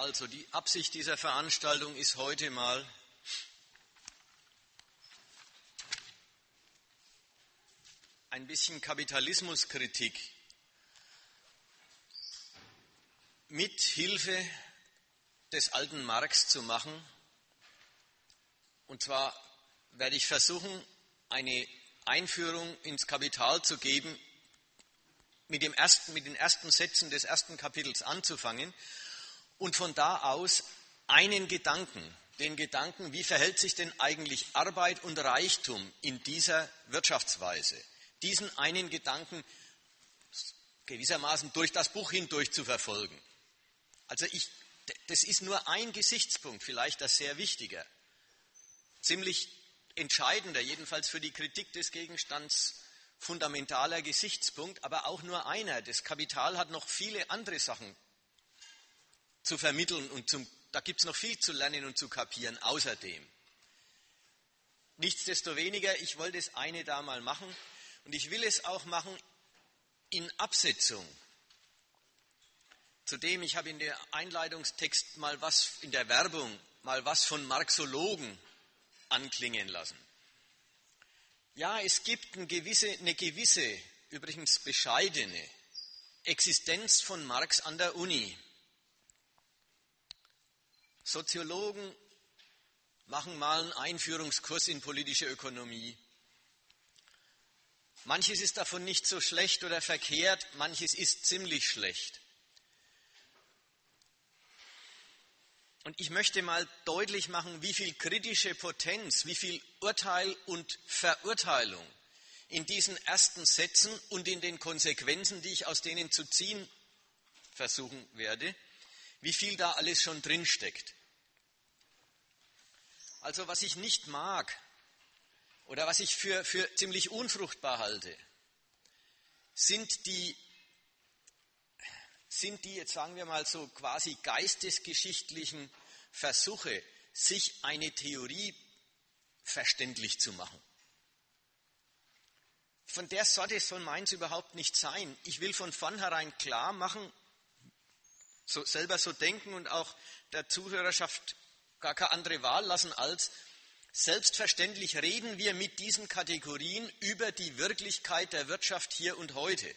Also die Absicht dieser Veranstaltung ist heute mal ein bisschen Kapitalismuskritik mit Hilfe des alten Marx zu machen. Und zwar werde ich versuchen, eine Einführung ins Kapital zu geben, mit, ersten, mit den ersten Sätzen des ersten Kapitels anzufangen und von da aus einen Gedanken, den Gedanken, wie verhält sich denn eigentlich Arbeit und Reichtum in dieser Wirtschaftsweise, diesen einen Gedanken gewissermaßen durch das Buch hindurch zu verfolgen. Also ich, das ist nur ein Gesichtspunkt, vielleicht das sehr wichtiger, ziemlich entscheidender, jedenfalls für die Kritik des Gegenstands fundamentaler Gesichtspunkt, aber auch nur einer. Das Kapital hat noch viele andere Sachen zu vermitteln und zum, da gibt es noch viel zu lernen und zu kapieren außerdem. Nichtsdestoweniger, ich wollte das eine da mal machen und ich will es auch machen in Absetzung. Zudem, ich habe in der Einleitungstext mal was, in der Werbung mal was von Marxologen anklingen lassen. Ja, es gibt eine gewisse, eine gewisse, übrigens bescheidene Existenz von Marx an der Uni. Soziologen machen mal einen Einführungskurs in politische Ökonomie. Manches ist davon nicht so schlecht oder verkehrt, manches ist ziemlich schlecht. Und ich möchte mal deutlich machen, wie viel kritische Potenz, wie viel Urteil und Verurteilung in diesen ersten Sätzen und in den Konsequenzen, die ich aus denen zu ziehen versuchen werde, wie viel da alles schon drinsteckt. Also was ich nicht mag oder was ich für, für ziemlich unfruchtbar halte, sind die, sind die, jetzt sagen wir mal so, quasi geistesgeschichtlichen Versuche, sich eine Theorie verständlich zu machen. Von der Sorte soll meins überhaupt nicht sein. Ich will von vornherein klar machen, so, selber so denken und auch der Zuhörerschaft gar keine andere Wahl lassen als, selbstverständlich reden wir mit diesen Kategorien über die Wirklichkeit der Wirtschaft hier und heute.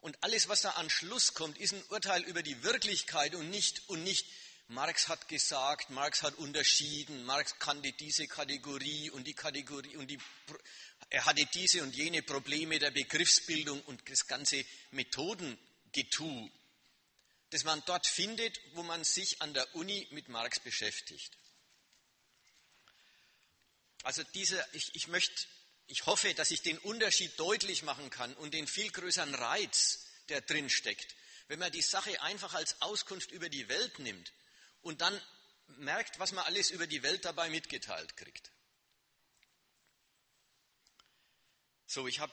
Und alles, was da an Schluss kommt, ist ein Urteil über die Wirklichkeit und nicht, und nicht Marx hat gesagt, Marx hat unterschieden, Marx kannte diese Kategorie und die Kategorie und die, er hatte diese und jene Probleme der Begriffsbildung und das ganze Methodengetue das man dort findet, wo man sich an der Uni mit Marx beschäftigt. Also diese, ich, ich möchte, ich hoffe, dass ich den Unterschied deutlich machen kann und den viel größeren Reiz, der drin steckt, wenn man die Sache einfach als Auskunft über die Welt nimmt und dann merkt, was man alles über die Welt dabei mitgeteilt kriegt. So, ich habe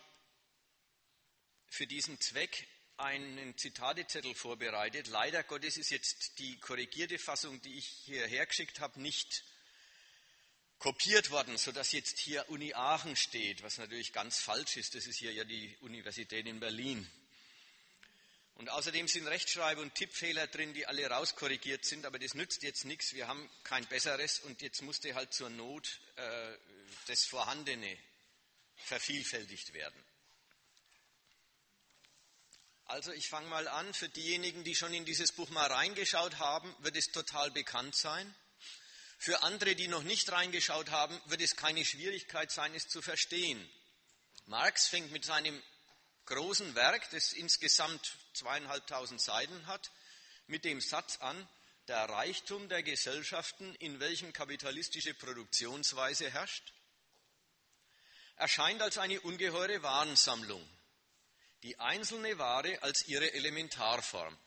für diesen Zweck einen Zitatezettel vorbereitet. Leider Gottes ist jetzt die korrigierte Fassung, die ich hierher geschickt habe, nicht kopiert worden, sodass jetzt hier Uni Aachen steht, was natürlich ganz falsch ist. Das ist hier ja die Universität in Berlin. Und außerdem sind Rechtschreib- und Tippfehler drin, die alle rauskorrigiert sind, aber das nützt jetzt nichts. Wir haben kein besseres und jetzt musste halt zur Not äh, das Vorhandene vervielfältigt werden. Also ich fange mal an. Für diejenigen, die schon in dieses Buch mal reingeschaut haben, wird es total bekannt sein. Für andere, die noch nicht reingeschaut haben, wird es keine Schwierigkeit sein, es zu verstehen. Marx fängt mit seinem großen Werk, das insgesamt zweieinhalbtausend Seiten hat, mit dem Satz an, der Reichtum der Gesellschaften, in welchen kapitalistische Produktionsweise herrscht, erscheint als eine ungeheure Warensammlung die einzelne Ware als ihre Elementarform.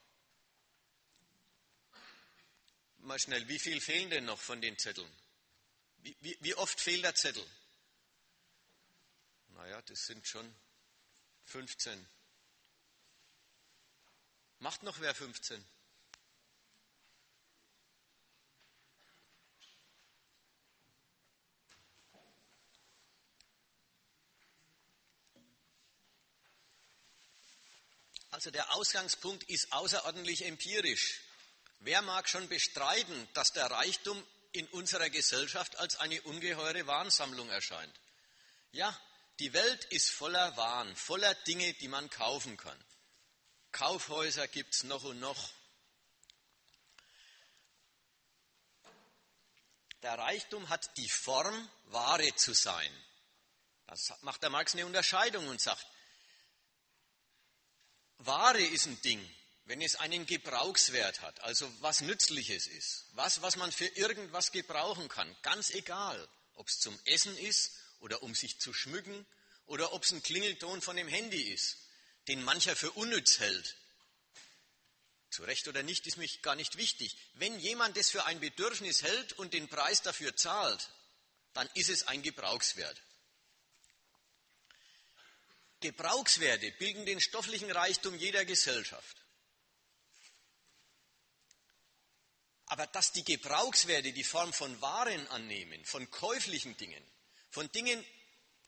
Mal schnell, wie viel fehlen denn noch von den Zetteln? Wie, wie, wie oft fehlt der Zettel? Naja, das sind schon 15. Macht noch wer 15? Also der Ausgangspunkt ist außerordentlich empirisch. Wer mag schon bestreiten, dass der Reichtum in unserer Gesellschaft als eine ungeheure Warensammlung erscheint? Ja, die Welt ist voller Waren, voller Dinge, die man kaufen kann. Kaufhäuser gibt es noch und noch. Der Reichtum hat die Form, Ware zu sein. Das macht der Marx eine Unterscheidung und sagt, Ware ist ein Ding, wenn es einen Gebrauchswert hat, also was Nützliches ist, was, was man für irgendwas gebrauchen kann, ganz egal, ob es zum Essen ist oder um sich zu schmücken oder ob es ein Klingelton von dem Handy ist, den mancher für unnütz hält. Zu Recht oder nicht, ist mich gar nicht wichtig. Wenn jemand es für ein Bedürfnis hält und den Preis dafür zahlt, dann ist es ein Gebrauchswert. Gebrauchswerte bilden den stofflichen Reichtum jeder Gesellschaft. Aber dass die Gebrauchswerte die Form von Waren annehmen, von käuflichen Dingen, von Dingen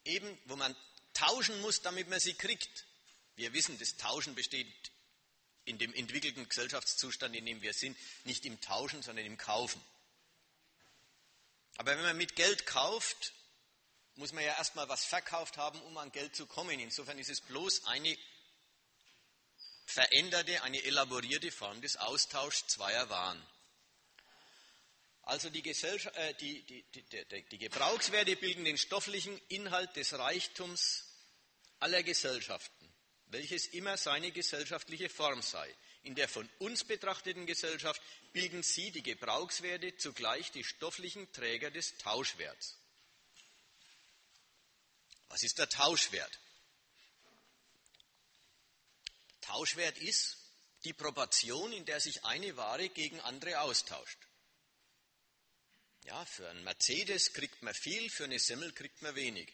eben, wo man tauschen muss, damit man sie kriegt. Wir wissen, das Tauschen besteht in dem entwickelten Gesellschaftszustand, in dem wir sind, nicht im Tauschen, sondern im Kaufen. Aber wenn man mit Geld kauft, muss man ja erstmal was verkauft haben, um an Geld zu kommen. Insofern ist es bloß eine veränderte, eine elaborierte Form des Austauschs zweier Waren. Also die, äh, die, die, die, Gebrauchswerte bilden den stofflichen Inhalt des Reichtums aller Gesellschaften, welches immer seine gesellschaftliche Form sei. In der von uns betrachteten Gesellschaft bilden sie, die Gebrauchswerte, zugleich die stofflichen Träger des Tauschwerts. Was ist der Tauschwert? Tauschwert ist die Proportion, in der sich eine Ware gegen andere austauscht. Ja, für einen Mercedes kriegt man viel, für eine Semmel kriegt man wenig.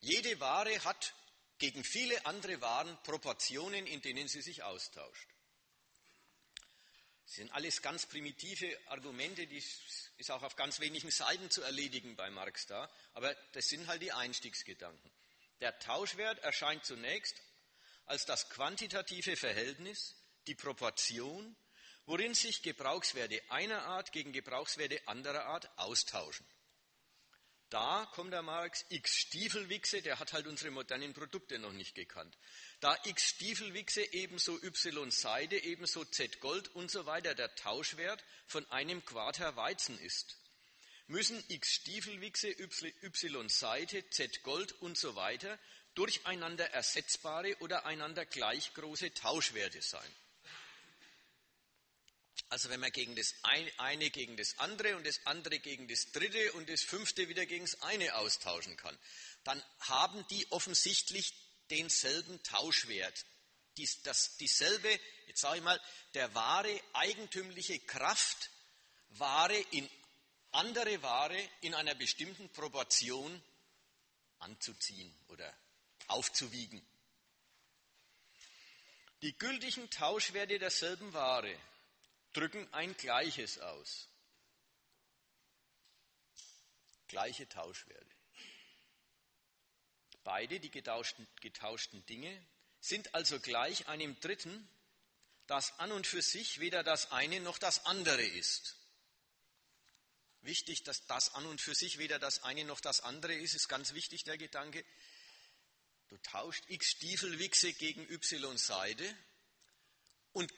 Jede Ware hat gegen viele andere Waren Proportionen, in denen sie sich austauscht. Das sind alles ganz primitive Argumente, die ist auch auf ganz wenigen Seiten zu erledigen bei Marx da, aber das sind halt die Einstiegsgedanken. Der Tauschwert erscheint zunächst als das quantitative Verhältnis, die Proportion worin sich Gebrauchswerte einer Art gegen Gebrauchswerte anderer Art austauschen. Da kommt der Marx X Stiefelwichse, der hat halt unsere modernen Produkte noch nicht gekannt. Da X Stiefelwichse ebenso Y Seide, ebenso Z Gold und so weiter der Tauschwert von einem Quarter Weizen ist, müssen X Stiefelwichse, Y Seite, Z Gold und so weiter durcheinander ersetzbare oder einander gleich große Tauschwerte sein. Also wenn man gegen das eine gegen das andere und das andere gegen das dritte und das fünfte wieder gegen das eine austauschen kann, dann haben die offensichtlich denselben Tauschwert. Dies, das, dieselbe, jetzt sage ich mal, der wahre eigentümliche Kraft, Ware in andere Ware in einer bestimmten Proportion anzuziehen oder aufzuwiegen. Die gültigen Tauschwerte derselben Ware drücken ein Gleiches aus. Gleiche Tauschwerte. Beide, die getauschten, getauschten Dinge, sind also gleich einem Dritten, das an und für sich weder das eine noch das andere ist. Wichtig, dass das an und für sich weder das eine noch das andere ist, ist ganz wichtig der Gedanke. Du tauscht x Stiefelwichse gegen y Seide und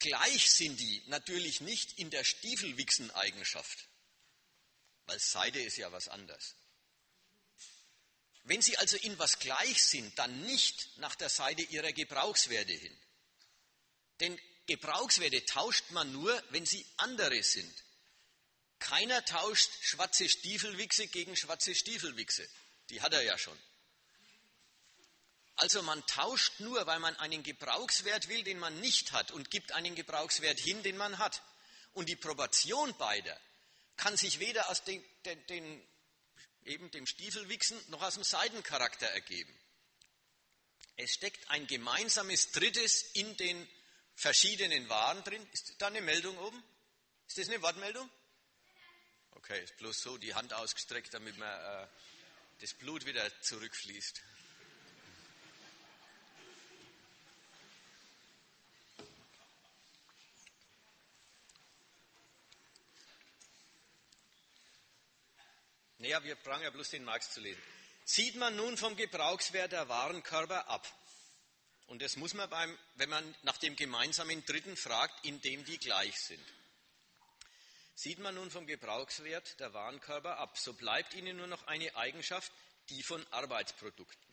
Gleich sind die natürlich nicht in der Stiefelwichsen-Eigenschaft, weil Seide ist ja was anderes. Wenn sie also in was gleich sind, dann nicht nach der Seite ihrer Gebrauchswerte hin. Denn Gebrauchswerte tauscht man nur, wenn sie andere sind. Keiner tauscht schwarze Stiefelwichse gegen schwarze Stiefelwichse. Die hat er ja schon. Also man tauscht nur, weil man einen Gebrauchswert will, den man nicht hat, und gibt einen Gebrauchswert hin, den man hat. Und die Proportion beider kann sich weder aus den, den, den, eben dem Stiefelwichsen noch aus dem Seidencharakter ergeben. Es steckt ein gemeinsames Drittes in den verschiedenen Waren drin. Ist da eine Meldung oben? Ist das eine Wortmeldung? Okay, ist bloß so die Hand ausgestreckt, damit man äh, das Blut wieder zurückfließt. Naja, wir brauchen ja bloß den Marx zu lesen. Zieht man nun vom Gebrauchswert der Warenkörper ab. Und das muss man beim, wenn man nach dem gemeinsamen Dritten fragt, indem die gleich sind. Sieht man nun vom Gebrauchswert der Warenkörper ab, so bleibt ihnen nur noch eine Eigenschaft, die von Arbeitsprodukten.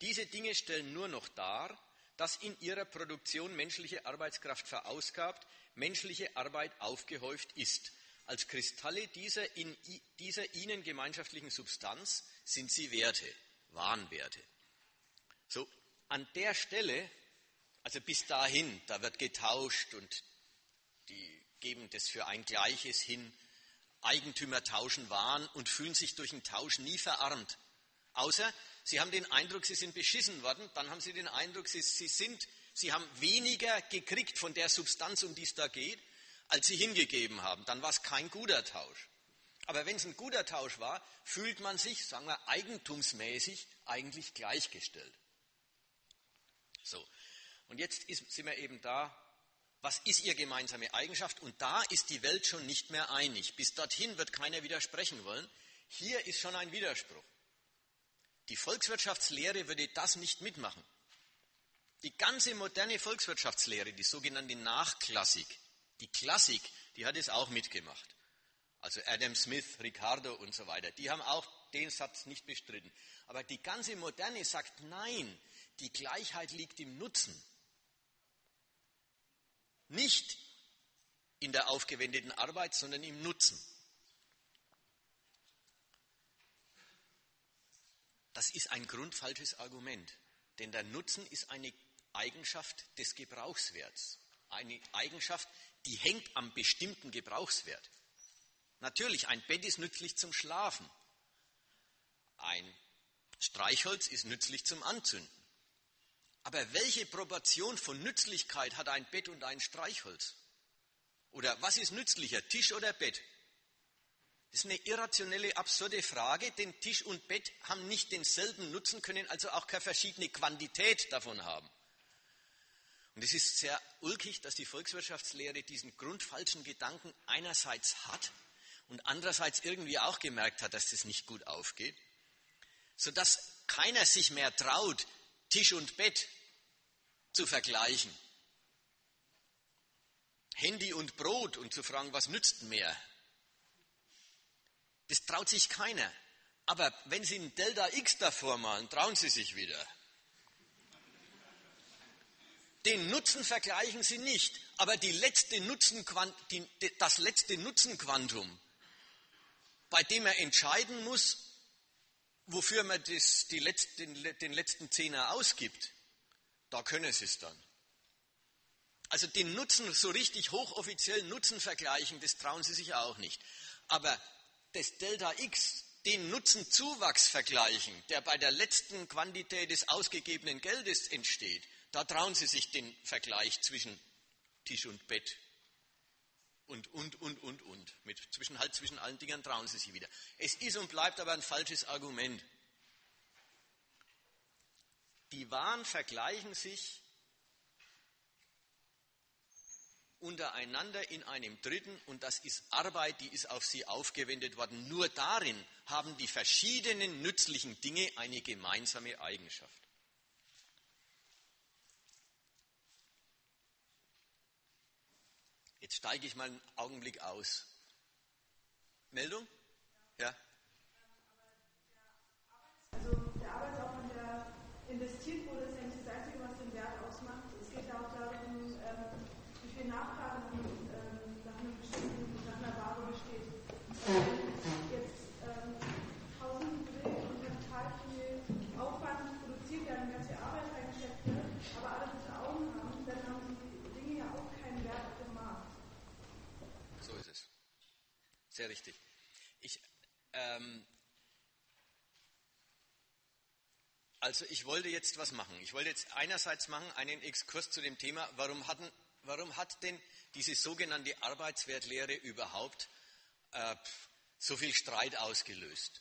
Diese Dinge stellen nur noch dar, dass in ihrer Produktion menschliche Arbeitskraft verausgabt, menschliche Arbeit aufgehäuft ist. Als Kristalle dieser, in, dieser ihnen gemeinschaftlichen Substanz sind sie Werte, Wahnwerte. So, an der Stelle, also bis dahin, da wird getauscht und die geben das für ein Gleiches hin. Eigentümer tauschen Waren und fühlen sich durch den Tausch nie verarmt. Außer sie haben den Eindruck, sie sind beschissen worden, dann haben sie den Eindruck, sie, sie, sind, sie haben weniger gekriegt von der Substanz, um die es da geht, als sie hingegeben haben. Dann war es kein guter Tausch. Aber wenn es ein guter Tausch war, fühlt man sich, sagen wir, eigentumsmäßig eigentlich gleichgestellt. So. Und jetzt ist, sind wir eben da, was ist ihre gemeinsame Eigenschaft? Und da ist die Welt schon nicht mehr einig. Bis dorthin wird keiner widersprechen wollen. Hier ist schon ein Widerspruch. Die Volkswirtschaftslehre würde das nicht mitmachen. Die ganze moderne Volkswirtschaftslehre, die sogenannte Nachklassik, die Klassik, die hat es auch mitgemacht. Also Adam Smith, Ricardo und so weiter, die haben auch den Satz nicht bestritten. Aber die ganze Moderne sagt, nein, die Gleichheit liegt im Nutzen. Nicht in der aufgewendeten Arbeit, sondern im Nutzen. Das ist ein grundfalsches Argument, denn der Nutzen ist eine Eigenschaft des Gebrauchswerts. Eine Eigenschaft, die hängt am bestimmten Gebrauchswert. Natürlich, ein Bett ist nützlich zum Schlafen. Ein Streichholz ist nützlich zum Anzünden. Aber welche Proportion von Nützlichkeit hat ein Bett und ein Streichholz? Oder was ist nützlicher, Tisch oder Bett? Das ist eine irrationelle, absurde Frage, denn Tisch und Bett haben nicht denselben Nutzen, können also auch keine verschiedene Quantität davon haben. Und es ist sehr ulkig, dass die Volkswirtschaftslehre diesen grundfalschen Gedanken einerseits hat und andererseits irgendwie auch gemerkt hat, dass das nicht gut aufgeht, sodass keiner sich mehr traut, Tisch und Bett zu vergleichen. Handy und Brot und zu fragen, was nützt mehr? Das traut sich keiner. Aber wenn Sie ein Delta X davor malen, trauen Sie sich wieder. Den Nutzen vergleichen Sie nicht, aber letzte die, das letzte Nutzenquantum, bei dem er entscheiden muss, wofür man das, letzte, den letzten Zehner ausgibt, da können Sie es dann. Also den Nutzen, so richtig hochoffiziellen Nutzen vergleichen, das trauen Sie sich auch nicht. Aber das Delta X, den Nutzenzuwachs vergleichen, der bei der letzten Quantität des ausgegebenen Geldes entsteht, da trauen Sie sich den Vergleich zwischen Tisch und Bett und, und, und, und, und. Mit, zwischen, halt zwischen allen Dingern trauen Sie sich wieder. Es ist und bleibt aber ein falsches Argument. Die Waren vergleichen sich untereinander in einem Dritten und das ist Arbeit, die ist auf sie aufgewendet worden. Nur darin haben die verschiedenen nützlichen Dinge eine gemeinsame Eigenschaft. Jetzt steige ich mal einen Augenblick aus. Meldung? Ja. Also der Arbeitsaufwand, der investiert wurde, ist ja nicht das Einzige, was den Wert ausmacht. Es geht ja auch darum, ähm, wie viel Nachfrage ähm, nach, einer bestimmten, nach einer Ware besteht. Jetzt ähm, tausend Geräte und total viel Aufwand produziert werden, ganze Arbeit reingesteckt wird, aber alle gute Augen haben, dann haben die Dinge ja auch keinen Wert auf dem Markt. So ist es. Sehr richtig. Ich, ähm, Also ich wollte jetzt was machen. Ich wollte jetzt einerseits machen einen Exkurs zu dem Thema, warum, hatten, warum hat denn diese sogenannte Arbeitswertlehre überhaupt äh, so viel Streit ausgelöst?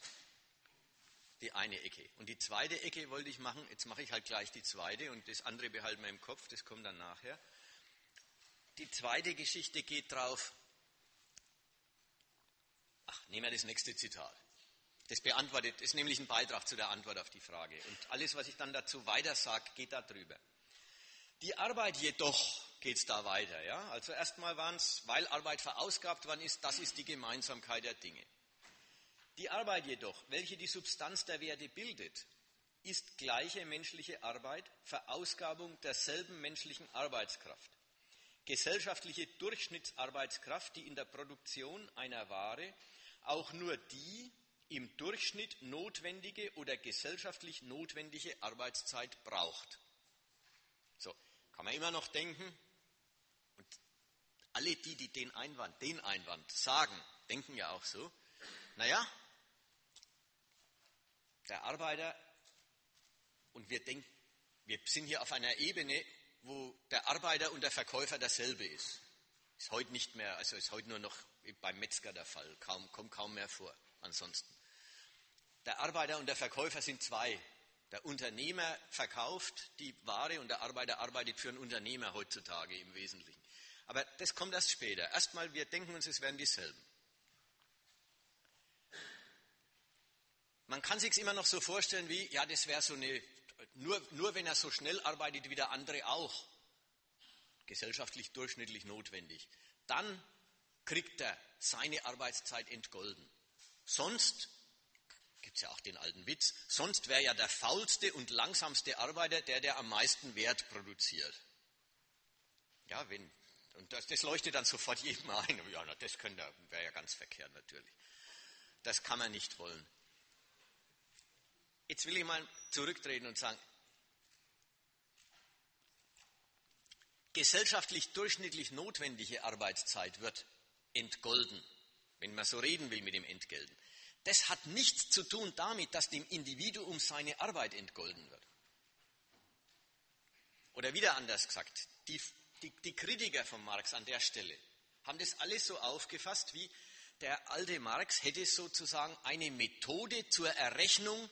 Die eine Ecke. Und die zweite Ecke wollte ich machen, jetzt mache ich halt gleich die zweite und das andere behalten wir im Kopf, das kommt dann nachher. Die zweite Geschichte geht drauf, ach, nehmen wir das nächste Zitat. Das beantwortet, ist nämlich ein Beitrag zu der Antwort auf die Frage. Und alles, was ich dann dazu weiter sage, geht darüber. Die Arbeit jedoch geht es da weiter. Ja? Also erstmal waren es, weil Arbeit verausgabt worden ist, das ist die Gemeinsamkeit der Dinge. Die Arbeit jedoch, welche die Substanz der Werte bildet, ist gleiche menschliche Arbeit, Verausgabung derselben menschlichen Arbeitskraft. Gesellschaftliche Durchschnittsarbeitskraft, die in der Produktion einer Ware auch nur die im Durchschnitt notwendige oder gesellschaftlich notwendige Arbeitszeit braucht. So, kann man immer noch denken, und alle die, die den Einwand, den Einwand sagen, denken ja auch so, naja, der Arbeiter und wir denken, wir sind hier auf einer Ebene, wo der Arbeiter und der Verkäufer dasselbe ist. Ist heute nicht mehr, also ist heute nur noch beim Metzger der Fall, kaum, kommt kaum mehr vor. Ansonsten. Der Arbeiter und der Verkäufer sind zwei. Der Unternehmer verkauft die Ware und der Arbeiter arbeitet für einen Unternehmer heutzutage im Wesentlichen. Aber das kommt erst später. Erstmal, wir denken uns, es wären dieselben. Man kann sich immer noch so vorstellen wie, ja, das wäre so eine nur, nur wenn er so schnell arbeitet wie der andere auch, gesellschaftlich durchschnittlich notwendig, dann kriegt er seine Arbeitszeit entgolden. Sonst, gibt es ja auch den alten Witz, sonst wäre ja der faulste und langsamste Arbeiter der, der am meisten Wert produziert. Ja, wenn, und das, das leuchtet dann sofort jedem ein. Ja, na, das wäre ja ganz verkehrt natürlich. Das kann man nicht wollen. Jetzt will ich mal zurücktreten und sagen, gesellschaftlich durchschnittlich notwendige Arbeitszeit wird entgolden, wenn man so reden will mit dem Entgelten. Das hat nichts zu tun damit, dass dem Individuum seine Arbeit entgolden wird. Oder wieder anders gesagt, die, die, die Kritiker von Marx an der Stelle haben das alles so aufgefasst, wie der alte Marx hätte sozusagen eine Methode zur Errechnung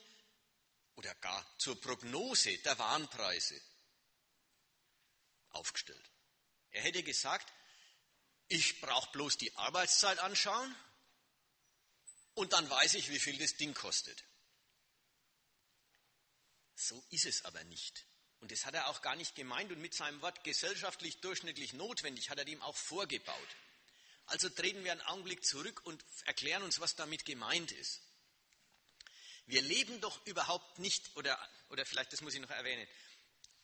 oder gar zur Prognose der Warenpreise aufgestellt. Er hätte gesagt, ich brauche bloß die Arbeitszeit anschauen und dann weiß ich, wie viel das Ding kostet. So ist es aber nicht. Und das hat er auch gar nicht gemeint und mit seinem Wort gesellschaftlich durchschnittlich notwendig hat er dem auch vorgebaut. Also treten wir einen Augenblick zurück und erklären uns, was damit gemeint ist. Wir leben doch überhaupt nicht, oder, oder vielleicht, das muss ich noch erwähnen,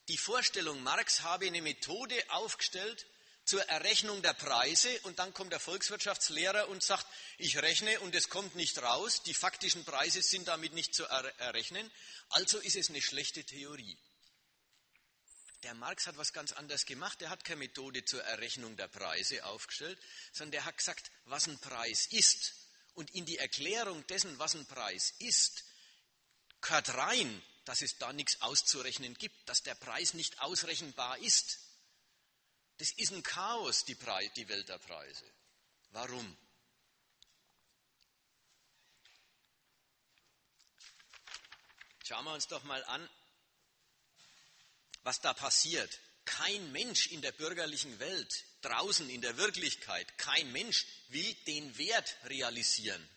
die Vorstellung, Marx habe eine Methode aufgestellt zur Errechnung der Preise und dann kommt der Volkswirtschaftslehrer und sagt, ich rechne und es kommt nicht raus, die faktischen Preise sind damit nicht zu errechnen, also ist es eine schlechte Theorie. Der Marx hat was ganz anderes gemacht. Er hat keine Methode zur Errechnung der Preise aufgestellt, sondern er hat gesagt, was ein Preis ist. Und in die Erklärung dessen, was ein Preis ist, gehört rein, dass es da nichts auszurechnen gibt, dass der Preis nicht ausrechenbar ist. Das ist ein Chaos, die, Pre die Welt der Preise. Warum? Schauen wir uns doch mal an, was da passiert. Kein Mensch in der bürgerlichen Welt, draußen in der Wirklichkeit, kein Mensch will den Wert realisieren,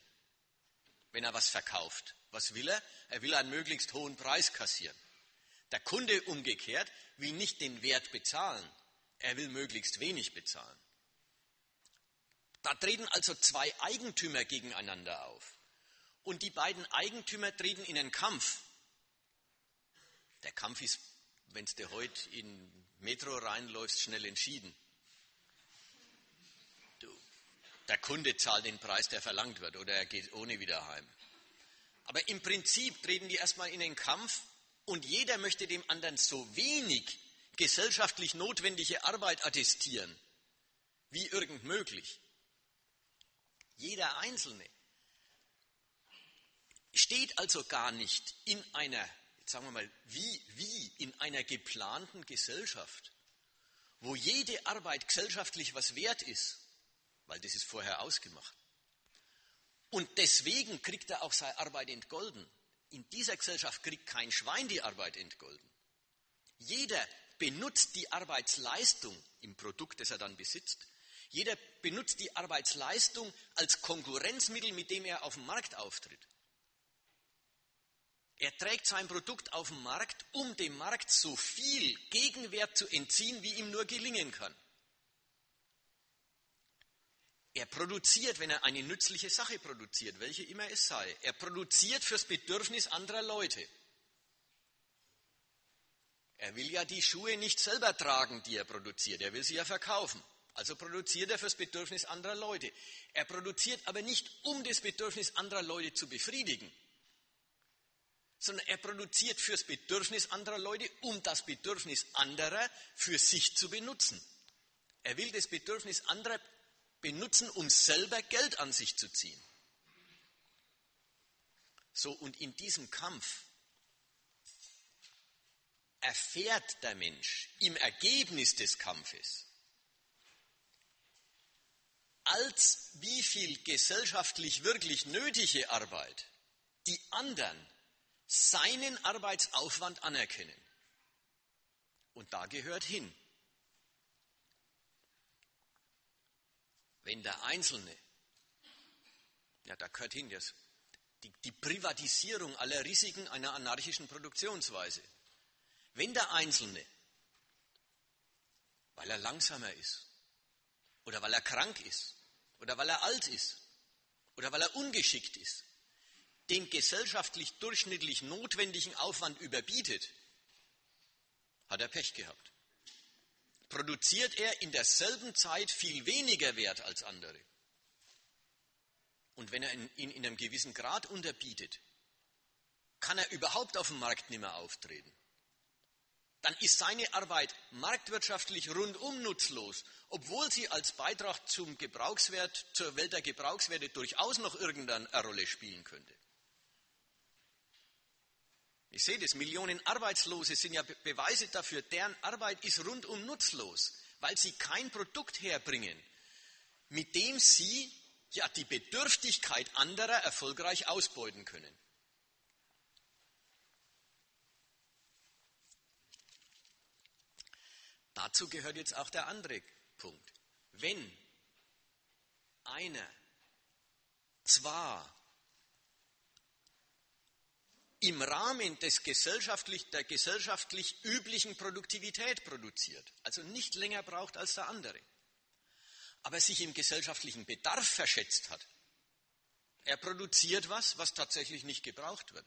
wenn er was verkauft. Was will er? Er will einen möglichst hohen Preis kassieren. Der Kunde umgekehrt will nicht den Wert bezahlen, er will möglichst wenig bezahlen. Da treten also zwei Eigentümer gegeneinander auf. Und die beiden Eigentümer treten in einen Kampf. Der Kampf ist, wenn du heute in Metro reinläufst, schnell entschieden. Du, der Kunde zahlt den Preis, der verlangt wird, oder er geht ohne wieder heim. Aber im Prinzip treten die erstmal in den Kampf und jeder möchte dem anderen so wenig gesellschaftlich notwendige Arbeit attestieren, wie irgend möglich. Jeder Einzelne steht also gar nicht in einer, sagen wir mal, wie, wie in einer geplanten Gesellschaft, wo jede Arbeit gesellschaftlich was wert ist, weil das ist vorher ausgemacht. Und deswegen kriegt er auch seine Arbeit entgolden. In dieser Gesellschaft kriegt kein Schwein die Arbeit entgolden. Jeder benutzt die Arbeitsleistung im Produkt, das er dann besitzt. Jeder benutzt die Arbeitsleistung als Konkurrenzmittel, mit dem er auf dem Markt auftritt. Er trägt sein Produkt auf den Markt, um dem Markt so viel Gegenwert zu entziehen, wie ihm nur gelingen kann. Er produziert, wenn er eine nützliche Sache produziert, welche immer es sei. Er produziert fürs Bedürfnis anderer Leute. Er will ja die Schuhe nicht selber tragen, die er produziert. Er will sie ja verkaufen. Also produziert er fürs Bedürfnis anderer Leute. Er produziert aber nicht, um das Bedürfnis anderer Leute zu befriedigen, sondern er produziert fürs Bedürfnis anderer Leute, um das Bedürfnis anderer für sich zu benutzen. Er will das Bedürfnis anderer benutzen, um selber Geld an sich zu ziehen. So, und in diesem Kampf erfährt der Mensch im Ergebnis des Kampfes, als wie viel gesellschaftlich wirklich nötige Arbeit die anderen seinen Arbeitsaufwand anerkennen. Und da gehört hin, wenn der Einzelne, ja, da gehört hin das, die, die Privatisierung aller Risiken einer anarchischen Produktionsweise, wenn der Einzelne, weil er langsamer ist, oder weil er krank ist, oder weil er alt ist, oder weil er ungeschickt ist, den gesellschaftlich durchschnittlich notwendigen Aufwand überbietet, hat er Pech gehabt produziert er in derselben Zeit viel weniger Wert als andere. Und wenn er ihn in, in einem gewissen Grad unterbietet, kann er überhaupt auf dem Markt nicht mehr auftreten. Dann ist seine Arbeit marktwirtschaftlich rundum nutzlos, obwohl sie als Beitrag zum Gebrauchswert, zur Welt der Gebrauchswerte durchaus noch irgendeine Rolle spielen könnte. Ich sehe das, Millionen Arbeitslose sind ja Beweise dafür, deren Arbeit ist rundum nutzlos, weil sie kein Produkt herbringen, mit dem sie ja die Bedürftigkeit anderer erfolgreich ausbeuten können. Dazu gehört jetzt auch der andere Punkt. Wenn einer zwar im Rahmen des gesellschaftlich, der gesellschaftlich üblichen Produktivität produziert, also nicht länger braucht als der andere, aber sich im gesellschaftlichen Bedarf verschätzt hat. Er produziert was, was tatsächlich nicht gebraucht wird.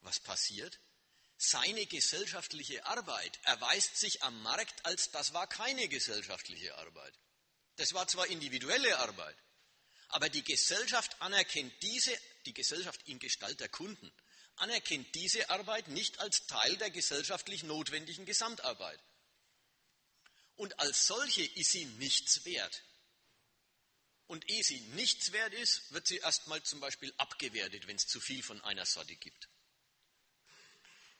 Was passiert? Seine gesellschaftliche Arbeit erweist sich am Markt als das war keine gesellschaftliche Arbeit. Das war zwar individuelle Arbeit, aber die Gesellschaft anerkennt diese die Gesellschaft in Gestalt der Kunden, anerkennt diese Arbeit nicht als Teil der gesellschaftlich notwendigen Gesamtarbeit. Und als solche ist sie nichts wert. Und ehe sie nichts wert ist, wird sie erstmal zum Beispiel abgewertet, wenn es zu viel von einer Sorte gibt.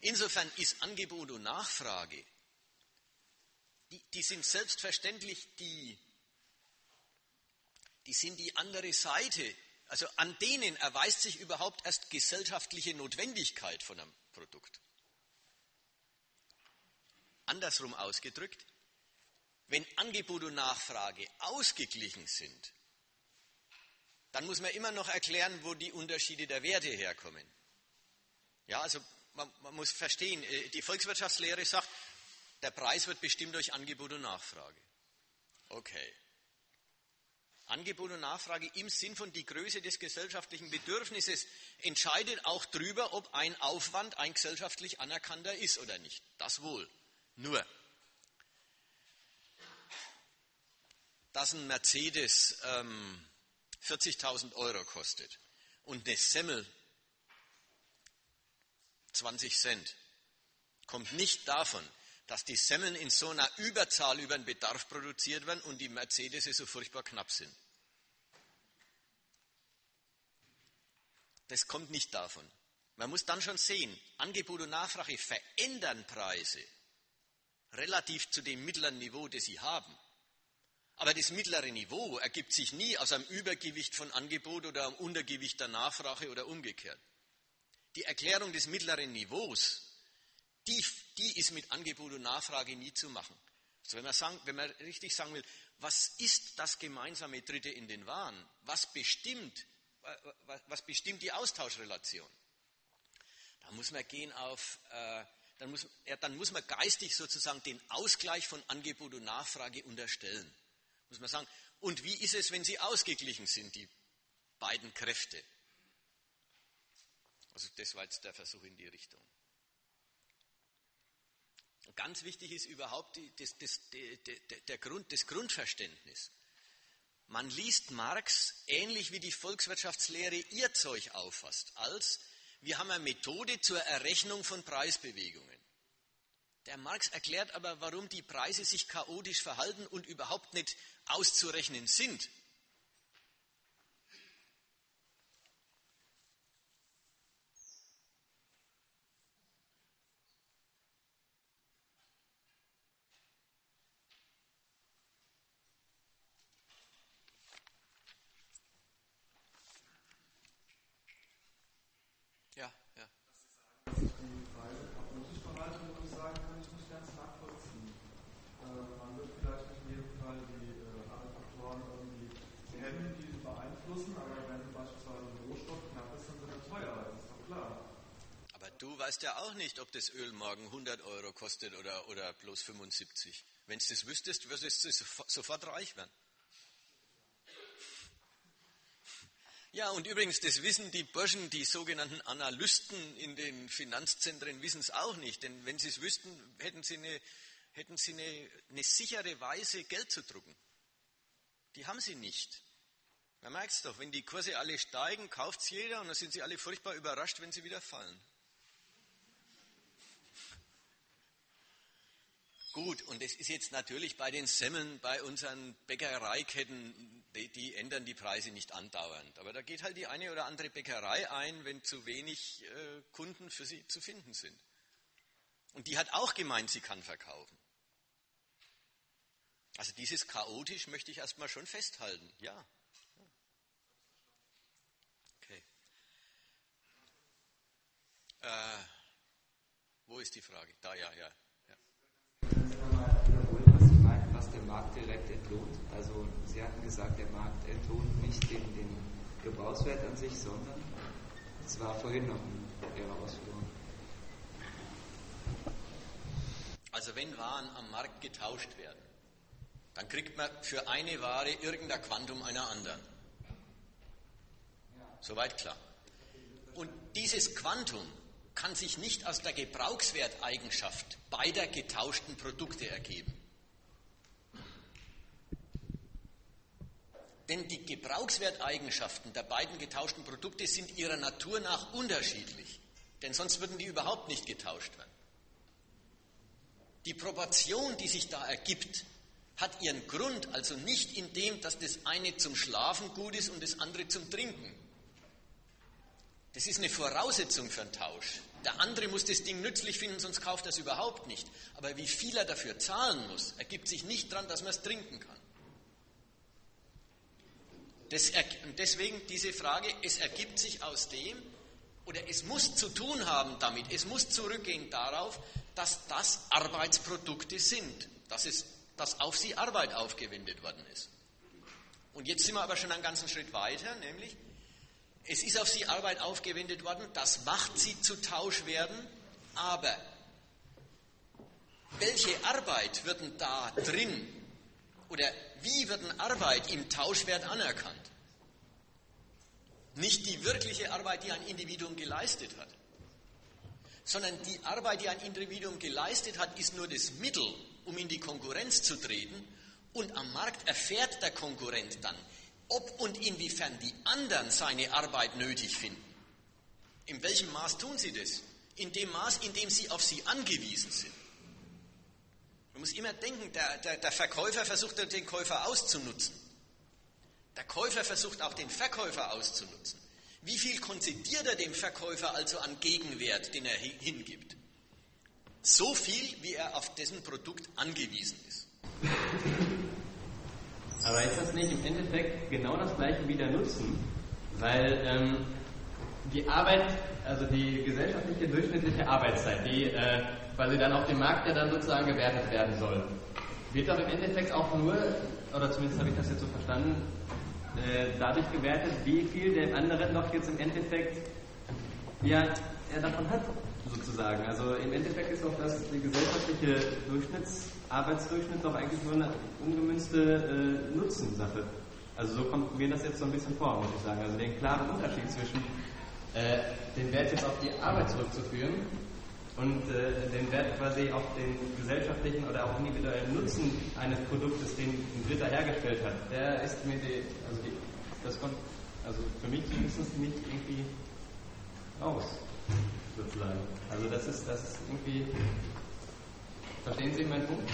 Insofern ist Angebot und Nachfrage, die, die sind selbstverständlich die, die sind die andere Seite also an denen erweist sich überhaupt erst gesellschaftliche Notwendigkeit von einem Produkt. Andersrum ausgedrückt, wenn Angebot und Nachfrage ausgeglichen sind, dann muss man immer noch erklären, wo die Unterschiede der Werte herkommen. Ja, also man, man muss verstehen, äh, die Volkswirtschaftslehre sagt, der Preis wird bestimmt durch Angebot und Nachfrage. Okay. Angebot und Nachfrage im Sinn von die Größe des gesellschaftlichen Bedürfnisses entscheidet auch darüber, ob ein Aufwand ein gesellschaftlich anerkannter ist oder nicht. Das wohl. Nur, dass ein Mercedes ähm, 40.000 Euro kostet und eine Semmel 20 Cent, kommt nicht davon, dass die Semmeln in so einer Überzahl über den Bedarf produziert werden und die Mercedes so furchtbar knapp sind. Das kommt nicht davon. Man muss dann schon sehen, Angebot und Nachfrage verändern Preise relativ zu dem mittleren Niveau, das sie haben. Aber das mittlere Niveau ergibt sich nie aus einem Übergewicht von Angebot oder einem Untergewicht der Nachfrage oder umgekehrt. Die Erklärung des mittleren Niveaus die, die ist mit Angebot und Nachfrage nie zu machen. Also wenn, man sagen, wenn man richtig sagen will, was ist das gemeinsame Dritte in den Waren? Was bestimmt, was bestimmt die Austauschrelation? Da muss man gehen auf, äh, dann, muss, ja, dann muss man geistig sozusagen den Ausgleich von Angebot und Nachfrage unterstellen. Muss man sagen, und wie ist es, wenn sie ausgeglichen sind, die beiden Kräfte? Also das war jetzt der Versuch in die Richtung. Ganz wichtig ist überhaupt die, das, das, der, der Grund, das Grundverständnis. Man liest Marx ähnlich wie die Volkswirtschaftslehre ihr Zeug auffasst, als wir haben eine Methode zur Errechnung von Preisbewegungen. Der Marx erklärt aber, warum die Preise sich chaotisch verhalten und überhaupt nicht auszurechnen sind. weißt ja auch nicht, ob das Öl morgen 100 Euro kostet oder, oder bloß 75. Wenn du das wüsstest, würdest du sofort reich werden. Ja, und übrigens, das wissen die Burschen, die sogenannten Analysten in den Finanzzentren, wissen es auch nicht. Denn wenn sie es wüssten, hätten sie, eine, hätten sie eine, eine sichere Weise, Geld zu drucken. Die haben sie nicht. Man merkt es doch, wenn die Kurse alle steigen, kauft es jeder und dann sind sie alle furchtbar überrascht, wenn sie wieder fallen. Gut, und es ist jetzt natürlich bei den Semmeln, bei unseren Bäckereiketten, die, die, ändern die Preise nicht andauernd. Aber da geht halt die eine oder andere Bäckerei ein, wenn zu wenig äh, Kunden für sie zu finden sind. Und die hat auch gemeint, sie kann verkaufen. Also dieses chaotisch möchte ich erstmal schon festhalten, ja. Okay. Äh, wo ist die Frage? Da, ja, ja. Markt direkt entlohnt. Also Sie hatten gesagt, der Markt entlohnt nicht den, den Gebrauchswert an sich, sondern es war vorhin noch Ihre Ausführung. Also wenn Waren am Markt getauscht werden, dann kriegt man für eine Ware irgendein Quantum einer anderen. Soweit klar. Und dieses Quantum kann sich nicht aus der Gebrauchswerteigenschaft beider getauschten Produkte ergeben. Denn die Gebrauchswerteigenschaften der beiden getauschten Produkte sind ihrer Natur nach unterschiedlich. Denn sonst würden die überhaupt nicht getauscht werden. Die Proportion, die sich da ergibt, hat ihren Grund also nicht in dem, dass das eine zum Schlafen gut ist und das andere zum Trinken. Das ist eine Voraussetzung für einen Tausch. Der andere muss das Ding nützlich finden, sonst kauft er es überhaupt nicht. Aber wie viel er dafür zahlen muss, ergibt sich nicht daran, dass man es trinken kann. Deswegen diese Frage, es ergibt sich aus dem, oder es muss zu tun haben damit, es muss zurückgehen darauf, dass das Arbeitsprodukte sind, dass, es, dass auf sie Arbeit aufgewendet worden ist. Und jetzt sind wir aber schon einen ganzen Schritt weiter, nämlich es ist auf sie Arbeit aufgewendet worden, das macht sie zu Tausch werden, aber welche Arbeit wird denn da drin oder wie wird denn Arbeit im Tauschwert anerkannt? Nicht die wirkliche Arbeit, die ein Individuum geleistet hat, sondern die Arbeit, die ein Individuum geleistet hat, ist nur das Mittel, um in die Konkurrenz zu treten. Und am Markt erfährt der Konkurrent dann, ob und inwiefern die anderen seine Arbeit nötig finden. In welchem Maß tun sie das? In dem Maß, in dem sie auf sie angewiesen sind. Man muss immer denken, der, der, der Verkäufer versucht den Käufer auszunutzen. Der Käufer versucht auch den Verkäufer auszunutzen. Wie viel konzidiert er dem Verkäufer also an Gegenwert, den er hingibt? So viel, wie er auf dessen Produkt angewiesen ist. Aber ist das nicht im Endeffekt genau das gleiche wie der Nutzen? Weil ähm, die Arbeit, also die gesellschaftliche durchschnittliche Arbeitszeit, die äh, quasi dann auf dem Markt ja dann sozusagen gewertet werden soll, wird doch im Endeffekt auch nur, oder zumindest habe ich das jetzt so verstanden, äh, dadurch gewertet, wie viel der andere noch jetzt im Endeffekt ja, er davon hat, sozusagen. Also im Endeffekt ist auch das die gesellschaftliche Durchschnitts, Arbeitsdurchschnitt doch eigentlich nur eine ungemünzte äh, Nutzensache. Also so kommt mir das jetzt so ein bisschen vor, muss ich sagen. Also den klaren Unterschied zwischen äh, den Wert jetzt auf die Arbeit zurückzuführen und äh, den Wert quasi auf den gesellschaftlichen oder auch individuellen Nutzen eines Produktes, den ein Dritter hergestellt hat, der ist mir die, also die, das kommt, also für mich zumindest nicht irgendwie raus, sozusagen. Also das ist, das ist irgendwie, verstehen Sie meinen Punkt?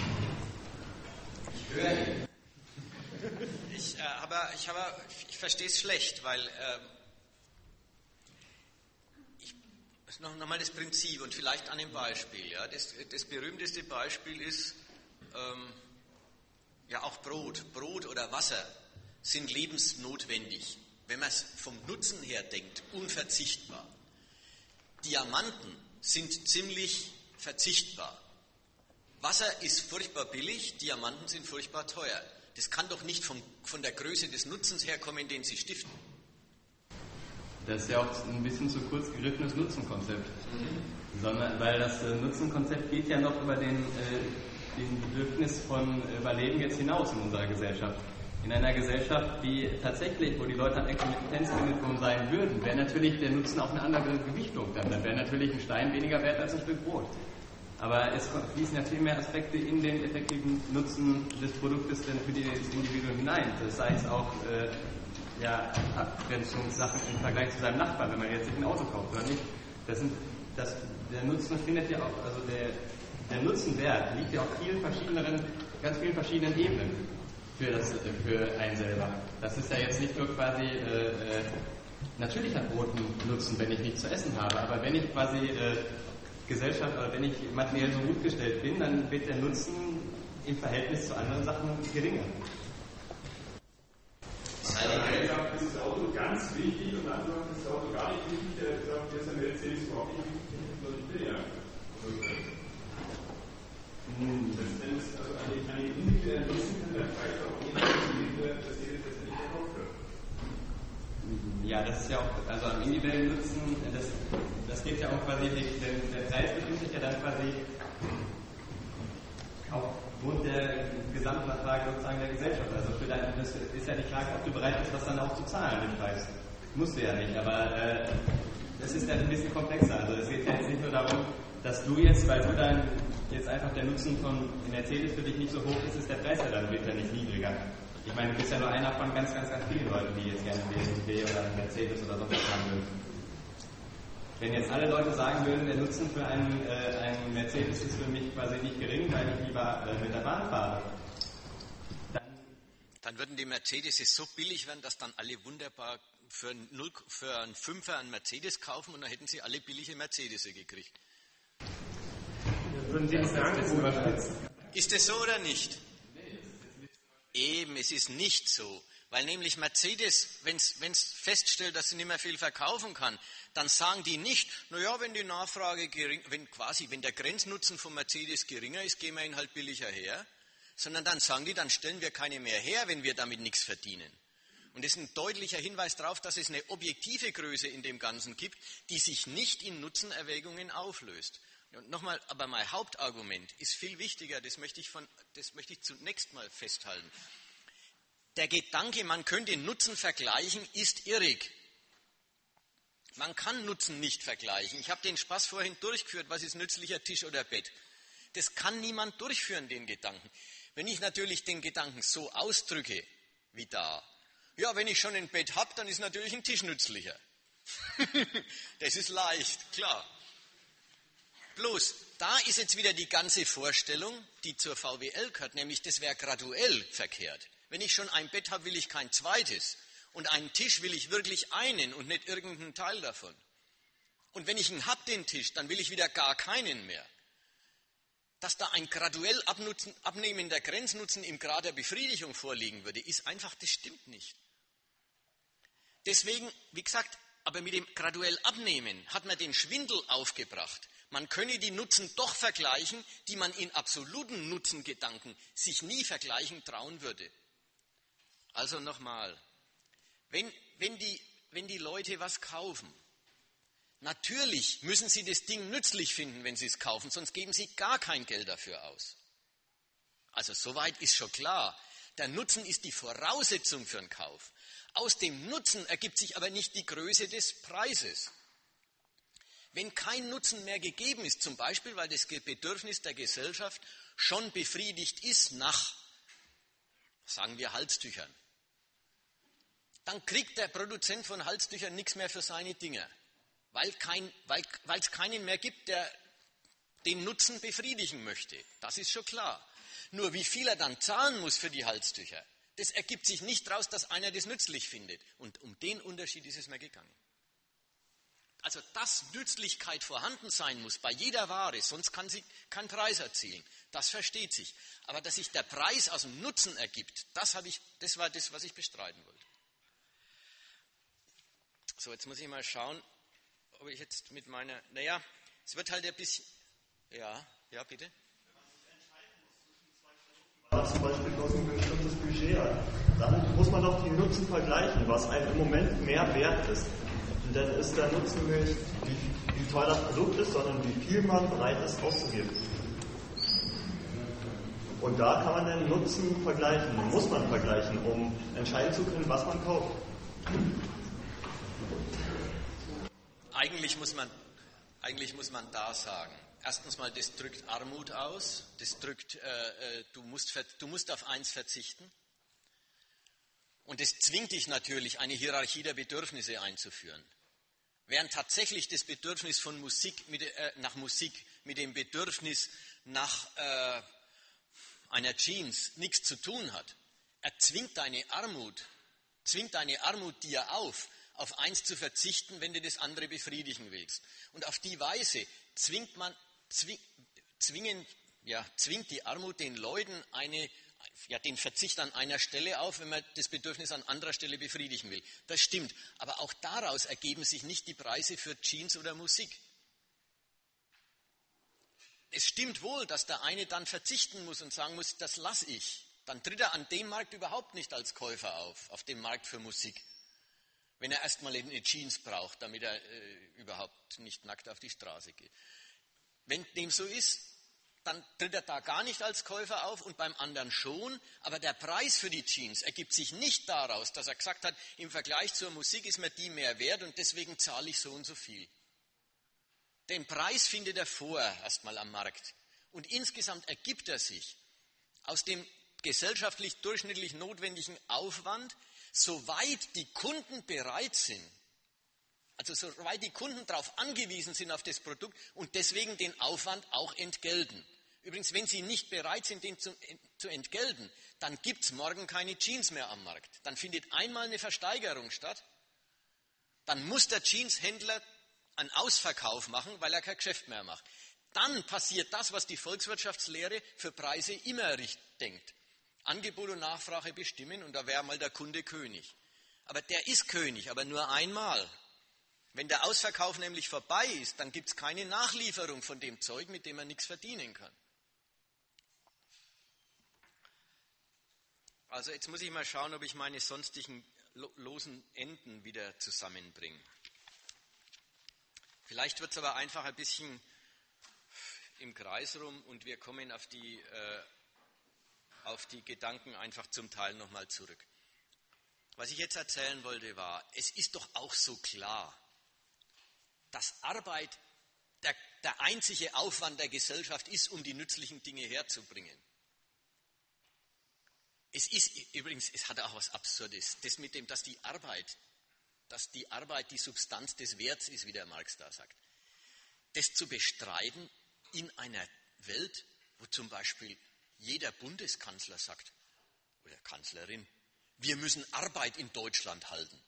Ich höre ihn. Ich, äh, aber ich, habe, ich verstehe es schlecht, weil äh, noch, noch das Prinzip und vielleicht an dem Beispiel. Ja. Das, das berühmteste Beispiel ist ähm, ja auch Brot. Brot oder Wasser sind lebensnotwendig. Wenn man es vom Nutzen her denkt, unverzichtbar. Diamanten sind ziemlich verzichtbar. Wasser ist furchtbar billig, Diamanten sind furchtbar teuer. Das kann doch nicht vom, von der Größe des Nutzens herkommen, den sie stiften. Das ist ja auch ein bisschen zu kurz gegriffenes Nutzenkonzept. Mhm. Sondern, weil das äh, Nutzenkonzept geht ja noch über den, äh, den Bedürfnis von Überleben jetzt hinaus in unserer Gesellschaft. In einer Gesellschaft, die tatsächlich, wo die Leute an Existenzminimum sein würden, wäre natürlich der Nutzen auch eine andere Gewichtung. Dann, dann wäre natürlich ein Stein weniger wert als ein Stück Brot. Aber es fließen ja viel mehr Aspekte in den effektiven Nutzen des Produktes denn für das Individuum hinein. Das heißt auch äh, ja, Abgrenzungssachen im Vergleich zu seinem Nachbarn, wenn man jetzt sich ein Auto kauft oder nicht. Das sind, das, der Nutzen findet ja auch, also der, der Nutzenwert liegt ja auf vielen verschiedenen, ganz vielen verschiedenen Ebenen für, das, für einen selber. Das ist ja jetzt nicht nur quasi, äh, äh, natürlich hat Brot einen Nutzen, wenn ich nichts zu essen habe, aber wenn ich quasi äh, Gesellschaft oder wenn ich materiell so gut gestellt bin, dann wird der Nutzen im Verhältnis zu anderen Sachen geringer. Einer sagt, ist das Auto ganz wichtig und dann sagt, ist das Auto gar nicht wichtig, der sagt, der ist ein Mercedes überhaupt nicht wichtig, sondern ich bin ja. Das ist also eine, eine individuelle Nutzen kann der Preis auch nicht, dass jeder das nicht verkauft wird. Ja, das ist ja auch, also am individuellen Nutzen, das, das geht ja auch quasi, der, der Preis bestimmt sich ja dann quasi aufgrund der Gesamtnachfrage sozusagen der Gesellschaft. Also für dein, das ist ja die Frage, ob du bereit bist, das dann auch zu zahlen, den Preis. Musst du ja nicht, aber äh, das ist ja ein bisschen komplexer. Also es geht ja jetzt nicht nur darum, dass du jetzt, weil du dann jetzt einfach der Nutzen von Mercedes für dich nicht so hoch ist, ist der Preis ja dann wird nicht niedriger. Ich meine, du bist ja nur einer von ganz, ganz, ganz vielen Leuten, die jetzt gerne einen BMW oder Mercedes oder sonst was haben würden. Wenn jetzt alle Leute sagen würden, der Nutzen für einen, äh, einen Mercedes ist für mich quasi nicht gering, weil ich lieber äh, mit der Bahn fahre, dann, dann würden die Mercedes so billig werden, dass dann alle wunderbar für, einen, für einen Fünfer einen Mercedes kaufen und dann hätten sie alle billige Mercedes gekriegt. Würden Sie das sagen, ist es so oder nicht? Eben, es ist nicht so. Weil nämlich Mercedes, wenn es feststellt, dass sie nicht mehr viel verkaufen kann, dann sagen die nicht, naja, wenn die Nachfrage gering, wenn quasi, wenn der Grenznutzen von Mercedes geringer ist, gehen wir ihn halt billiger her, sondern dann sagen die, dann stellen wir keine mehr her, wenn wir damit nichts verdienen. Und das ist ein deutlicher Hinweis darauf, dass es eine objektive Größe in dem Ganzen gibt, die sich nicht in Nutzenerwägungen auflöst. Und nochmal, aber mein Hauptargument ist viel wichtiger, das möchte ich, von, das möchte ich zunächst mal festhalten. Der Gedanke, man könnte Nutzen vergleichen, ist irrig. Man kann Nutzen nicht vergleichen. Ich habe den Spaß vorhin durchgeführt, was ist nützlicher Tisch oder Bett. Das kann niemand durchführen, den Gedanken. Wenn ich natürlich den Gedanken so ausdrücke, wie da, ja, wenn ich schon ein Bett habe, dann ist natürlich ein Tisch nützlicher. das ist leicht, klar. Bloß, da ist jetzt wieder die ganze Vorstellung, die zur VWL gehört, nämlich das wäre graduell verkehrt. Wenn ich schon ein Bett habe, will ich kein zweites. Und einen Tisch will ich wirklich einen und nicht irgendeinen Teil davon. Und wenn ich ihn habe, den Tisch, dann will ich wieder gar keinen mehr. Dass da ein graduell abnehmender Grenznutzen im Grad der Befriedigung vorliegen würde, ist einfach, das stimmt nicht. Deswegen, wie gesagt, aber mit dem graduell Abnehmen hat man den Schwindel aufgebracht. Man könne die Nutzen doch vergleichen, die man in absoluten Nutzengedanken sich nie vergleichen trauen würde. Also nochmal, wenn, wenn, die, wenn die Leute was kaufen, Natürlich müssen Sie das Ding nützlich finden, wenn Sie es kaufen, sonst geben Sie gar kein Geld dafür aus. Also soweit ist schon klar. Der Nutzen ist die Voraussetzung für einen Kauf. Aus dem Nutzen ergibt sich aber nicht die Größe des Preises. Wenn kein Nutzen mehr gegeben ist, zum Beispiel weil das Bedürfnis der Gesellschaft schon befriedigt ist nach, sagen wir, Halstüchern, dann kriegt der Produzent von Halstüchern nichts mehr für seine Dinge, weil es weil, keinen mehr gibt, der den Nutzen befriedigen möchte. Das ist schon klar. Nur wie viel er dann zahlen muss für die Halstücher, das ergibt sich nicht daraus, dass einer das nützlich findet. Und um den Unterschied ist es mir gegangen. Also, dass Nützlichkeit vorhanden sein muss bei jeder Ware, sonst kann sie keinen Preis erzielen. Das versteht sich. Aber dass sich der Preis aus dem Nutzen ergibt, das, ich, das war das, was ich bestreiten wollte. So, jetzt muss ich mal schauen, ob ich jetzt mit meiner, naja, es wird halt ein bisschen, ja, ja, bitte. zum Beispiel kostet ein bestimmtes Budget hat, dann muss man doch die Nutzen vergleichen, was einem im Moment mehr wert ist dann ist der Nutzen nicht, wie, wie teuer das Produkt ist, sondern wie viel man bereit ist auszugeben. Und da kann man den Nutzen vergleichen, muss man vergleichen, um entscheiden zu können, was man kauft. Eigentlich muss man, eigentlich muss man da sagen, erstens mal, das drückt Armut aus, das drückt, äh, äh du, musst, du musst auf eins verzichten. Und es zwingt dich natürlich, eine Hierarchie der Bedürfnisse einzuführen. Während tatsächlich das Bedürfnis von Musik mit, äh, nach Musik mit dem Bedürfnis nach äh, einer Jeans nichts zu tun hat. Er deine Armut, zwingt deine Armut dir auf, auf eins zu verzichten, wenn du das andere befriedigen willst. Und auf die Weise zwingt man, zwingen, ja, zwingt die Armut den Leuten eine ja, den Verzicht an einer Stelle auf, wenn man das Bedürfnis an anderer Stelle befriedigen will. Das stimmt. Aber auch daraus ergeben sich nicht die Preise für Jeans oder Musik. Es stimmt wohl, dass der eine dann verzichten muss und sagen muss, das lasse ich. Dann tritt er an dem Markt überhaupt nicht als Käufer auf, auf dem Markt für Musik. Wenn er erstmal eine Jeans braucht, damit er äh, überhaupt nicht nackt auf die Straße geht. Wenn dem so ist, dann tritt er da gar nicht als Käufer auf und beim anderen schon. Aber der Preis für die Jeans ergibt sich nicht daraus, dass er gesagt hat, im Vergleich zur Musik ist mir die mehr wert und deswegen zahle ich so und so viel. Den Preis findet er vorher erstmal am Markt. Und insgesamt ergibt er sich aus dem gesellschaftlich durchschnittlich notwendigen Aufwand, soweit die Kunden bereit sind, also soweit die Kunden darauf angewiesen sind auf das Produkt und deswegen den Aufwand auch entgelten. Übrigens, wenn sie nicht bereit sind, den zu, zu entgelten, dann gibt es morgen keine Jeans mehr am Markt. Dann findet einmal eine Versteigerung statt. Dann muss der Jeanshändler einen Ausverkauf machen, weil er kein Geschäft mehr macht. Dann passiert das, was die Volkswirtschaftslehre für Preise immer denkt. Angebot und Nachfrage bestimmen und da wäre mal der Kunde König. Aber der ist König, aber nur einmal. Wenn der Ausverkauf nämlich vorbei ist, dann gibt es keine Nachlieferung von dem Zeug, mit dem man nichts verdienen kann. Also jetzt muss ich mal schauen, ob ich meine sonstigen losen Enden wieder zusammenbringe. Vielleicht wird es aber einfach ein bisschen im Kreis rum und wir kommen auf die, äh, auf die Gedanken einfach zum Teil nochmal zurück. Was ich jetzt erzählen wollte war, es ist doch auch so klar, dass Arbeit der, der einzige Aufwand der Gesellschaft ist, um die nützlichen Dinge herzubringen. Es ist übrigens, es hat auch was Absurdes, das mit dem, dass die Arbeit, dass die Arbeit die Substanz des Werts ist, wie der Marx da sagt. Das zu bestreiten in einer Welt, wo zum Beispiel jeder Bundeskanzler sagt, oder Kanzlerin, wir müssen Arbeit in Deutschland halten.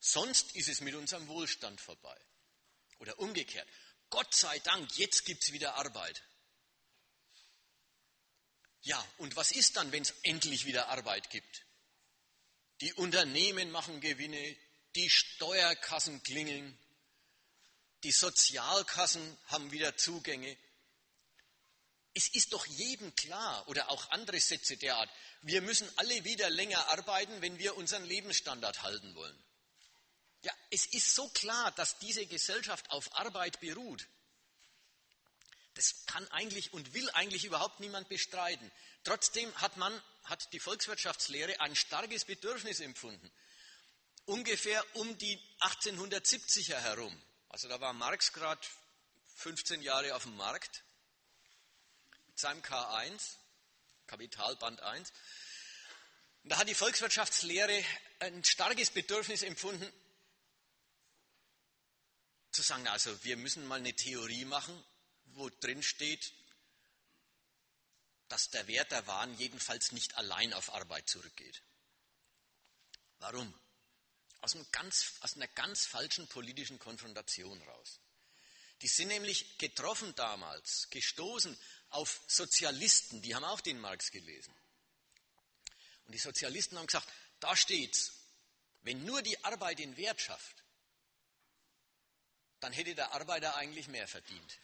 Sonst ist es mit unserem Wohlstand vorbei. Oder umgekehrt. Gott sei Dank, jetzt gibt es wieder Arbeit. Ja, und was ist dann, wenn es endlich wieder Arbeit gibt? Die Unternehmen machen Gewinne, die Steuerkassen klingeln, die Sozialkassen haben wieder Zugänge. Es ist doch jedem klar, oder auch andere Sätze der Art, wir müssen alle wieder länger arbeiten, wenn wir unseren Lebensstandard halten wollen. Ja, es ist so klar, dass diese Gesellschaft auf Arbeit beruht. Das kann eigentlich und will eigentlich überhaupt niemand bestreiten. Trotzdem hat man, hat die Volkswirtschaftslehre ein starkes Bedürfnis empfunden. Ungefähr um die 1870er herum. Also da war Marx gerade 15 Jahre auf dem Markt seinem K1, Kapitalband 1. Und da hat die Volkswirtschaftslehre ein starkes Bedürfnis empfunden, zu sagen, also wir müssen mal eine Theorie machen, wo drin steht, dass der Wert der Waren jedenfalls nicht allein auf Arbeit zurückgeht. Warum? Aus, ganz, aus einer ganz falschen politischen Konfrontation raus. Die sind nämlich getroffen damals, gestoßen auf Sozialisten, die haben auch den Marx gelesen. Und die Sozialisten haben gesagt, da steht's, wenn nur die Arbeit den Wert schafft, dann hätte der Arbeiter eigentlich mehr verdient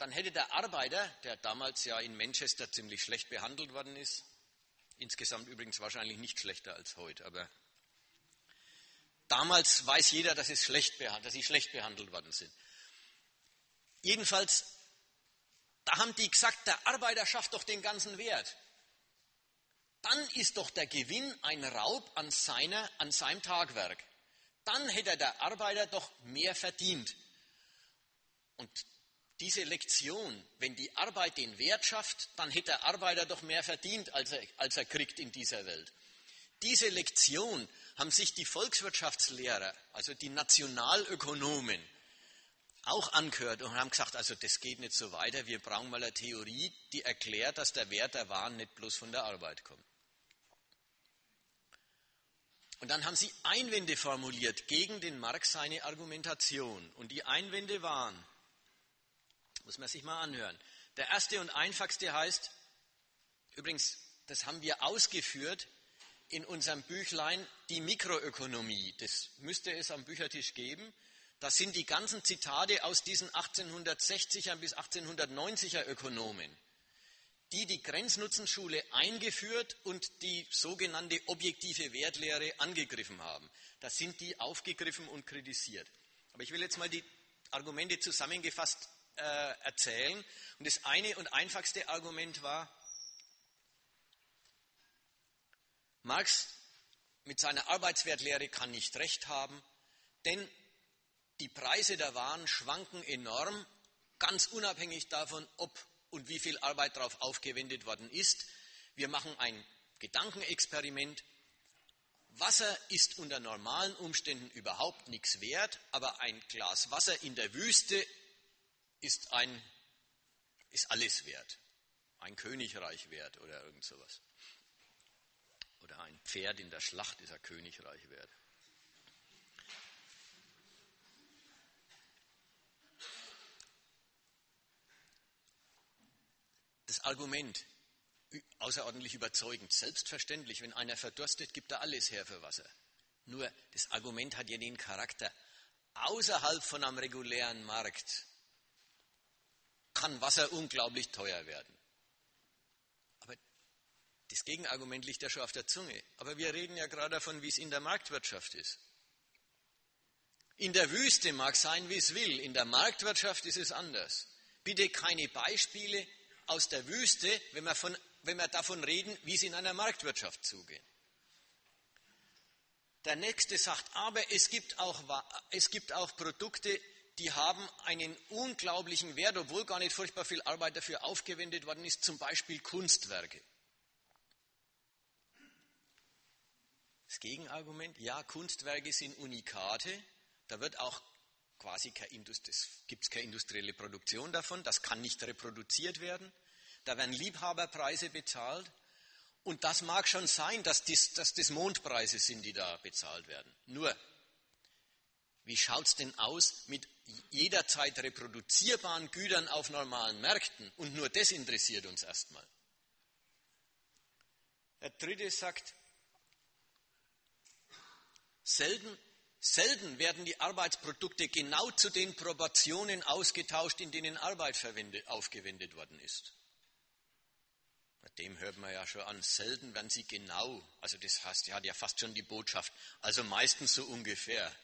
dann hätte der Arbeiter, der damals ja in Manchester ziemlich schlecht behandelt worden ist, insgesamt übrigens wahrscheinlich nicht schlechter als heute, aber damals weiß jeder, dass, es schlecht dass sie schlecht behandelt worden sind. Jedenfalls, da haben die gesagt, der Arbeiter schafft doch den ganzen Wert. Dann ist doch der Gewinn ein Raub an, seiner, an seinem Tagwerk. Dann hätte der Arbeiter doch mehr verdient. Und diese Lektion, wenn die Arbeit den Wert schafft, dann hätte der Arbeiter doch mehr verdient, als er, als er kriegt in dieser Welt. Diese Lektion haben sich die Volkswirtschaftslehrer, also die Nationalökonomen, auch angehört und haben gesagt, also das geht nicht so weiter, wir brauchen mal eine Theorie, die erklärt, dass der Wert der Waren nicht bloß von der Arbeit kommt. Und dann haben sie Einwände formuliert gegen den Marx seine Argumentation. Und die Einwände waren, muss man sich mal anhören. Der erste und einfachste heißt, übrigens, das haben wir ausgeführt in unserem Büchlein, die Mikroökonomie. Das müsste es am Büchertisch geben. Das sind die ganzen Zitate aus diesen 1860er bis 1890er Ökonomen, die die Grenznutzenschule eingeführt und die sogenannte objektive Wertlehre angegriffen haben. Da sind die aufgegriffen und kritisiert. Aber ich will jetzt mal die Argumente zusammengefasst äh, erzählen. Und das eine und einfachste Argument war, Marx mit seiner Arbeitswertlehre kann nicht recht haben, denn die Preise der Waren schwanken enorm, ganz unabhängig davon, ob und wie viel Arbeit darauf aufgewendet worden ist. Wir machen ein Gedankenexperiment. Wasser ist unter normalen Umständen überhaupt nichts wert, aber ein Glas Wasser in der Wüste ist, ein, ist alles wert. Ein Königreich wert oder irgend sowas. Oder ein Pferd in der Schlacht ist ein Königreich wert. Das Argument, außerordentlich überzeugend, selbstverständlich, wenn einer verdurstet, gibt er alles her für Wasser. Nur das Argument hat ja den Charakter, außerhalb von einem regulären Markt kann Wasser unglaublich teuer werden. Aber das Gegenargument liegt ja schon auf der Zunge. Aber wir reden ja gerade davon, wie es in der Marktwirtschaft ist. In der Wüste mag sein, wie es will. In der Marktwirtschaft ist es anders. Bitte keine Beispiele aus der Wüste, wenn wir, von, wenn wir davon reden, wie es in einer Marktwirtschaft zugeht. Der nächste sagt, aber es gibt auch, es gibt auch Produkte, die haben einen unglaublichen Wert, obwohl gar nicht furchtbar viel Arbeit dafür aufgewendet worden ist, zum Beispiel Kunstwerke. Das Gegenargument, ja, Kunstwerke sind Unikate, da wird auch quasi kein gibt es keine industrielle Produktion davon, das kann nicht reproduziert werden, da werden Liebhaberpreise bezahlt und das mag schon sein, dass das, dass das Mondpreise sind, die da bezahlt werden. Nur, wie schaut es denn aus mit jederzeit reproduzierbaren Gütern auf normalen Märkten? Und nur das interessiert uns erstmal. Der dritte sagt, selten, Selten werden die Arbeitsprodukte genau zu den Proportionen ausgetauscht, in denen Arbeit aufgewendet worden ist. Dem hört man ja schon an. Selten werden sie genau, also das heißt, ja, hat ja fast schon die Botschaft, also meistens so ungefähr.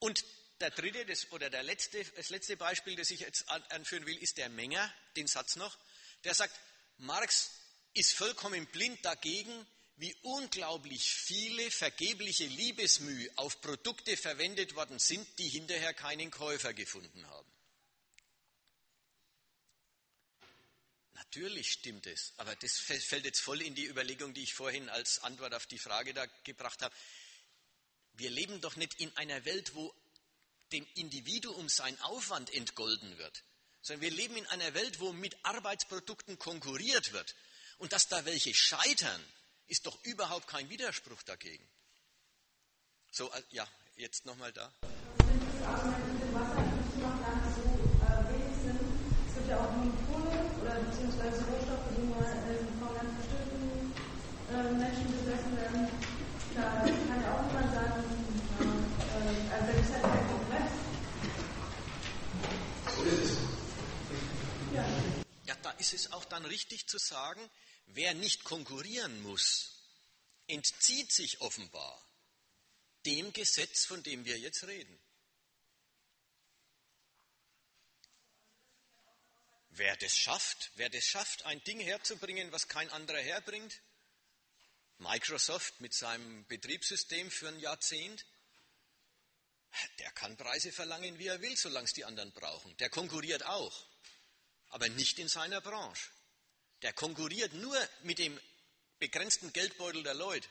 Und der dritte das, oder der letzte, das letzte Beispiel, das ich jetzt anführen will, ist der Menger, den Satz noch. Der sagt, Marx ist vollkommen blind dagegen, wie unglaublich viele vergebliche Liebesmüh auf Produkte verwendet worden sind, die hinterher keinen Käufer gefunden haben. Natürlich stimmt es, aber das fällt jetzt voll in die Überlegung, die ich vorhin als Antwort auf die Frage da gebracht habe. Wir leben doch nicht in einer Welt, wo dem Individuum sein Aufwand entgolden wird, sondern wir leben in einer Welt, wo mit Arbeitsprodukten konkurriert wird. Und dass da welche scheitern, ist doch überhaupt kein Widerspruch dagegen. So, äh, ja, jetzt nochmal da. Ja, da ist es auch dann richtig zu sagen, Wer nicht konkurrieren muss, entzieht sich offenbar dem Gesetz, von dem wir jetzt reden. Wer das schafft, wer das schafft, ein Ding herzubringen, was kein anderer herbringt, Microsoft mit seinem Betriebssystem für ein Jahrzehnt, der kann Preise verlangen, wie er will, solange es die anderen brauchen. Der konkurriert auch, aber nicht in seiner Branche. Der konkurriert nur mit dem begrenzten Geldbeutel der Leute.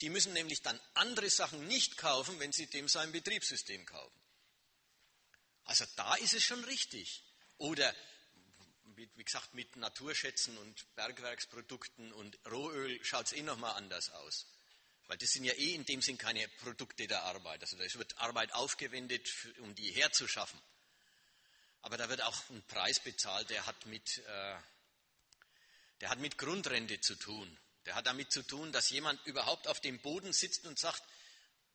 Die müssen nämlich dann andere Sachen nicht kaufen, wenn sie dem sein Betriebssystem kaufen. Also da ist es schon richtig. Oder wie gesagt, mit Naturschätzen und Bergwerksprodukten und Rohöl schaut es eh nochmal anders aus. Weil das sind ja eh in dem Sinn keine Produkte der Arbeit. Also da wird Arbeit aufgewendet, um die herzuschaffen. Aber da wird auch ein Preis bezahlt, der hat mit äh, der hat mit Grundrente zu tun. Der hat damit zu tun, dass jemand überhaupt auf dem Boden sitzt und sagt,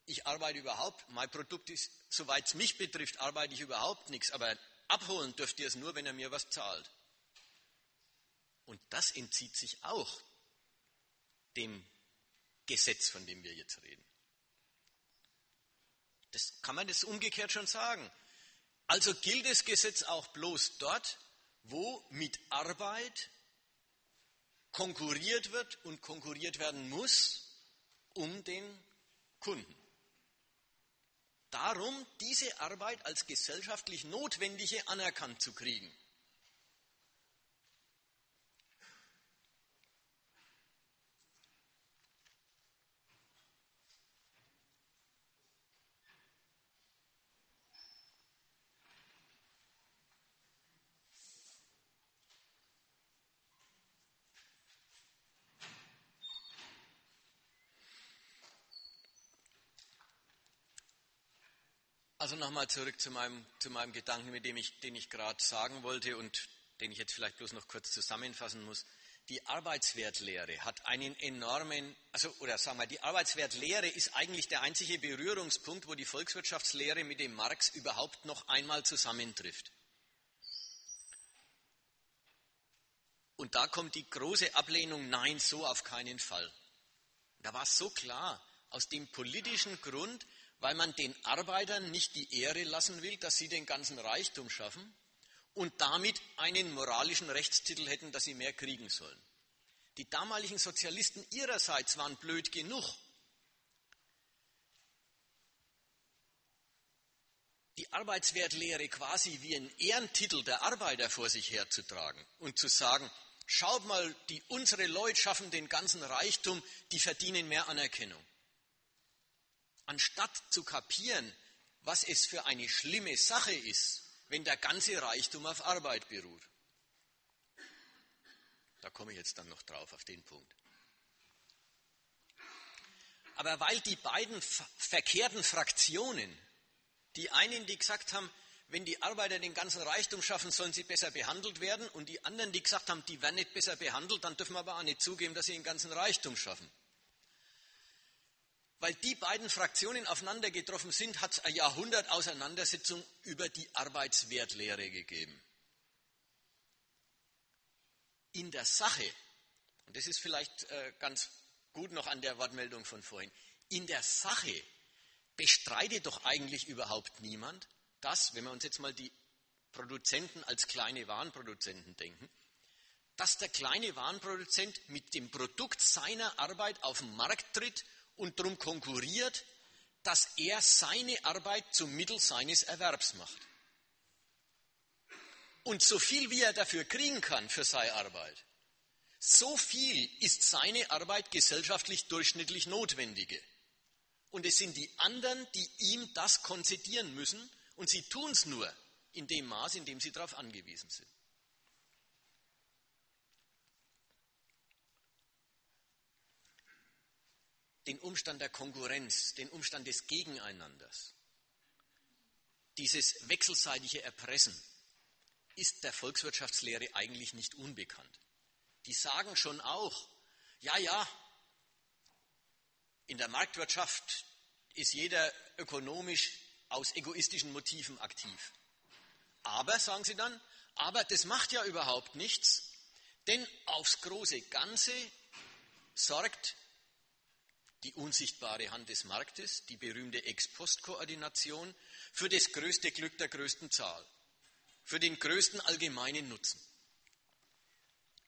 ich arbeite überhaupt, mein Produkt ist, soweit es mich betrifft, arbeite ich überhaupt nichts, aber abholen dürft ihr es nur, wenn er mir was zahlt. Und das entzieht sich auch dem Gesetz, von dem wir jetzt reden. Das kann man das umgekehrt schon sagen. Also gilt das Gesetz auch bloß dort, wo mit Arbeit konkurriert wird und konkurriert werden muss um den Kunden. Darum diese Arbeit als gesellschaftlich notwendige anerkannt zu kriegen. Nochmal zurück zu meinem, zu meinem Gedanken, mit dem ich, den ich gerade sagen wollte und den ich jetzt vielleicht bloß noch kurz zusammenfassen muss. Die Arbeitswertlehre hat einen enormen, also oder sagen wir, die Arbeitswertlehre ist eigentlich der einzige Berührungspunkt, wo die Volkswirtschaftslehre mit dem Marx überhaupt noch einmal zusammentrifft. Und da kommt die große Ablehnung, nein, so auf keinen Fall. Da war es so klar, aus dem politischen Grund, weil man den Arbeitern nicht die Ehre lassen will, dass sie den ganzen Reichtum schaffen und damit einen moralischen Rechtstitel hätten, dass sie mehr kriegen sollen. Die damaligen Sozialisten ihrerseits waren blöd genug. Die Arbeitswertlehre quasi wie einen Ehrentitel der Arbeiter vor sich herzutragen und zu sagen, schaut mal, die, unsere Leute schaffen den ganzen Reichtum, die verdienen mehr Anerkennung anstatt zu kapieren, was es für eine schlimme Sache ist, wenn der ganze Reichtum auf Arbeit beruht. Da komme ich jetzt dann noch drauf auf den Punkt. Aber weil die beiden verkehrten Fraktionen, die einen, die gesagt haben, wenn die Arbeiter den ganzen Reichtum schaffen, sollen sie besser behandelt werden, und die anderen, die gesagt haben, die werden nicht besser behandelt, dann dürfen wir aber auch nicht zugeben, dass sie den ganzen Reichtum schaffen. Weil die beiden Fraktionen aufeinander getroffen sind, hat es eine Jahrhundertauseinandersetzung über die Arbeitswertlehre gegeben. In der Sache, und das ist vielleicht äh, ganz gut noch an der Wortmeldung von vorhin, in der Sache bestreitet doch eigentlich überhaupt niemand, dass, wenn wir uns jetzt mal die Produzenten als kleine Warenproduzenten denken, dass der kleine Warenproduzent mit dem Produkt seiner Arbeit auf den Markt tritt und darum konkurriert, dass er seine Arbeit zum Mittel seines Erwerbs macht. Und so viel wie er dafür kriegen kann für seine Arbeit, so viel ist seine Arbeit gesellschaftlich durchschnittlich notwendige. Und es sind die anderen, die ihm das konzedieren müssen, und sie tun es nur in dem Maß, in dem sie darauf angewiesen sind. Den Umstand der Konkurrenz, den Umstand des Gegeneinanders, dieses wechselseitige Erpressen ist der Volkswirtschaftslehre eigentlich nicht unbekannt. Die sagen schon auch, ja, ja, in der Marktwirtschaft ist jeder ökonomisch aus egoistischen Motiven aktiv. Aber, sagen sie dann, aber das macht ja überhaupt nichts, denn aufs große Ganze sorgt die unsichtbare Hand des Marktes, die berühmte Ex-Post-Koordination, für das größte Glück der größten Zahl, für den größten allgemeinen Nutzen.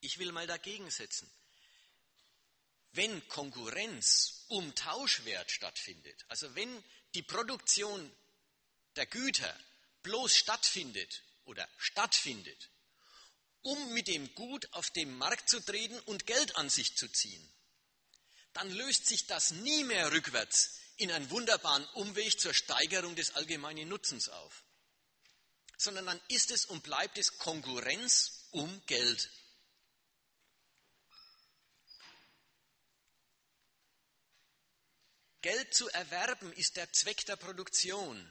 Ich will mal dagegen setzen. Wenn Konkurrenz um Tauschwert stattfindet, also wenn die Produktion der Güter bloß stattfindet oder stattfindet, um mit dem Gut auf den Markt zu treten und Geld an sich zu ziehen, dann löst sich das nie mehr rückwärts in einen wunderbaren Umweg zur Steigerung des allgemeinen Nutzens auf, sondern dann ist es und bleibt es Konkurrenz um Geld. Geld zu erwerben ist der Zweck der Produktion.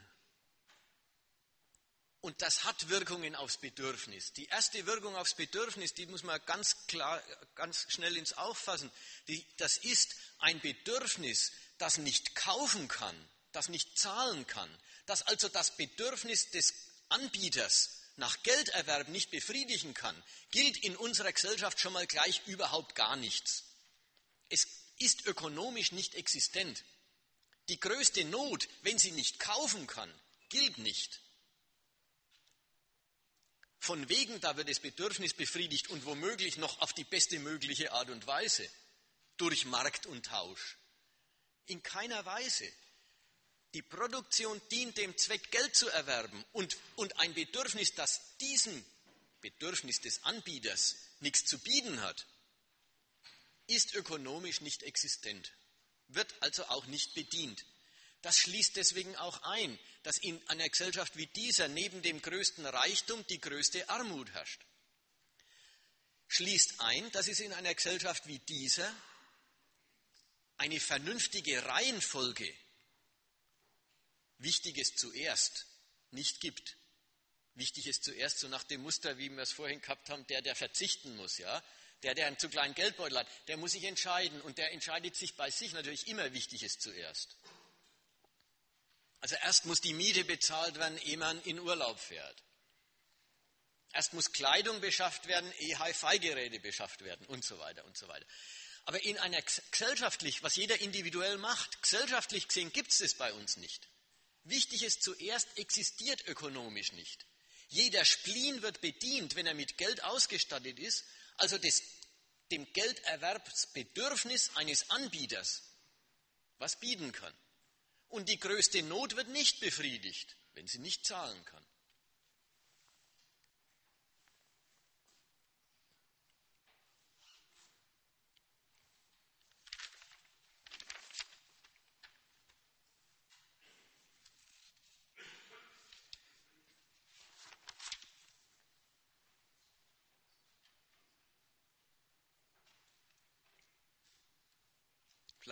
Und das hat Wirkungen aufs Bedürfnis. Die erste Wirkung aufs Bedürfnis, die muss man ganz klar, ganz schnell ins Auffassen. Die, das ist ein Bedürfnis, das nicht kaufen kann, das nicht zahlen kann, das also das Bedürfnis des Anbieters nach Gelderwerb nicht befriedigen kann, gilt in unserer Gesellschaft schon mal gleich überhaupt gar nichts. Es ist ökonomisch nicht existent. Die größte Not, wenn sie nicht kaufen kann, gilt nicht. Von wegen, da wird das Bedürfnis befriedigt und womöglich noch auf die beste mögliche Art und Weise durch Markt und Tausch. In keiner Weise. Die Produktion dient dem Zweck, Geld zu erwerben und, und ein Bedürfnis, das diesem Bedürfnis des Anbieters nichts zu bieten hat, ist ökonomisch nicht existent, wird also auch nicht bedient. Das schließt deswegen auch ein, dass in einer Gesellschaft wie dieser neben dem größten Reichtum die größte Armut herrscht. Schließt ein, dass es in einer Gesellschaft wie dieser eine vernünftige Reihenfolge Wichtiges zuerst nicht gibt. Wichtiges zuerst, so nach dem Muster, wie wir es vorhin gehabt haben, der, der verzichten muss, ja. Der, der einen zu kleinen Geldbeutel hat, der muss sich entscheiden und der entscheidet sich bei sich natürlich immer Wichtiges zuerst. Also erst muss die Miete bezahlt werden, ehe man in Urlaub fährt. Erst muss Kleidung beschafft werden, ehe Hi-Fi-Geräte beschafft werden und so weiter und so weiter. Aber in einer gesellschaftlich, was jeder individuell macht, gesellschaftlich gesehen gibt es das bei uns nicht. Wichtiges zuerst existiert ökonomisch nicht. Jeder Spleen wird bedient, wenn er mit Geld ausgestattet ist, also das, dem Gelderwerbsbedürfnis eines Anbieters was bieten kann. Und die größte Not wird nicht befriedigt, wenn sie nicht zahlen kann.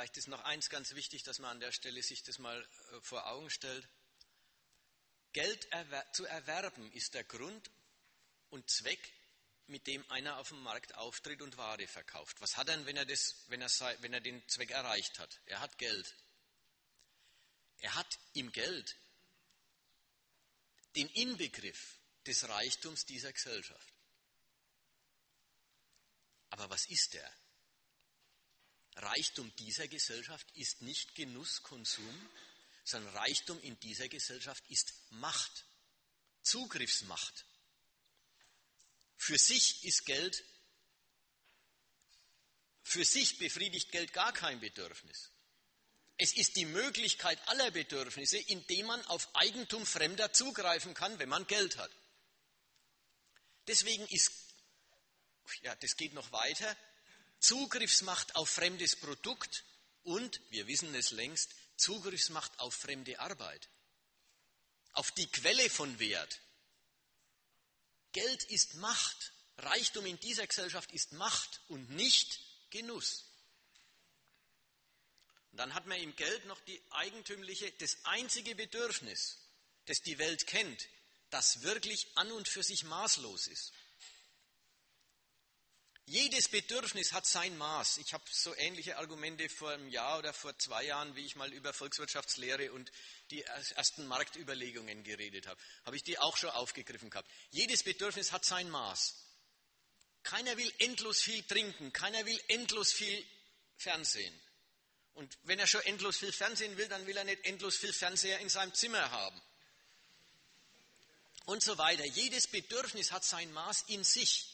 Vielleicht ist noch eins ganz wichtig, dass man an der Stelle sich das mal äh, vor Augen stellt. Geld zu erwerben ist der Grund und Zweck, mit dem einer auf dem Markt auftritt und Ware verkauft. Was hat er wenn er, das, wenn er, wenn er den Zweck erreicht hat? Er hat Geld. Er hat im Geld den Inbegriff des Reichtums dieser Gesellschaft. Aber was ist der? Reichtum dieser Gesellschaft ist nicht Genuss, Konsum, sondern Reichtum in dieser Gesellschaft ist Macht, Zugriffsmacht. Für sich ist Geld, für sich befriedigt Geld gar kein Bedürfnis. Es ist die Möglichkeit aller Bedürfnisse, indem man auf Eigentum Fremder zugreifen kann, wenn man Geld hat. Deswegen ist, ja, das geht noch weiter, Zugriffsmacht auf fremdes Produkt und, wir wissen es längst, Zugriffsmacht auf fremde Arbeit, auf die Quelle von Wert. Geld ist Macht. Reichtum in dieser Gesellschaft ist Macht und nicht Genuss. Und dann hat man im Geld noch die eigentümliche, das einzige Bedürfnis, das die Welt kennt, das wirklich an und für sich maßlos ist. Jedes Bedürfnis hat sein Maß. Ich habe so ähnliche Argumente vor einem Jahr oder vor zwei Jahren, wie ich mal über Volkswirtschaftslehre und die ersten Marktüberlegungen geredet habe, habe ich die auch schon aufgegriffen gehabt. Jedes Bedürfnis hat sein Maß. Keiner will endlos viel trinken, keiner will endlos viel Fernsehen. Und wenn er schon endlos viel Fernsehen will, dann will er nicht endlos viel Fernseher in seinem Zimmer haben. Und so weiter. Jedes Bedürfnis hat sein Maß in sich.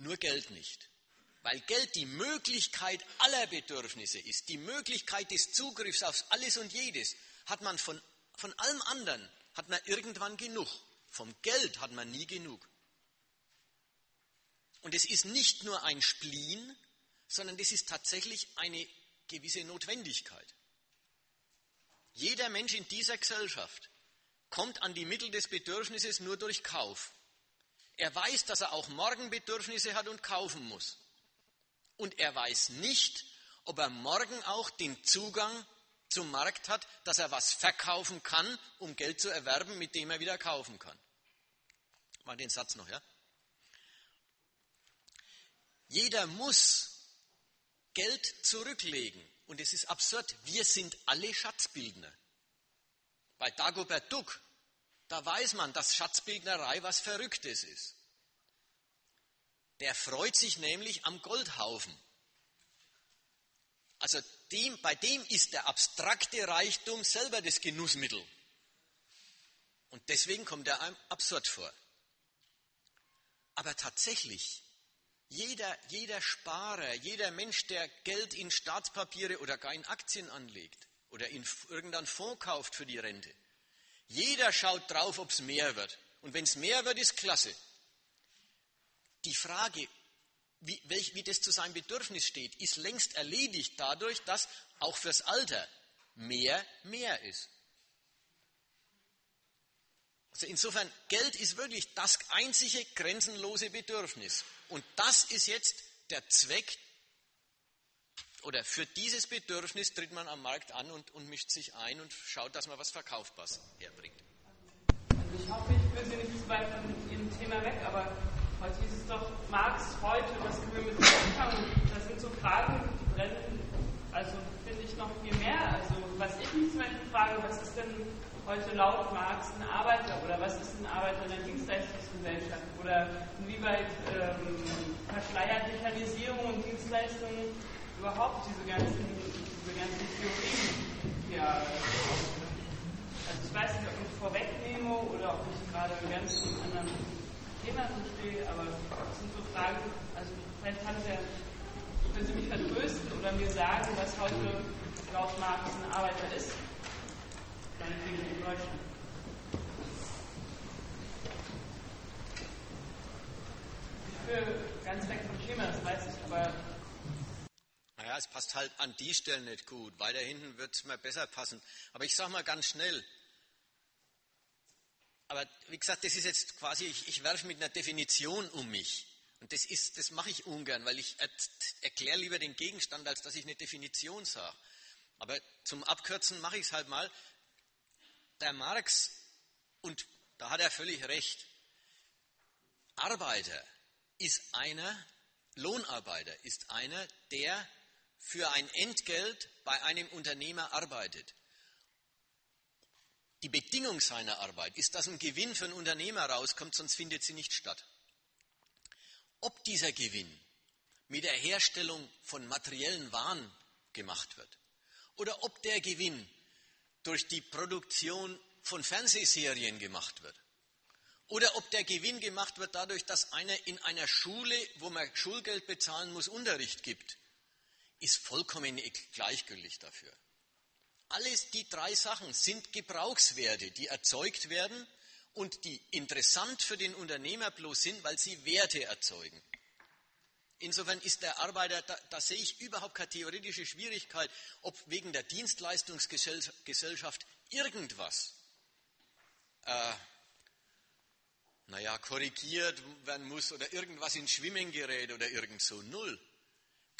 Nur Geld nicht. Weil Geld die Möglichkeit aller Bedürfnisse ist, die Möglichkeit des Zugriffs auf alles und jedes, hat man von, von allem anderen, hat man irgendwann genug. Vom Geld hat man nie genug. Und es ist nicht nur ein Spleen, sondern das ist tatsächlich eine gewisse Notwendigkeit. Jeder Mensch in dieser Gesellschaft kommt an die Mittel des Bedürfnisses nur durch Kauf. Er weiß, dass er auch morgen Bedürfnisse hat und kaufen muss. Und er weiß nicht, ob er morgen auch den Zugang zum Markt hat, dass er was verkaufen kann, um Geld zu erwerben, mit dem er wieder kaufen kann. Mal den Satz noch, ja? Jeder muss Geld zurücklegen. Und es ist absurd, wir sind alle Schatzbildner. Bei Dagobert Duck, da weiß man, dass Schatzbildnerei was Verrücktes ist. Der freut sich nämlich am Goldhaufen. Also dem, bei dem ist der abstrakte Reichtum selber das Genussmittel. Und deswegen kommt er einem absurd vor. Aber tatsächlich jeder, jeder Sparer, jeder Mensch, der Geld in Staatspapiere oder gar in Aktien anlegt oder in irgendeinen Fonds kauft für die Rente, jeder schaut drauf, ob es mehr wird. Und wenn es mehr wird, ist klasse. Die Frage, wie, welch, wie das zu seinem Bedürfnis steht, ist längst erledigt dadurch, dass auch fürs Alter mehr mehr ist. Also insofern, Geld ist wirklich das einzige grenzenlose Bedürfnis. Und das ist jetzt der Zweck, oder für dieses Bedürfnis tritt man am Markt an und, und mischt sich ein und schaut, dass man was Verkaufbares herbringt. Also ich hoffe, ich Sie nicht zu weit von Ihrem Thema weg, aber heute hieß es doch Marx heute, was können wir mit dem anfangen? Das sind so Fragen, die brennen, also finde ich noch viel mehr. Also was ich mich zum Beispiel frage, was ist denn heute laut Marx ein Arbeiter oder was ist ein Arbeiter in der Dienstleistungsgesellschaft oder inwieweit ähm, verschleiert Mechanisierung und Dienstleistung überhaupt diese ganzen, diese ganzen Theorien ja, also ich weiß nicht, ob ich vorwegnehme oder ob ich gerade in ganz anderen Thema so stehe, aber das sind so Fragen, also vielleicht haben Sie ja, können Sie mich vertrösten oder mir sagen, was heute laut Marx ein Arbeiter ist meinetwegen in Deutschland. Ich führe ganz weg vom Schema, das weiß ich, aber. Naja, es passt halt an die Stellen nicht gut. Weiter hinten wird es mir besser passen. Aber ich sage mal ganz schnell. Aber wie gesagt, das ist jetzt quasi, ich, ich werfe mit einer Definition um mich. Und das, das mache ich ungern, weil ich erkläre lieber den Gegenstand, als dass ich eine Definition sage. Aber zum Abkürzen mache ich es halt mal der Marx, und da hat er völlig recht, Arbeiter ist einer, Lohnarbeiter ist einer, der für ein Entgelt bei einem Unternehmer arbeitet. Die Bedingung seiner Arbeit ist, dass ein Gewinn für einen Unternehmer rauskommt, sonst findet sie nicht statt. Ob dieser Gewinn mit der Herstellung von materiellen Waren gemacht wird oder ob der Gewinn durch die Produktion von Fernsehserien gemacht wird. Oder ob der Gewinn gemacht wird dadurch, dass einer in einer Schule, wo man Schulgeld bezahlen muss, Unterricht gibt, ist vollkommen gleichgültig dafür. Alles die drei Sachen sind Gebrauchswerte, die erzeugt werden und die interessant für den Unternehmer bloß sind, weil sie Werte erzeugen. Insofern ist der Arbeiter, da, da, sehe ich überhaupt keine theoretische Schwierigkeit, ob wegen der Dienstleistungsgesellschaft irgendwas, äh, naja, korrigiert werden muss oder irgendwas ins Schwimmen gerät oder irgend so. Null.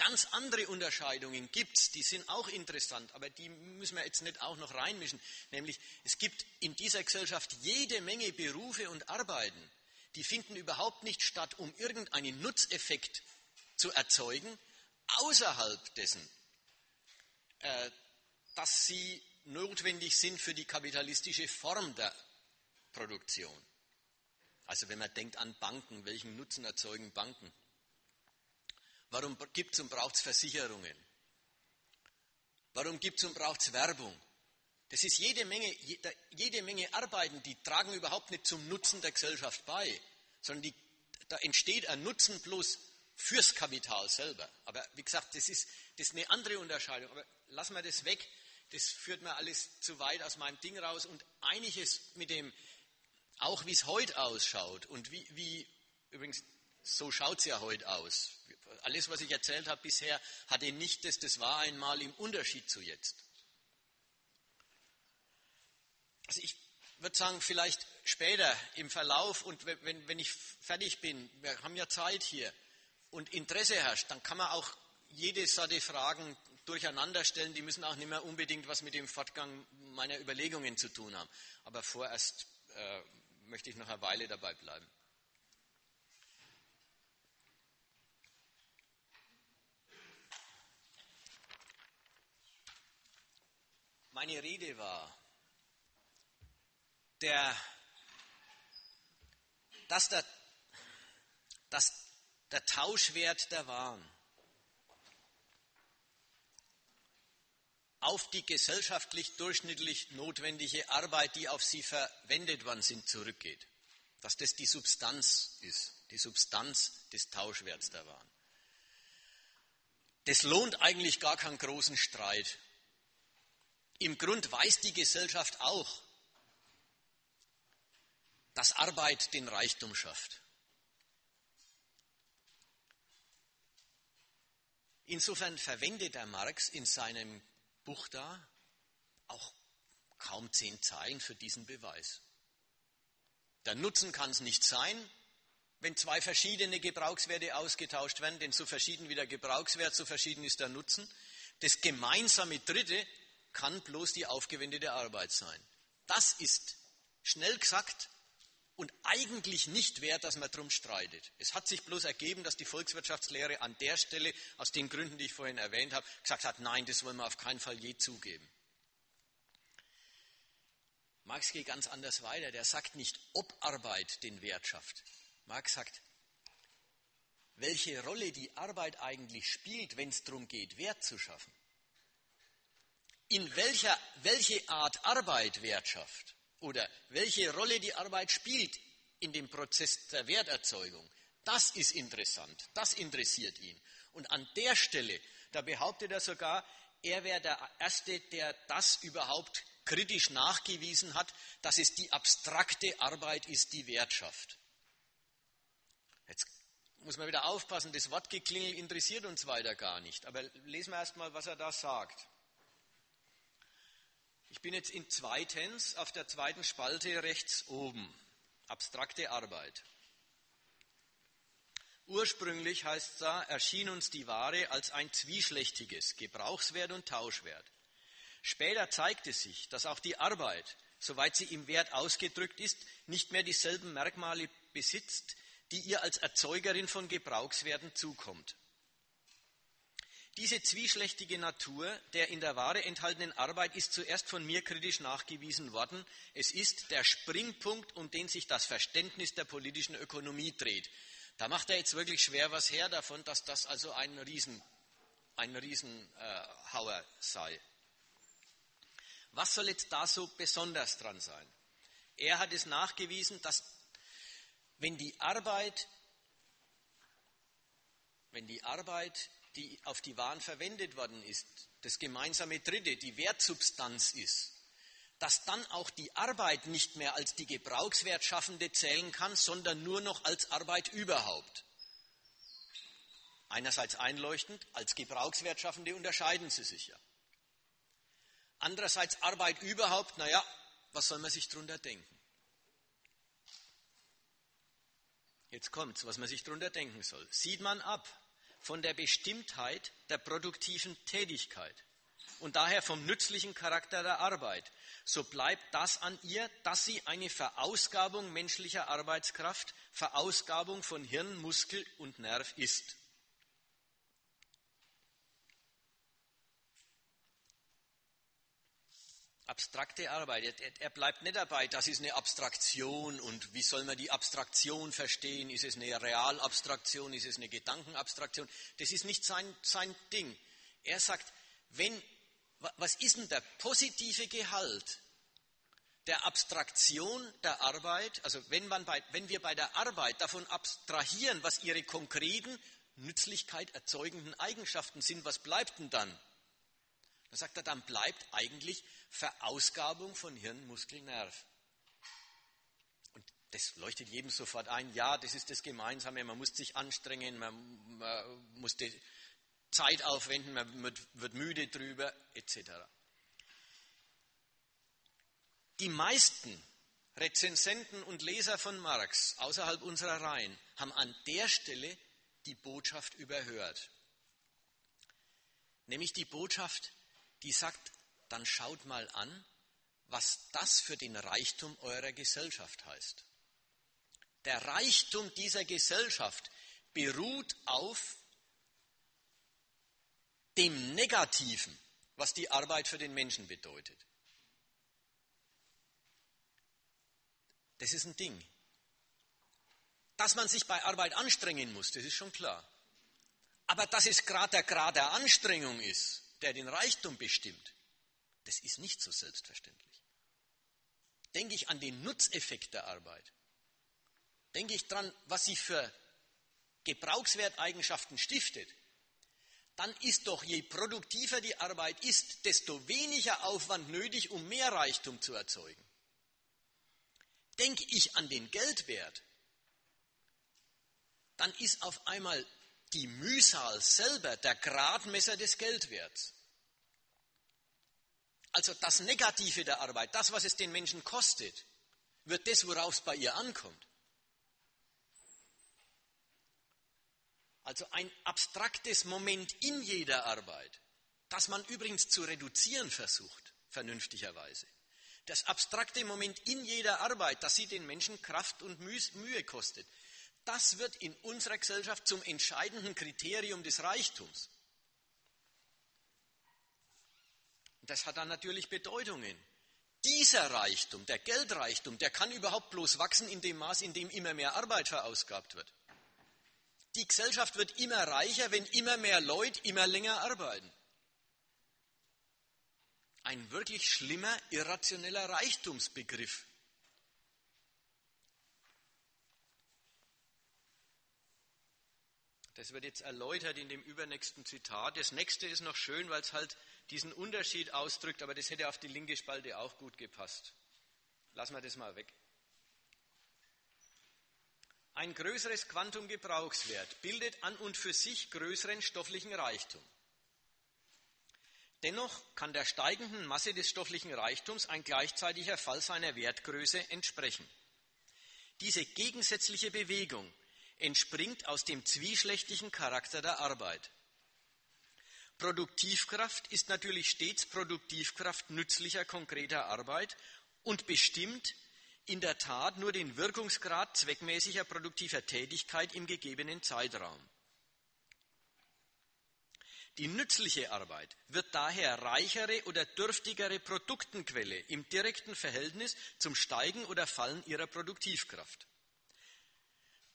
Ganz andere Unterscheidungen gibt es, die sind auch interessant, aber die müssen wir jetzt nicht auch noch reinmischen. Nämlich, es gibt in dieser Gesellschaft jede Menge Berufe und Arbeiten, die finden überhaupt nicht statt, um irgendeinen Nutzeffekt zu erzeugen, außerhalb dessen, äh, dass sie notwendig sind für die kapitalistische Form der Produktion. Also wenn man denkt an Banken, welchen Nutzen erzeugen Banken? Warum gibt es und braucht es Versicherungen? Warum gibt es und braucht es Werbung? Das ist jede Menge, jede Menge Arbeiten, die tragen überhaupt nicht zum Nutzen der Gesellschaft bei, sondern die, da entsteht ein Nutzen bloß fürs Kapital selber. Aber wie gesagt, das ist, das ist eine andere Unterscheidung. Aber lassen wir das weg, das führt mir alles zu weit aus meinem Ding raus. Und einiges mit dem, auch wie es heute ausschaut und wie, wie übrigens, so schaut es ja heute aus. Alles, was ich erzählt habe bisher, hatte nicht das, das war einmal im Unterschied zu jetzt. Also ich würde sagen, vielleicht später im Verlauf und wenn, wenn ich fertig bin, wir haben ja Zeit hier und Interesse herrscht, dann kann man auch jede Sorte Fragen durcheinander stellen. Die müssen auch nicht mehr unbedingt was mit dem Fortgang meiner Überlegungen zu tun haben. Aber vorerst äh, möchte ich noch eine Weile dabei bleiben. Meine Rede war, der, dass, der, dass der Tauschwert der Waren auf die gesellschaftlich durchschnittlich notwendige Arbeit, die auf sie verwendet worden sind, zurückgeht. Dass das die Substanz ist, die Substanz des Tauschwerts der Waren. Das lohnt eigentlich gar keinen großen Streit. Im Grund weiß die Gesellschaft auch, dass Arbeit den Reichtum schafft. Insofern verwendet der Marx in seinem Buch da auch kaum zehn Zeilen für diesen Beweis. Der Nutzen kann es nicht sein, wenn zwei verschiedene Gebrauchswerte ausgetauscht werden, denn so verschieden wie der Gebrauchswert, so verschieden ist der Nutzen. Das gemeinsame Dritte kann bloß die aufgewendete Arbeit sein. Das ist schnell gesagt und eigentlich nicht wert, dass man darum streitet. Es hat sich bloß ergeben, dass die Volkswirtschaftslehre an der Stelle, aus den Gründen, die ich vorhin erwähnt habe, gesagt hat, nein, das wollen wir auf keinen Fall je zugeben. Marx geht ganz anders weiter. Der sagt nicht, ob Arbeit den Wert schafft. Marx sagt, welche Rolle die Arbeit eigentlich spielt, wenn es darum geht, Wert zu schaffen. In welcher, welche Art Arbeit Wert schafft oder welche Rolle die Arbeit spielt in dem Prozess der Werterzeugung, das ist interessant, das interessiert ihn. Und an der Stelle, da behauptet er sogar, er wäre der Erste, der das überhaupt kritisch nachgewiesen hat, dass es die abstrakte Arbeit ist, die Wert schafft. Jetzt muss man wieder aufpassen, das Wortgeklingel interessiert uns weiter gar nicht. Aber lesen wir erst mal, was er da sagt. Ich bin jetzt in zweitens auf der zweiten Spalte rechts oben. Abstrakte Arbeit. Ursprünglich heißt es da, erschien uns die Ware als ein zwischlechtiges Gebrauchswert und Tauschwert. Später zeigte sich, dass auch die Arbeit, soweit sie im Wert ausgedrückt ist, nicht mehr dieselben Merkmale besitzt, die ihr als Erzeugerin von Gebrauchswerten zukommt. Diese zwieschlechtige Natur der in der Ware enthaltenen Arbeit ist zuerst von mir kritisch nachgewiesen worden. Es ist der Springpunkt, um den sich das Verständnis der politischen Ökonomie dreht. Da macht er jetzt wirklich schwer was her davon, dass das also ein Riesen, ein Riesenhauer sei. Was soll jetzt da so besonders dran sein? Er hat es nachgewiesen, dass wenn die Arbeit, wenn die Arbeit, die auf die Waren verwendet worden ist, das gemeinsame Dritte, die Wertsubstanz ist, dass dann auch die Arbeit nicht mehr als die Gebrauchswertschaffende zählen kann, sondern nur noch als Arbeit überhaupt. Einerseits einleuchtend, als Gebrauchswertschaffende unterscheiden sie sich ja. Andererseits Arbeit überhaupt, naja, was soll man sich darunter denken? Jetzt kommt's, was man sich darunter denken soll. Sieht man ab von der Bestimmtheit der produktiven Tätigkeit und daher vom nützlichen Charakter der Arbeit, so bleibt das an ihr, dass sie eine Verausgabung menschlicher Arbeitskraft, Verausgabung von Hirn, Muskel und Nerv ist. Abstrakte Arbeit. Er, bleibt nicht dabei, das ist eine Abstraktion und wie soll man die Abstraktion verstehen? Ist es eine Realabstraktion? Ist es eine Gedankenabstraktion? Das ist nicht sein, sein Ding. Er sagt, wenn, was ist denn der positive Gehalt der Abstraktion der Arbeit? Also wenn, man bei, wenn wir bei der Arbeit davon abstrahieren, was ihre konkreten Nützlichkeit erzeugenden Eigenschaften sind, was bleibt denn dann? Dann sagt er, dann bleibt eigentlich Verausgabung von Hirn, Muskel, Nerv. Und das leuchtet jedem sofort ein. Ja, das ist das Gemeinsame. Man muss sich anstrengen, man, man muss die Zeit aufwenden, man wird, wird müde drüber, etc. Die meisten Rezensenten und Leser von Marx außerhalb unserer Reihen haben an der Stelle die Botschaft überhört. Nämlich die Botschaft, die sagt, dann schaut mal an, was das für den Reichtum eurer Gesellschaft heißt. Der Reichtum dieser Gesellschaft beruht auf dem Negativen, was die Arbeit für den Menschen bedeutet. Das ist ein Ding. Dass man sich bei Arbeit anstrengen muss, das ist schon klar. Aber dass es gerade der Grad der Anstrengung ist, der den Reichtum bestimmt, das ist nicht so selbstverständlich. Denke ich an den Nutzeffekt der Arbeit. Denke ich daran, was sie für Gebrauchswerteigenschaften stiftet. Dann ist doch, je produktiver die Arbeit ist, desto weniger Aufwand nötig, um mehr Reichtum zu erzeugen. Denke ich an den Geldwert, dann ist auf einmal die Mühsal selber der Gradmesser des Geldwerts. Also das Negative der Arbeit, das, was es den Menschen kostet, wird das, worauf es bei ihr ankommt. Also ein abstraktes Moment in jeder Arbeit, das man übrigens zu reduzieren versucht, vernünftigerweise. Das abstrakte Moment in jeder Arbeit, das sie den Menschen Kraft und Mühe kostet, das wird in unserer Gesellschaft zum entscheidenden Kriterium des Reichtums. das hat dann natürlich Bedeutungen. Dieser Reichtum, der Geldreichtum, der kann überhaupt bloß wachsen in dem Maß, in dem immer mehr Arbeit verausgabt wird. Die Gesellschaft wird immer reicher, wenn immer mehr Leute immer länger arbeiten. Ein wirklich schlimmer, irrationeller Reichtumsbegriff. Das wird jetzt erläutert in dem übernächsten Zitat. Das nächste ist noch schön, weil es halt diesen Unterschied ausdrückt, aber das hätte auf die linke Spalte auch gut gepasst. Lassen wir das mal weg. Ein größeres Quantum Gebrauchswert bildet an und für sich größeren stofflichen Reichtum. Dennoch kann der steigenden Masse des stofflichen Reichtums ein gleichzeitiger Fall seiner Wertgröße entsprechen. Diese gegensätzliche Bewegung entspringt aus dem zwieschlechtigen Charakter der Arbeit. Produktivkraft ist natürlich stets Produktivkraft nützlicher, konkreter Arbeit und bestimmt in der Tat nur den Wirkungsgrad zweckmäßiger produktiver Tätigkeit im gegebenen Zeitraum. Die nützliche Arbeit wird daher reichere oder dürftigere Produktenquelle im direkten Verhältnis zum Steigen oder Fallen ihrer Produktivkraft.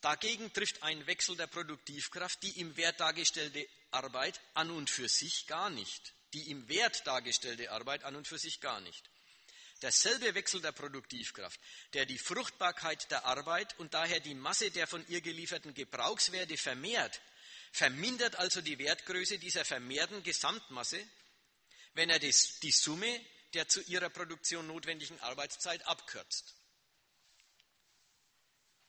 Dagegen trifft ein Wechsel der Produktivkraft die im Wert dargestellte Arbeit an und für sich gar nicht. die im Wert dargestellte Arbeit an und für sich gar nicht. Derselbe Wechsel der Produktivkraft, der die Fruchtbarkeit der Arbeit und daher die Masse der von ihr gelieferten Gebrauchswerte vermehrt, vermindert also die Wertgröße dieser vermehrten Gesamtmasse, wenn er die Summe der zu ihrer Produktion notwendigen Arbeitszeit abkürzt.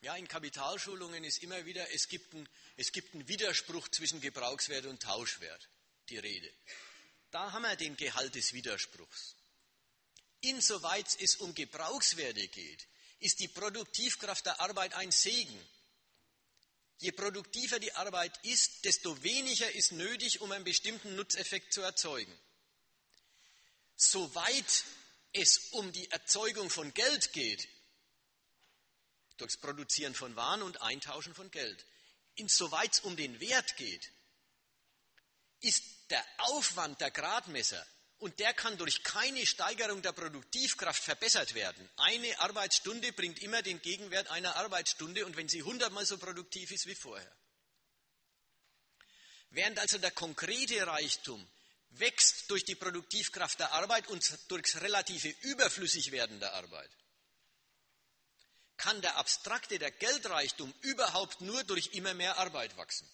Ja, in Kapitalschulungen ist immer wieder, es gibt, ein, es gibt einen Widerspruch zwischen Gebrauchswert und Tauschwert, die Rede. Da haben wir den Gehalt des Widerspruchs. Insoweit es um Gebrauchswerte geht, ist die Produktivkraft der Arbeit ein Segen. Je produktiver die Arbeit ist, desto weniger ist nötig, um einen bestimmten Nutzeffekt zu erzeugen. Soweit es um die Erzeugung von Geld geht, durchs Produzieren von Waren und Eintauschen von Geld. Insoweit es um den Wert geht, ist der Aufwand der Gradmesser und der kann durch keine Steigerung der Produktivkraft verbessert werden. Eine Arbeitsstunde bringt immer den Gegenwert einer Arbeitsstunde und wenn sie hundertmal so produktiv ist wie vorher. Während also der konkrete Reichtum wächst durch die Produktivkraft der Arbeit und durchs relative Überflüssigwerden der Arbeit kann der abstrakte, der Geldreichtum überhaupt nur durch immer mehr Arbeit wachsen.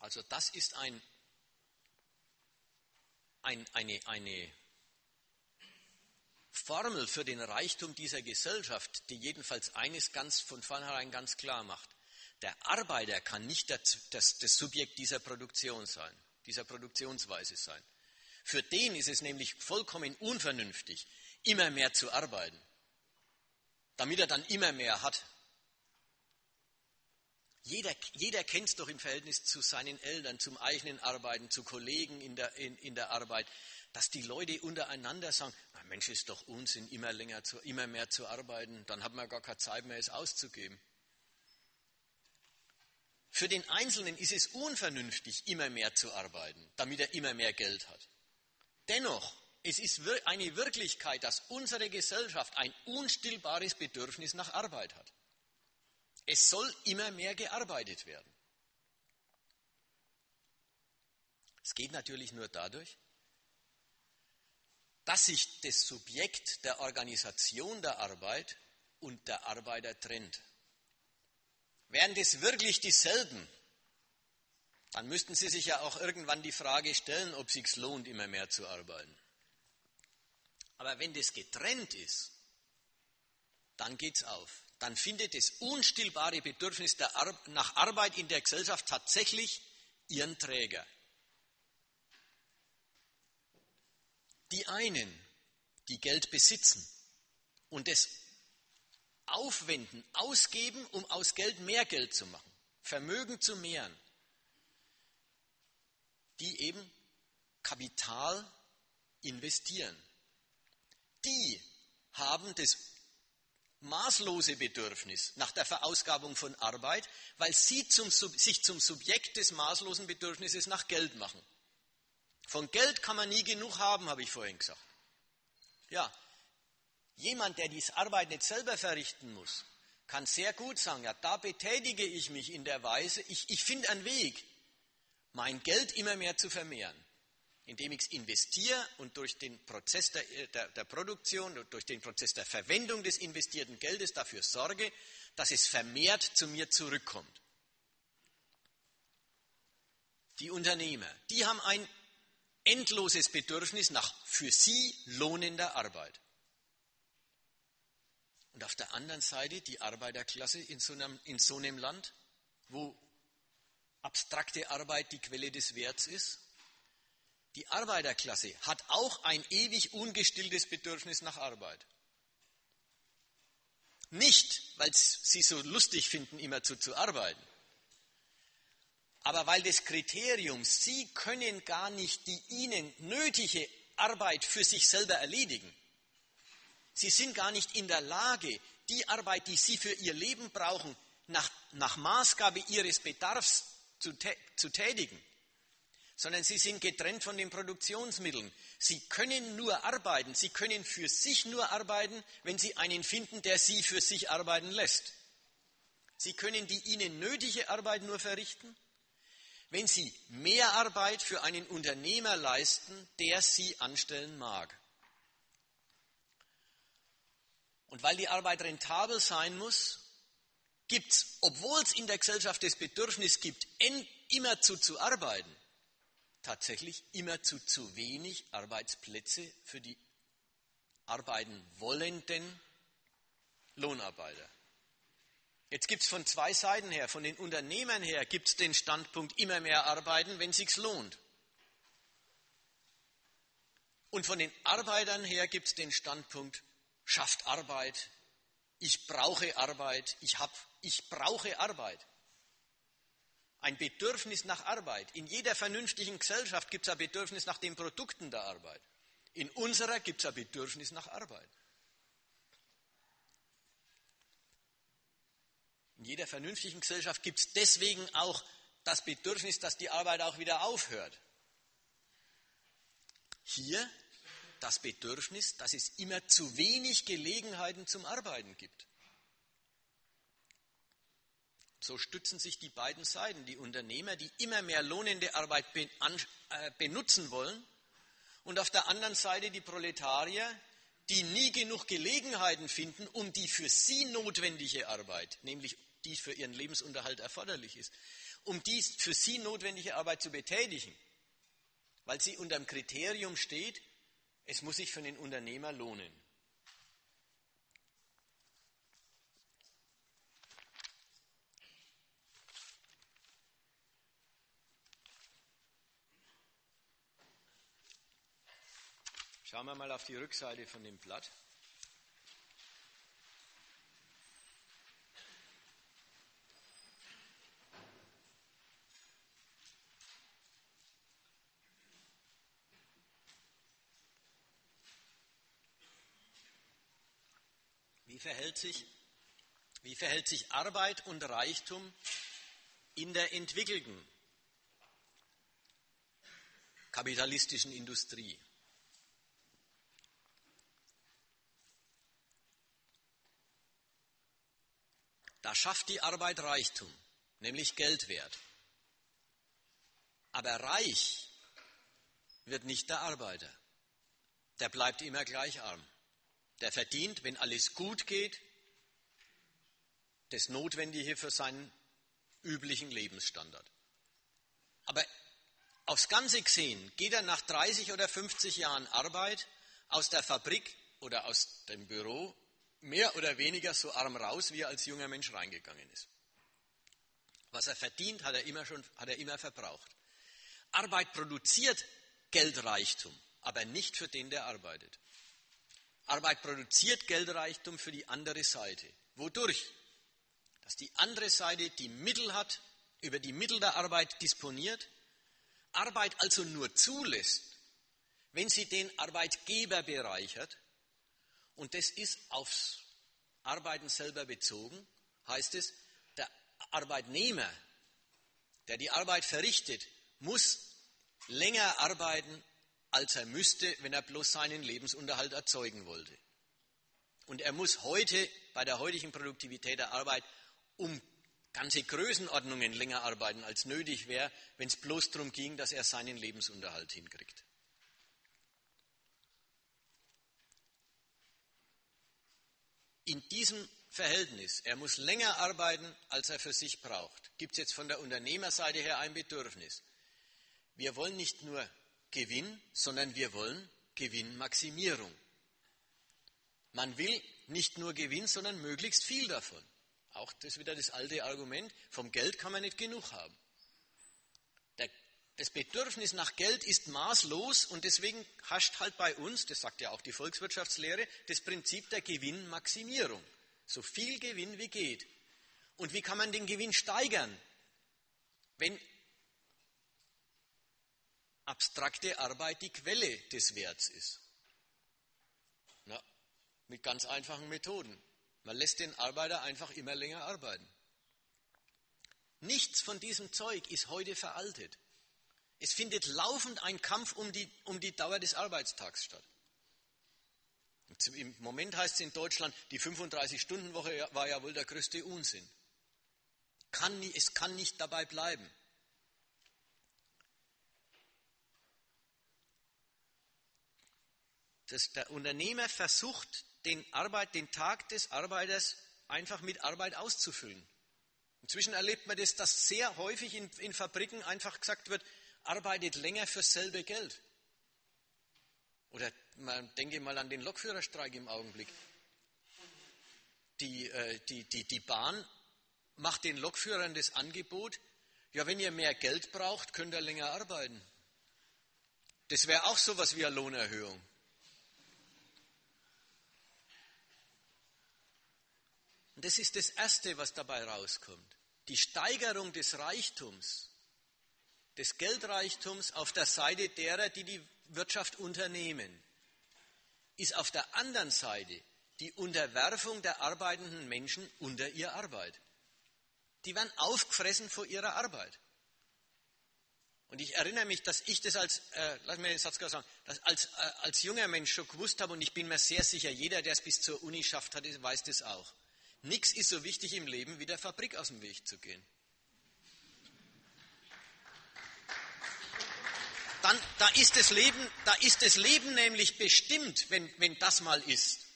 Also das ist ein, ein, eine, eine Formel für den Reichtum dieser Gesellschaft, die jedenfalls eines ganz von vornherein ganz klar macht. Der Arbeiter kann nicht das, das, das Subjekt dieser Produktion sein, dieser Produktionsweise sein. Für den ist es nämlich vollkommen unvernünftig, immer mehr zu arbeiten, damit er dann immer mehr hat. Jeder, jeder kennt es doch im Verhältnis zu seinen Eltern, zum eigenen Arbeiten, zu Kollegen in der, in, in der Arbeit dass die Leute untereinander sagen, Mensch, ist doch Unsinn, immer länger, zu, immer mehr zu arbeiten, dann hat man gar keine Zeit mehr, es auszugeben. Für den Einzelnen ist es unvernünftig, immer mehr zu arbeiten, damit er immer mehr Geld hat. Dennoch, es ist eine Wirklichkeit, dass unsere Gesellschaft ein unstillbares Bedürfnis nach Arbeit hat. Es soll immer mehr gearbeitet werden. Es geht natürlich nur dadurch, dass sich das Subjekt der Organisation der Arbeit und der Arbeiter trennt. Wären das wirklich dieselben, dann müssten Sie sich ja auch irgendwann die Frage stellen, ob es lohnt, immer mehr zu arbeiten. Aber wenn das getrennt ist, dann geht es auf. Dann findet das unstillbare Bedürfnis Ar nach Arbeit in der Gesellschaft tatsächlich ihren Träger. Die einen, die Geld besitzen und es aufwenden, ausgeben, um aus Geld mehr Geld zu machen, Vermögen zu mehren, die eben Kapital investieren. Die haben das maßlose Bedürfnis nach der Verausgabung von Arbeit, weil sie zum, sich zum Subjekt des maßlosen Bedürfnisses nach Geld machen. Von Geld kann man nie genug haben, habe ich vorhin gesagt. Ja, jemand, der diese Arbeit nicht selber verrichten muss, kann sehr gut sagen, ja, da betätige ich mich in der Weise, ich, ich finde einen Weg, mein Geld immer mehr zu vermehren, indem ich es investiere und durch den Prozess der, der, der Produktion durch den Prozess der Verwendung des investierten Geldes dafür sorge, dass es vermehrt zu mir zurückkommt. Die Unternehmer, die haben ein endloses Bedürfnis nach für sie lohnender Arbeit. Und auf der anderen Seite die Arbeiterklasse in so einem, in so einem Land, wo abstrakte Arbeit die Quelle des Werts ist. Die Arbeiterklasse hat auch ein ewig ungestilltes Bedürfnis nach Arbeit. Nicht, weil sie so lustig finden, immer zu, zu arbeiten, aber weil das Kriterium, Sie können gar nicht die Ihnen nötige Arbeit für sich selber erledigen. Sie sind gar nicht in der Lage, die Arbeit, die Sie für Ihr Leben brauchen, nach, nach Maßgabe Ihres Bedarfs zu, zu tätigen. sondern sie sind getrennt von den Produktionsmitteln. Sie können nur arbeiten, sie können für sich nur arbeiten, wenn sie einen finden, der sie für sich arbeiten lässt. Sie können die ihnen nötige Arbeit nur verrichten, wenn sie mehr Arbeit für einen Unternehmer leisten, der sie anstellen mag. Und weil die Arbeit rentabel sein muss, gibt es, obwohl es in der Gesellschaft das Bedürfnis gibt, immerzu zu arbeiten, tatsächlich immerzu zu wenig Arbeitsplätze für die arbeiten wollenden Lohnarbeiter. Jetzt gibt es von zwei Seiten her, von den Unternehmern her gibt es den Standpunkt, immer mehr arbeiten, wenn es sich lohnt. Und von den Arbeitern her gibt es den Standpunkt, schafft Arbeit, ich brauche Arbeit, ich, hab, ich brauche Arbeit. Ein Bedürfnis nach Arbeit. In jeder vernünftigen Gesellschaft gibt es ein Bedürfnis nach den Produkten der Arbeit. In unserer gibt es ein Bedürfnis nach Arbeit. In jeder vernünftigen Gesellschaft gibt es deswegen auch das Bedürfnis, dass die Arbeit auch wieder aufhört. Hier das Bedürfnis, dass es immer zu wenig Gelegenheiten zum Arbeiten gibt. So stützen sich die beiden Seiten, die Unternehmer, die immer mehr lohnende Arbeit äh, benutzen wollen, und auf der anderen Seite die Proletarier, die nie genug Gelegenheiten finden, um die für sie notwendige Arbeit, nämlich die für ihren Lebensunterhalt erforderlich ist, um die für sie notwendige Arbeit zu betätigen, weil sie unter dem Kriterium steht, es muss sich für den Unternehmer lohnen. Schauen wir mal auf die Rückseite von dem Blatt. Wie verhält sich, wie verhält sich Arbeit und Reichtum in der entwickelten kapitalistischen Industrie? Da schafft die Arbeit Reichtum, nämlich Geldwert. Aber reich wird nicht der Arbeiter. Der bleibt immer gleich arm. Der verdient, wenn alles gut geht, das Notwendige für seinen üblichen Lebensstandard. Aber aufs Ganze gesehen geht er nach 30 oder 50 Jahren Arbeit aus der Fabrik oder aus dem Büro mehr oder weniger so arm raus, wie er als junger Mensch reingegangen ist. Was er verdient, hat er immer schon, hat er immer verbraucht. Arbeit produziert Geldreichtum, aber nicht für den, der arbeitet. Arbeit produziert Geldreichtum für die andere Seite. Wodurch? Dass die andere Seite die Mittel hat, über die Mittel der Arbeit disponiert, Arbeit also nur zulässt, wenn sie den Arbeitgeber bereichert und das ist aufs Arbeiten selber bezogen, heißt es, der Arbeitnehmer, der die Arbeit verrichtet, muss länger arbeiten, als er müsste, wenn er bloß seinen Lebensunterhalt erzeugen wollte. Und er muss heute bei der heutigen Produktivität der Arbeit um ganze Größenordnungen länger arbeiten, als nötig wäre, wenn es bloß darum ging, dass er seinen Lebensunterhalt hinkriegt. in diesem Verhältnis, er muss länger arbeiten, als er für sich braucht, gibt es jetzt von der Unternehmerseite her ein Bedürfnis. Wir wollen nicht nur Gewinn, sondern wir wollen Gewinnmaximierung. Man will nicht nur Gewinn, sondern möglichst viel davon. Auch das wieder das alte Argument, vom Geld kann man nicht genug haben. das Bedürfnis nach Geld ist maßlos und deswegen hascht halt bei uns, das sagt ja auch die Volkswirtschaftslehre, das Prinzip der Gewinnmaximierung. So viel Gewinn wie geht. Und wie kann man den Gewinn steigern? Wenn abstrakte Arbeit die Quelle des Werts ist. Na, mit ganz einfachen Methoden. Man lässt den Arbeiter einfach immer länger arbeiten. Nichts von diesem Zeug ist heute veraltet. Es findet laufend ein Kampf um die, um die Dauer des Arbeitstags statt. Im Moment heißt es in Deutschland, die 35-Stunden-Woche war ja wohl der größte Unsinn. Kann, es kann nicht dabei bleiben. Das, der Unternehmer versucht, den, Arbeit, den Tag des Arbeiters einfach mit Arbeit auszufüllen. Inzwischen erlebt man das, dass sehr häufig in, in Fabriken einfach gesagt wird, arbeitet länger für selbe Geld. Oder man denke mal an den Lokführerstreik im Augenblick. Die, äh, die, die, die Bahn macht den Lokführern das Angebot, ja, wenn ihr mehr Geld braucht, könnt ihr länger arbeiten. Das wäre auch so etwas wie eine Lohnerhöhung. Und das ist das Erste, was dabei rauskommt. Die Steigerung des Reichtums, des Geldreichtums auf der Seite derer, die die Wirtschaft unternehmen, ist auf der anderen Seite die Unterwerfung der arbeitenden Menschen unter ihre Arbeit. Die werden aufgefressen vor ihrer Arbeit. Und ich erinnere mich, dass ich das als, äh, lass mir den Satz sagen, als, äh, als junger Mensch schon gewusst habe und ich bin mir sehr sicher, jeder, der es bis zur Uni schafft hat, weiß das auch. Nichts ist so wichtig im Leben, wie der Fabrik aus dem Weg zu gehen. Dann, da ist das Leben, da ist das Leben nämlich bestimmt, wenn, wenn das mal ist.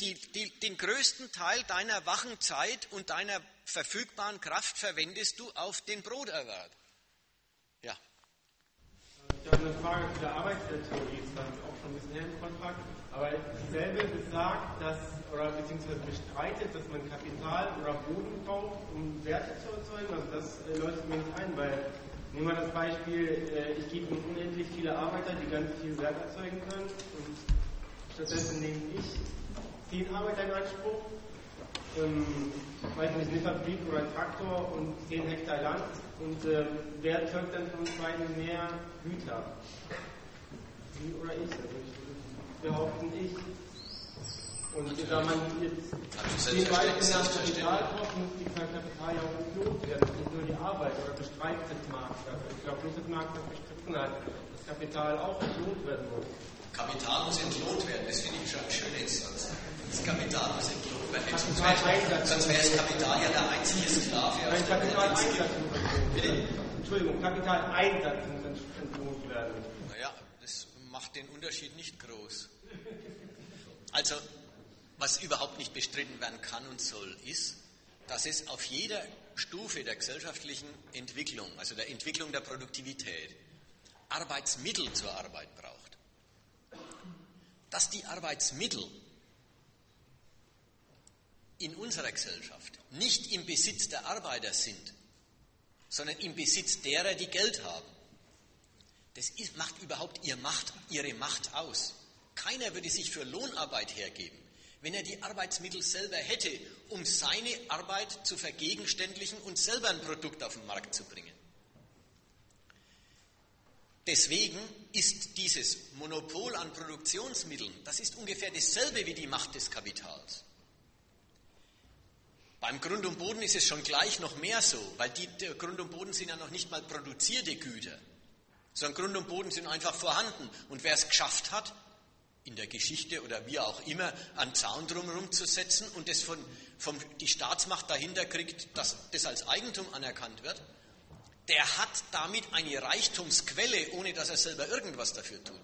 Die, die, den größten Teil deiner wachen Zeit und deiner verfügbaren Kraft verwendest du auf den Broterwerb. Ja. Ich habe eine Frage zu der Arbeitstheorie, das war auch schon ein bisschen her im Kontrakt, aber dieselbe besagt, dass oder beziehungsweise bestreitet, dass man Kapital oder Boden braucht, um Werte zu erzeugen. Also das äh, leuchtet mir nicht ein, weil nehmen wir das Beispiel, äh, ich gebe unendlich viele Arbeiter, die ganz viel Wert erzeugen können und stattdessen nehme ich zehn Arbeiter in Anspruch, ähm, weiß nicht, eine Fabrik oder ein Traktor und zehn Hektar Land und äh, wer erzeugt dann von uns beiden mehr Güter? Sie oder ich? Also ich behaupten ich. Und da man jetzt den weiteren Kapital braucht, muss die Kapital ja auch entlohnt werden, nicht nur die Arbeit oder bestreitet Markt. Ich glaube nicht, dass Markt das bestritten hat, dass Kapital auch entlohnt werden muss. Kapital muss entlohnt werden, das finde ich schon ein schöner Satz. Das Kapital muss entlohnt werden. Sonst wäre, das Kapital ja der einzige Sklave. Nein, Kapitaleinsatz muss entlohnt werden. Entschuldigung, Kapitaleinsatz muss entlohnt werden. Naja, das macht den Unterschied nicht groß. Also, was überhaupt nicht bestritten werden kann und soll, ist, dass es auf jeder Stufe der gesellschaftlichen Entwicklung, also der Entwicklung der Produktivität, Arbeitsmittel zur Arbeit braucht. Dass die Arbeitsmittel in unserer Gesellschaft nicht im Besitz der Arbeiter sind, sondern im Besitz derer, die Geld haben. Das ist, macht überhaupt ihre Macht, ihre Macht aus. Keiner würde sich für Lohnarbeit hergeben wenn er die Arbeitsmittel selber hätte, um seine Arbeit zu vergegenständlichen und selber ein Produkt auf den Markt zu bringen. Deswegen ist dieses Monopol an Produktionsmitteln, das ist ungefähr dasselbe wie die Macht des Kapitals. Beim Grund und Boden ist es schon gleich noch mehr so, weil die, Grund und Boden sind ja noch nicht mal produzierte Güter, sondern Grund und Boden sind einfach vorhanden. Und wer es geschafft hat, in der Geschichte oder wie auch immer einen Zaun drumherum zu setzen und das von, von die Staatsmacht dahinter kriegt, dass das als Eigentum anerkannt wird, der hat damit eine Reichtumsquelle, ohne dass er selber irgendwas dafür tut.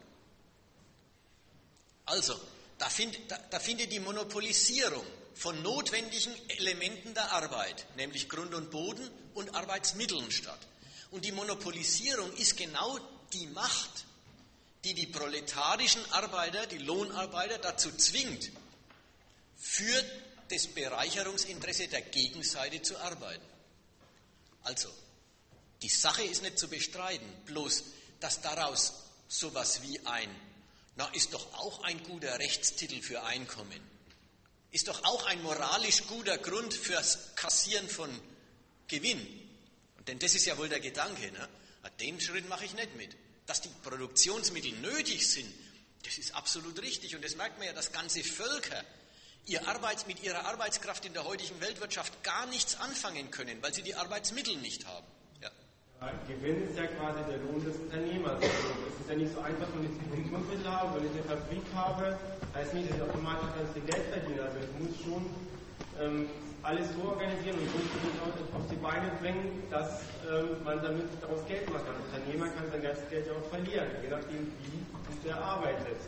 Also, da, find, da, da findet die Monopolisierung von notwendigen Elementen der Arbeit, nämlich Grund und Boden und Arbeitsmitteln statt. Und die Monopolisierung ist genau die Macht, die die proletarischen Arbeiter, die Lohnarbeiter dazu zwingt, für das Bereicherungsinteresse der Gegenseite zu arbeiten. Also, die Sache ist nicht zu bestreiten, bloß dass daraus sowas wie ein, na, ist doch auch ein guter Rechtstitel für Einkommen, ist doch auch ein moralisch guter Grund fürs Kassieren von Gewinn. Denn das ist ja wohl der Gedanke, ne? Den Schritt mache ich nicht mit dass die Produktionsmittel nötig sind, das ist absolut richtig. Und das merkt man ja, dass ganze Völker ihr Arbeits, mit ihrer Arbeitskraft in der heutigen Weltwirtschaft gar nichts anfangen können, weil sie die Arbeitsmittel nicht haben. Ja. Gewinn ist ja quasi der Lohn des Unternehmers. Also es ist ja nicht so einfach, wenn ich Produktionsmittel habe, wenn ich eine Fabrik habe, heißt nicht, dass ich automatisch ganz viel Geld verdiene. Also ich muss schon ähm, alles so organisieren und so auf die Beine bringen, dass ähm, man damit daraus Geld machen kann. Ein Unternehmer kann sein ganzes Geld ja auch verlieren, je nachdem, wie er arbeitet.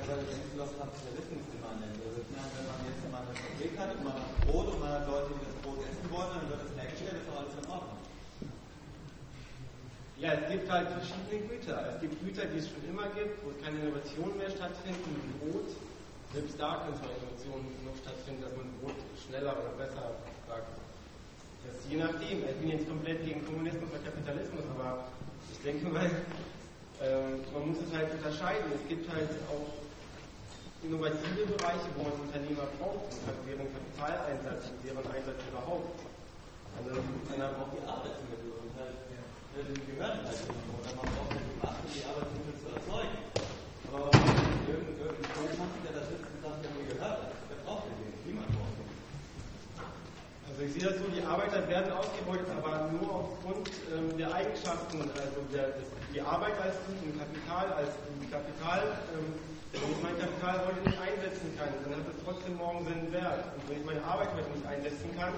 Ja, aber das ist was Kapitalismus immanent. Also, wenn man jetzt mal eine Fabrik hat und man hat Brot und man hat Leute, die das Brot essen wollen, dann wird das hergestellt, ist doch alles in Ordnung. Ja, es gibt halt verschiedene Güter. Es gibt Güter, die es schon immer gibt, wo keine Innovationen mehr stattfinden, wie Brot. Selbst da können zwar Innovationen noch stattfinden, dass man Brot schneller oder besser backt. Das je nachdem. Ich bin jetzt komplett gegen Kommunismus oder Kapitalismus, aber ich denke mal, ähm, man muss es halt unterscheiden. Es gibt halt auch innovative Bereiche, wo man Unternehmer braucht, und deren Kapitaleinsatz und deren Einsatz überhaupt. Also, man braucht die Arbeitsmittel und halt die gehören halt irgendwo. Oder man braucht halt die Macht, um die Arbeitsmittel zu erzeugen. Also ich sehe das so, die Arbeiter werden ausgebeutet, aber nur aufgrund ähm, der Eigenschaften, also der, des, die Arbeit als Gut und Kapital als Kapital. Ähm, wenn ich mein Kapital heute nicht einsetzen kann, dann hat es trotzdem morgen seinen Wert. Und wenn ich meine Arbeit heute nicht einsetzen kann,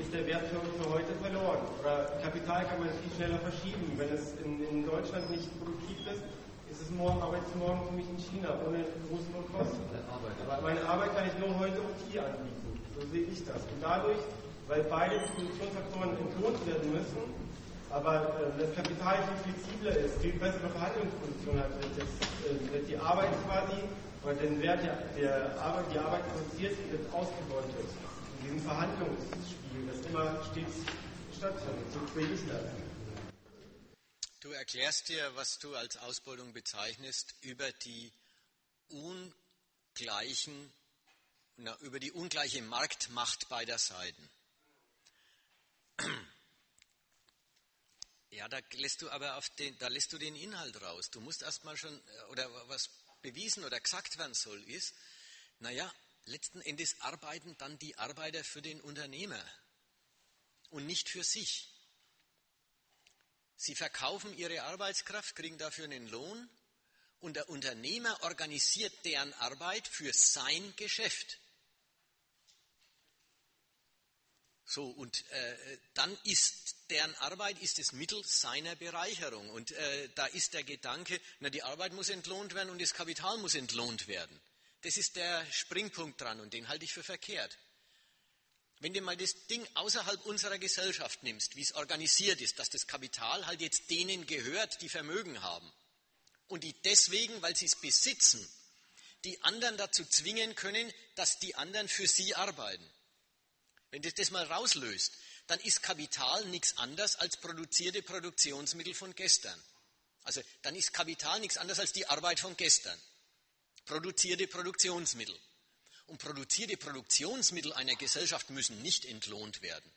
ist der Wert für, für heute verloren. Oder Kapital kann man viel schneller verschieben. Wenn es in, in Deutschland nicht produktiv ist, ist morgen, arbeite ich morgen für mich in China ohne großen Kosten. Aber meine Arbeit kann ich nur heute und hier anbieten. So sehe ich das. Und dadurch, weil beide Produktionsfaktoren entlohnt werden müssen, aber äh, das Kapital viel flexibler ist, viel bessere Verhandlungsposition hat, wird, das, äh, wird die Arbeit quasi, oder den Wert der, der Arbeit, die Arbeit produziert, wird ausgebeutet. In diesem Verhandlungsspiel das immer stets stattfindet. So sehe ich das. Du erklärst dir, was du als Ausbeutung bezeichnest, über die ungleichen, na, über die ungleiche Marktmacht beider Seiten. Ja, da lässt du aber auf den, da lässt du den Inhalt raus. Du musst erstmal schon, oder was bewiesen oder gesagt werden soll, ist, naja, letzten Endes arbeiten dann die Arbeiter für den Unternehmer und nicht für sich. Sie verkaufen ihre Arbeitskraft, kriegen dafür einen Lohn und der Unternehmer organisiert deren Arbeit für sein Geschäft. So, und äh, dann ist deren Arbeit ist das Mittel seiner Bereicherung. Und äh, da ist der Gedanke, na, die Arbeit muss entlohnt werden und das Kapital muss entlohnt werden. Das ist der Springpunkt dran und den halte ich für verkehrt. Wenn du mal das Ding außerhalb unserer Gesellschaft nimmst, wie es organisiert ist, dass das Kapital halt jetzt denen gehört, die Vermögen haben und die deswegen, weil sie es besitzen, die anderen dazu zwingen können, dass die anderen für sie arbeiten. Wenn du das mal rauslöst, dann ist Kapital nichts anderes als produzierte Produktionsmittel von gestern. Also dann ist Kapital nichts anderes als die Arbeit von gestern. Produzierte Produktionsmittel. Und produzierte Produktionsmittel einer Gesellschaft müssen nicht entlohnt werden.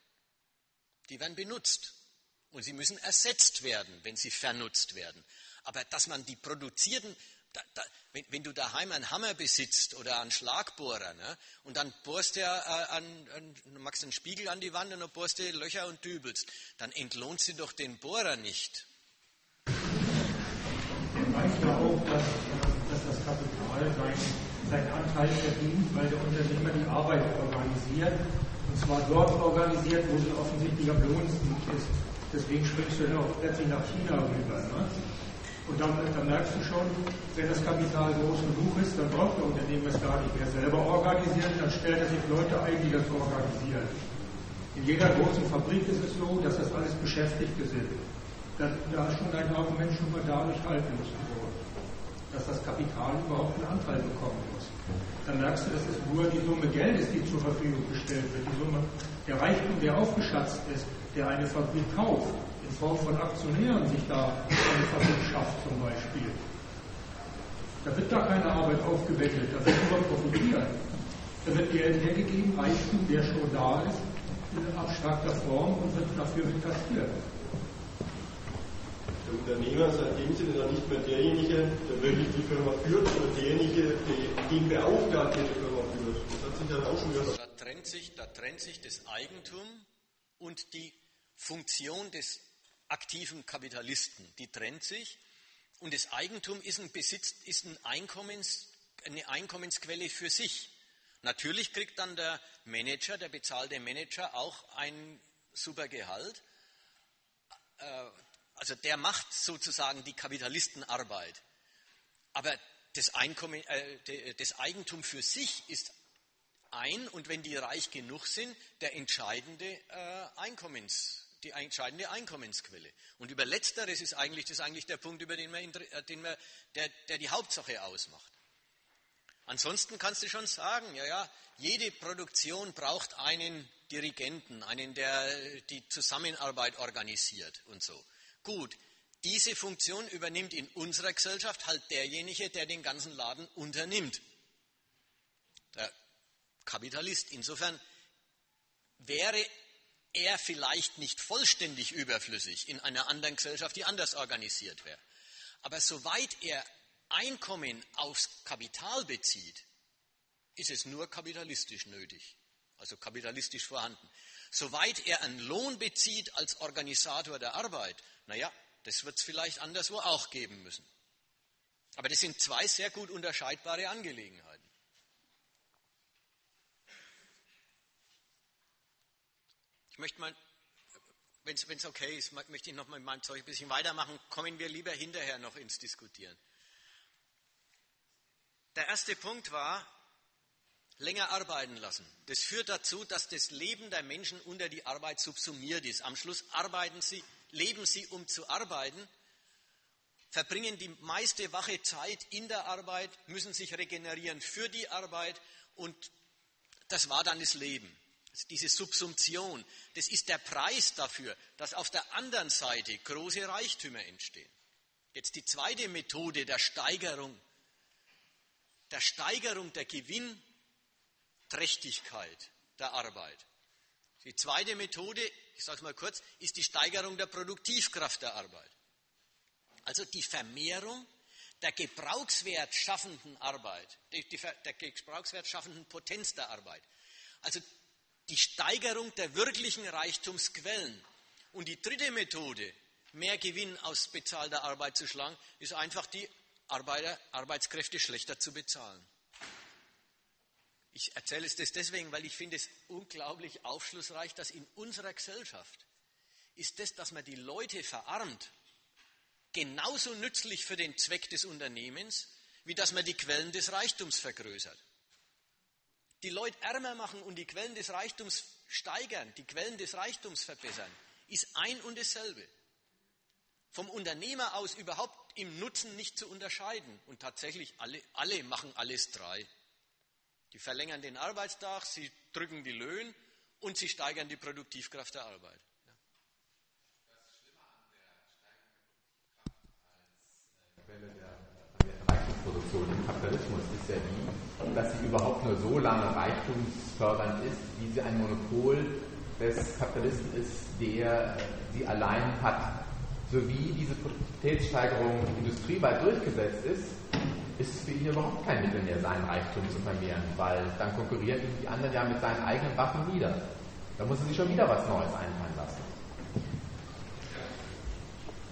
Die werden benutzt. Und sie müssen ersetzt werden, wenn sie vernutzt werden. Aber dass man die produzierten, da, da, wenn, wenn, du daheim einen Hammer besitzt oder einen Schlagbohrer ne, und dann bohrst du äh, an, an, machst einen Spiegel an die Wand und dann bohrst du Löcher und dübelst, dann entlohnt sie doch den Bohrer nicht. Ja auch, dass, dass das Kapital sein seinen Anteil verdient, weil der Unternehmer die Arbeit organisiert. Und zwar dort organisiert, wo sie offensichtlich am lohnendsten ist. Deswegen springst du ja auch plötzlich nach China rüber. Ne? Und dann, dann, merkst du schon, wenn das Kapital groß genug ist, dann braucht der Unternehmer es gar nicht mehr selber organisieren, dann stellt er sich Leute ein, die das organisieren. In jeder großen Fabrik ist es so, dass das alles Beschäftigte sind. Da, da ist schon dein Argument schon mal dadurch haltlos geworden, dass das Kapital überhaupt einen Anteil bekommen muss dann merkst du, dass es nur die Summe Geldes, die zur Verfügung gestellt wird, die Summe, der Reichtum, der aufgeschätzt ist, der eine Fabrik kauft, in Form von Aktionären sich da eine Fabrik schafft zum Beispiel. Da wird gar keine Arbeit aufgewendet, da wird nur profitiert. Da wird Geld hergegeben, Reichtum, der schon da ist, in abstrakter Form und wird dafür kassiert der Unternehmer ist in dem Sinne dann nicht mehr derjenige, der wirklich die Firma führt, sondern derjenige, der ihn beauftragt, der die Firma führt. Das hat sich dann auch schon wieder. Da trennt sich, da trennt sich das Eigentum und die Funktion des aktiven Kapitalisten. Die trennt sich und das Eigentum ist ein Besitz, ist ein Einkommens, eine Einkommensquelle für sich. Natürlich kriegt dann der Manager, der bezahlte Manager auch ein super Gehalt. Also der macht sozusagen die Kapitalistenarbeit. Aber das, Einkommen, äh, das Eigentum für sich ist ein und wenn die reich genug sind, der entscheidende äh, Einkommens, die entscheidende Einkommensquelle. Und über letzteres ist eigentlich, das ist eigentlich der Punkt, über den man, äh, den man, der, der die Hauptsache ausmacht. Ansonsten kannst du schon sagen, ja, ja, jede Produktion braucht einen Dirigenten, einen, der die Zusammenarbeit organisiert und so. Gut, diese Funktion übernimmt in unserer Gesellschaft halt derjenige, der den ganzen Laden unternimmt. Der Kapitalist. Insofern wäre er vielleicht nicht vollständig überflüssig in einer anderen Gesellschaft, die anders organisiert wäre. Aber soweit er Einkommen aufs Kapital bezieht, ist es nur kapitalistisch nötig, also kapitalistisch vorhanden. Soweit er einen Lohn bezieht als Organisator der Arbeit, naja, das wird es vielleicht anderswo auch geben müssen. Aber das sind zwei sehr gut unterscheidbare Angelegenheiten. möchte mal, wenn es okay ist, möchte ich noch mal mit meinem Zeug ein bisschen weitermachen. Kommen wir lieber hinterher noch ins Diskutieren. Der erste Punkt war, länger arbeiten lassen. Das führt dazu, dass das Leben der Menschen unter die Arbeit subsumiert ist. Am Schluss arbeiten sie, leben sie, um zu arbeiten, verbringen die meiste wache Zeit in der Arbeit, müssen sich regenerieren für die Arbeit und das war dann das Leben diese Subsumption, das ist der Preis dafür, dass auf der anderen Seite große Reichtümer entstehen. Jetzt die zweite Methode der Steigerung, der Steigerung der Gewinnträchtigkeit der Arbeit. Die zweite Methode, ich sage es mal kurz, ist die Steigerung der Produktivkraft der Arbeit. Also die Vermehrung der Gebrauchswert schaffenden Arbeit, der Gebrauchswert Potenz der Arbeit. Also die Steigerung der wirklichen Reichtumsquellen. Und die dritte Methode, mehr Gewinn aus bezahlter Arbeit zu schlagen, ist einfach die Arbeiter, Arbeitskräfte schlechter zu bezahlen. Ich erzähle es das deswegen, weil ich finde es unglaublich aufschlussreich, dass in unserer Gesellschaft ist das, dass man die Leute verarmt, genauso nützlich für den Zweck des Unternehmens, wie dass man die Quellen des Reichtums vergrößert die Leute ärmer machen und die Quellen des Reichtums steigern, die Quellen des Reichtums verbessern, ist ein und dasselbe. Vom Unternehmer aus überhaupt im Nutzen nicht zu unterscheiden. Und tatsächlich, alle, alle machen alles drei. Die verlängern den Arbeitstag, sie drücken die Löhne und sie steigern die Produktivkraft der Arbeit. Ja. Das Schlimme an der Quelle der Reichtumproduktion im Kapitalismus ist ja die, dass sie überhaupt nur so lange reichtumsfördernd ist, wie sie ein Monopol des Kapitalisten ist, der sie allein hat. So wie diese Produktivitätssteigerung industrieweit durchgesetzt ist, ist es für ihn überhaupt kein Mittel mehr, seinen Reichtum zu vermehren, weil dann konkurrieren die anderen ja mit seinen eigenen Waffen wieder. Da muss er sich schon wieder was Neues einfallen lassen.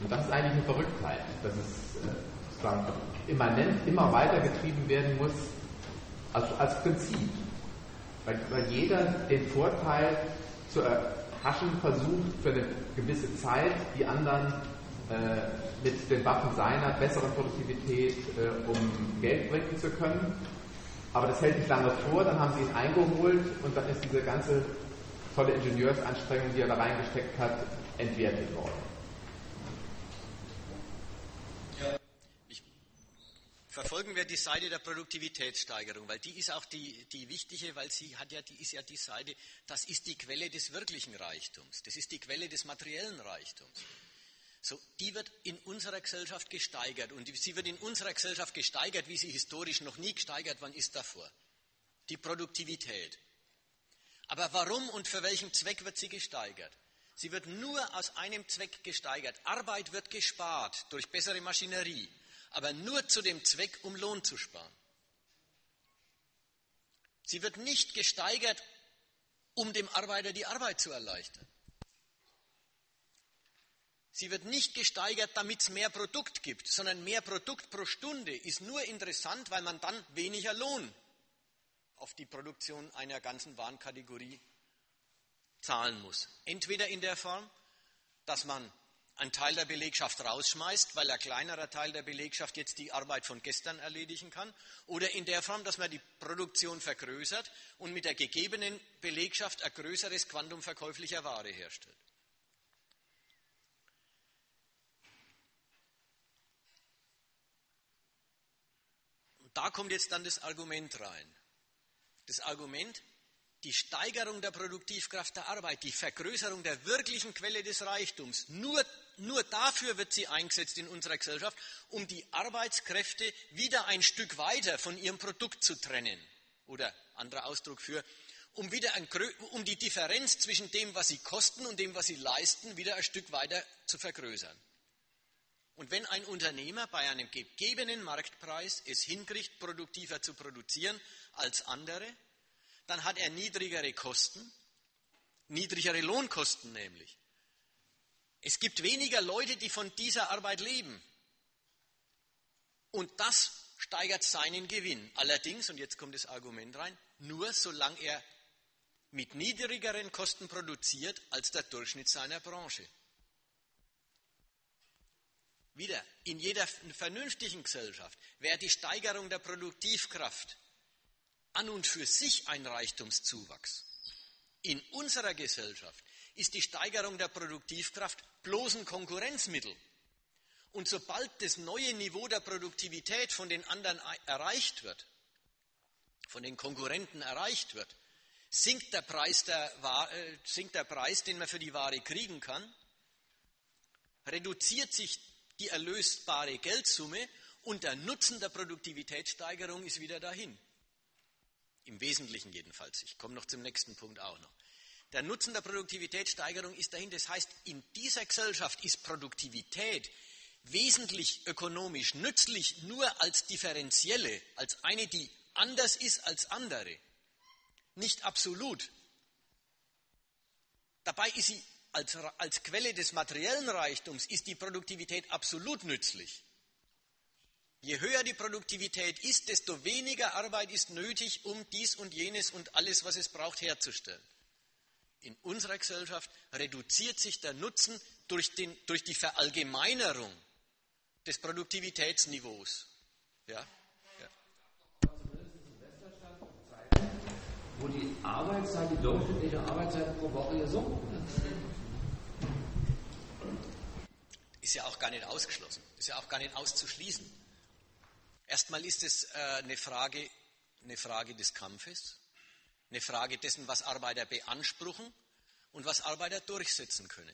Und das ist eigentlich eine Verrücktheit, dass es äh, sozusagen immanent immer weiter getrieben werden muss, also als Prinzip. Weil, weil jeder den Vorteil zu erhaschen versucht für eine gewisse Zeit, die anderen mit den Waffen seiner besseren Produktivität, äh, um Geld bringen zu können. Aber das hält nicht lange vor, dann haben sie ihn eingeholt und dann ist diese ganze tolle Ingenieursanstrengung, die er da reingesteckt hat, entwertet worden. verfolgen wir die Seite der Produktivitätssteigerung, weil die ist auch die, die wichtige, weil sie hat ja, die ist ja die Seite, das ist die Quelle des wirklichen Reichtums, das ist die Quelle des materiellen Reichtums. So, die wird in unserer Gesellschaft gesteigert und sie wird in unserer Gesellschaft gesteigert, wie sie historisch noch nie gesteigert worden ist davor. Die Produktivität. Aber warum und für welchen Zweck wird sie gesteigert? Sie wird nur aus einem Zweck gesteigert. Arbeit wird gespart durch bessere Maschinerie aber nur zu dem Zweck, um Lohn zu sparen. Sie wird nicht gesteigert, um dem Arbeiter die Arbeit zu erleichtern. Sie wird nicht gesteigert, damit es mehr Produkt gibt, sondern mehr Produkt pro Stunde ist nur interessant, weil man dann weniger Lohn auf die Produktion einer ganzen Warenkategorie zahlen muss. Entweder in der Form, dass man einen Teil der Belegschaft rausschmeißt, weil ein kleinerer Teil der Belegschaft jetzt die Arbeit von gestern erledigen kann, oder in der Form, dass man die Produktion vergrößert und mit der gegebenen Belegschaft ein größeres Quantum verkäuflicher Ware herstellt. Da kommt jetzt dann das Argument rein. Das Argument, die Steigerung der Produktivkraft der Arbeit, die Vergrößerung der wirklichen Quelle des Reichtums, nur, nur dafür wird sie eingesetzt in unserer Gesellschaft, um die Arbeitskräfte wieder ein Stück weiter von ihrem Produkt zu trennen. Oder anderer Ausdruck für, um, wieder ein, um die Differenz zwischen dem, was sie kosten und dem, was sie leisten, wieder ein Stück weiter zu vergrößern. Und wenn ein Unternehmer bei einem gegebenen Marktpreis es hinkriegt, produktiver zu produzieren als andere, dann hat er niedrigere Kosten, niedrigere Lohnkosten nämlich. Es gibt weniger Leute, die von dieser Arbeit leben. Und das steigert seinen Gewinn. Allerdings, und jetzt kommt das Argument rein, nur solange er mit niedrigeren Kosten produziert als der Durchschnitt seiner Branche. Wieder, in jeder vernünftigen Gesellschaft wäre die Steigerung der Produktivkraft an und für sich ein Reichtumszuwachs. In unserer Gesellschaft ist die Steigerung der Produktivkraft bloß ein Konkurrenzmittel. Und sobald das neue Niveau der Produktivität von den anderen erreicht wird, von den Konkurrenten erreicht wird, sinkt der Preis, der, äh, sinkt der Preis, den man für die Ware kriegen kann, reduziert sich die erlösbare Geldsumme und der Nutzen der Produktivitätssteigerung ist wieder dahin. Im Wesentlichen jedenfalls. Ich komme noch zum nächsten Punkt auch noch. Der Nutzen der Produktivitätssteigerung ist dahin. Das heißt, in dieser Gesellschaft ist Produktivität wesentlich ökonomisch nützlich nur als differenzielle, als eine, die anders ist als andere. Nicht absolut. Dabei ist sie als, als Quelle des materiellen Reichtums, ist die Produktivität absolut nützlich. Je höher die Produktivität ist, desto weniger Arbeit ist nötig, um dies und jenes und alles, was es braucht, herzustellen. In unserer Gesellschaft reduziert sich der Nutzen durch, den, durch die Verallgemeinerung des Produktivitätsniveaus. Ja? ja. Wo die Arbeitszeit, die durchschnittliche Arbeitszeit pro Woche gesunken ist. Ist ja auch gar nicht ausgeschlossen, ist ja auch gar nicht auszuschließen. Erstmal ist es äh, eine, Frage, eine Frage des Kampfes, eine Frage dessen, was Arbeiter beanspruchen und was Arbeiter durchsetzen können.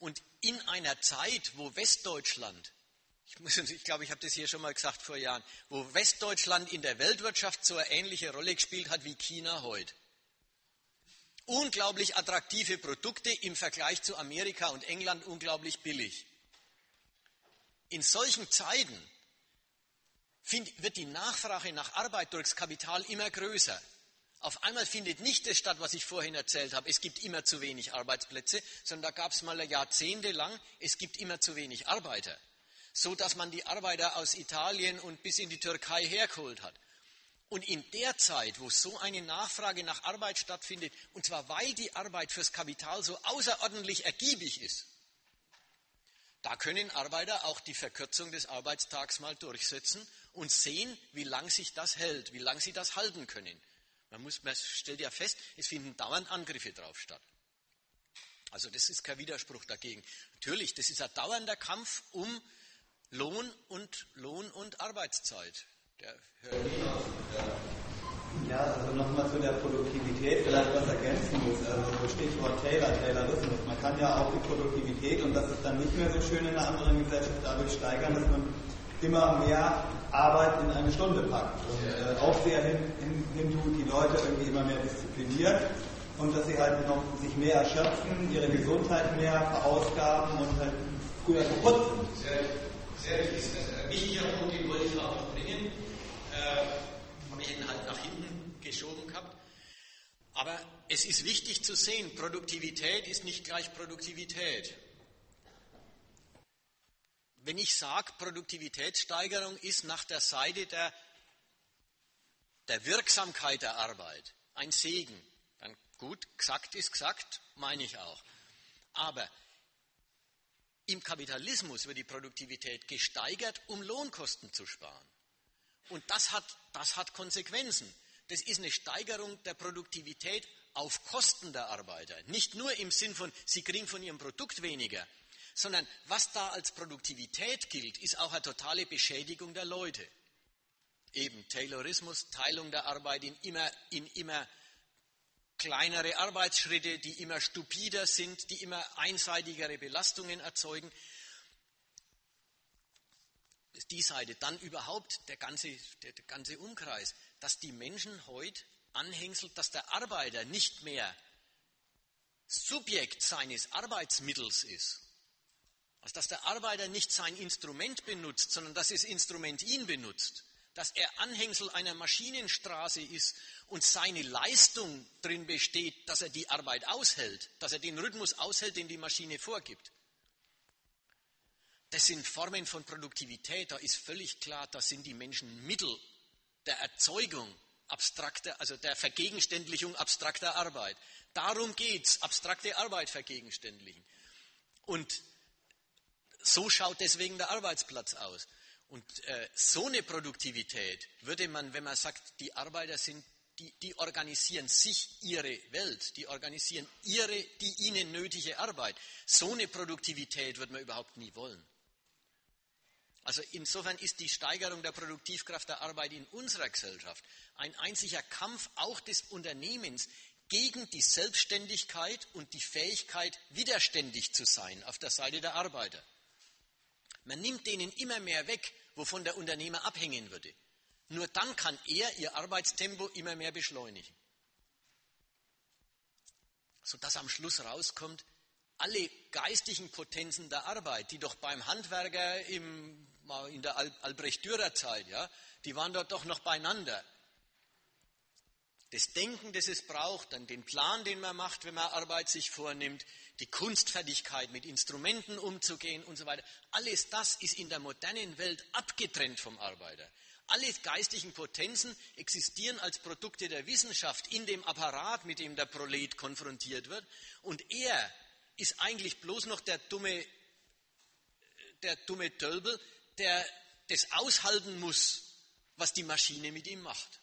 Und in einer Zeit, wo Westdeutschland, ich, muss, ich glaube, ich habe das hier schon mal gesagt vor Jahren, wo Westdeutschland in der Weltwirtschaft so eine ähnliche Rolle gespielt hat wie China heute, unglaublich attraktive Produkte im Vergleich zu Amerika und England unglaublich billig. In solchen Zeiten wird die Nachfrage nach Arbeit durchs Kapital immer größer. Auf einmal findet nicht das statt, was ich vorhin erzählt habe. Es gibt immer zu wenig Arbeitsplätze, sondern da gab es mal Jahrzehnte lang, es gibt immer zu wenig Arbeiter. So dass man die Arbeiter aus Italien und bis in die Türkei hergeholt hat. Und in der Zeit, wo so eine Nachfrage nach Arbeit stattfindet, und zwar weil die Arbeit fürs Kapital so außerordentlich ergiebig ist, da können Arbeiter auch die Verkürzung des Arbeitstags mal durchsetzen und sehen, wie lang sich das hält, wie lang sie das halten können. Man, muss, man stellt ja fest, es finden dauernd Angriffe drauf statt. Also das ist kein Widerspruch dagegen. Natürlich, das ist ein dauernder Kampf um Lohn und Lohn und Arbeitszeit. Der ja, also nochmal zu der Produktivität vielleicht was ergänzen muss. Also Stichwort Taylor, Taylorismus. Man kann ja auch die Produktivität, und das ist dann nicht mehr so schön in einer anderen Gesellschaft, dadurch steigern, dass man immer mehr Arbeit in eine Stunde packt. Und äh, auch sehr hin, hin, hin tut, die Leute irgendwie immer mehr diszipliniert und dass sie halt noch sich mehr erschöpfen, ihre Gesundheit mehr verausgaben und halt früher kaputt sind. Sehr, sehr wichtiger Punkt, den wollte ich auch noch bringen. Äh, halt nach hinten geschoben gehabt. Aber es ist wichtig zu sehen, Produktivität ist nicht gleich Produktivität. wenn ich sage, Produktivitätssteigerung ist nach der Seite der, der Wirksamkeit der Arbeit ein Segen, dann gut, gesagt ist gesagt, meine ich auch. Aber im Kapitalismus wird die Produktivität gesteigert, um Lohnkosten zu sparen. Und das hat, das hat Konsequenzen. Das ist eine Steigerung der Produktivität auf Kosten der Arbeiter. Nicht nur im Sinn von, sie kriegen von ihrem Produkt weniger, sondern was da als Produktivität gilt, ist auch eine totale Beschädigung der Leute. Eben Taylorismus, Teilung der Arbeit in immer, in immer kleinere Arbeitsschritte, die immer stupider sind, die immer einseitigere Belastungen erzeugen. Die Seite, dann überhaupt der ganze, der, der ganze Umkreis, dass die Menschen heute anhängselt, dass der Arbeiter nicht mehr Subjekt seines Arbeitsmittels ist. Also dass der Arbeiter nicht sein Instrument benutzt, sondern dass das Instrument ihn benutzt. Dass er Anhängsel einer Maschinenstraße ist und seine Leistung darin besteht, dass er die Arbeit aushält, dass er den Rhythmus aushält, den die Maschine vorgibt. Das sind Formen von Produktivität, da ist völlig klar, das sind die Menschen Mittel der Erzeugung abstrakter, also der Vergegenständlichung abstrakter Arbeit. Darum geht es, abstrakte Arbeit vergegenständlichen. Und so schaut deswegen der Arbeitsplatz aus. Und äh, so eine Produktivität würde man, wenn man sagt, die Arbeiter sind, die, die organisieren sich ihre Welt, die organisieren ihre, die ihnen nötige Arbeit. So eine Produktivität würde man überhaupt nie wollen. Also insofern ist die Steigerung der Produktivkraft der Arbeit in unserer Gesellschaft ein einziger Kampf auch des Unternehmens gegen die Selbstständigkeit und die Fähigkeit, widerständig zu sein auf der Seite der Arbeiter. Man nimmt denen immer mehr weg, wovon der Unternehmer abhängen würde. Nur dann kann er ihr Arbeitstempo immer mehr beschleunigen. Sodass am Schluss rauskommt, alle geistigen Potenzen der Arbeit, die doch beim Handwerker im, in der Albrecht-Dürer-Zeit, ja, die waren dort doch noch beieinander. Das Denken, das es braucht, dann den Plan, den man macht, wenn man Arbeit sich vornimmt, die Kunstfertigkeit, mit Instrumenten umzugehen und so weiter. Alles das ist in der modernen Welt abgetrennt vom Arbeiter. Alle geistigen Potenzen existieren als Produkte der Wissenschaft in dem Apparat, mit dem der Prolet konfrontiert wird. Und er ist eigentlich bloß noch der dumme, der dumme Tölpel, der das aushalten muss, was die Maschine mit ihm macht.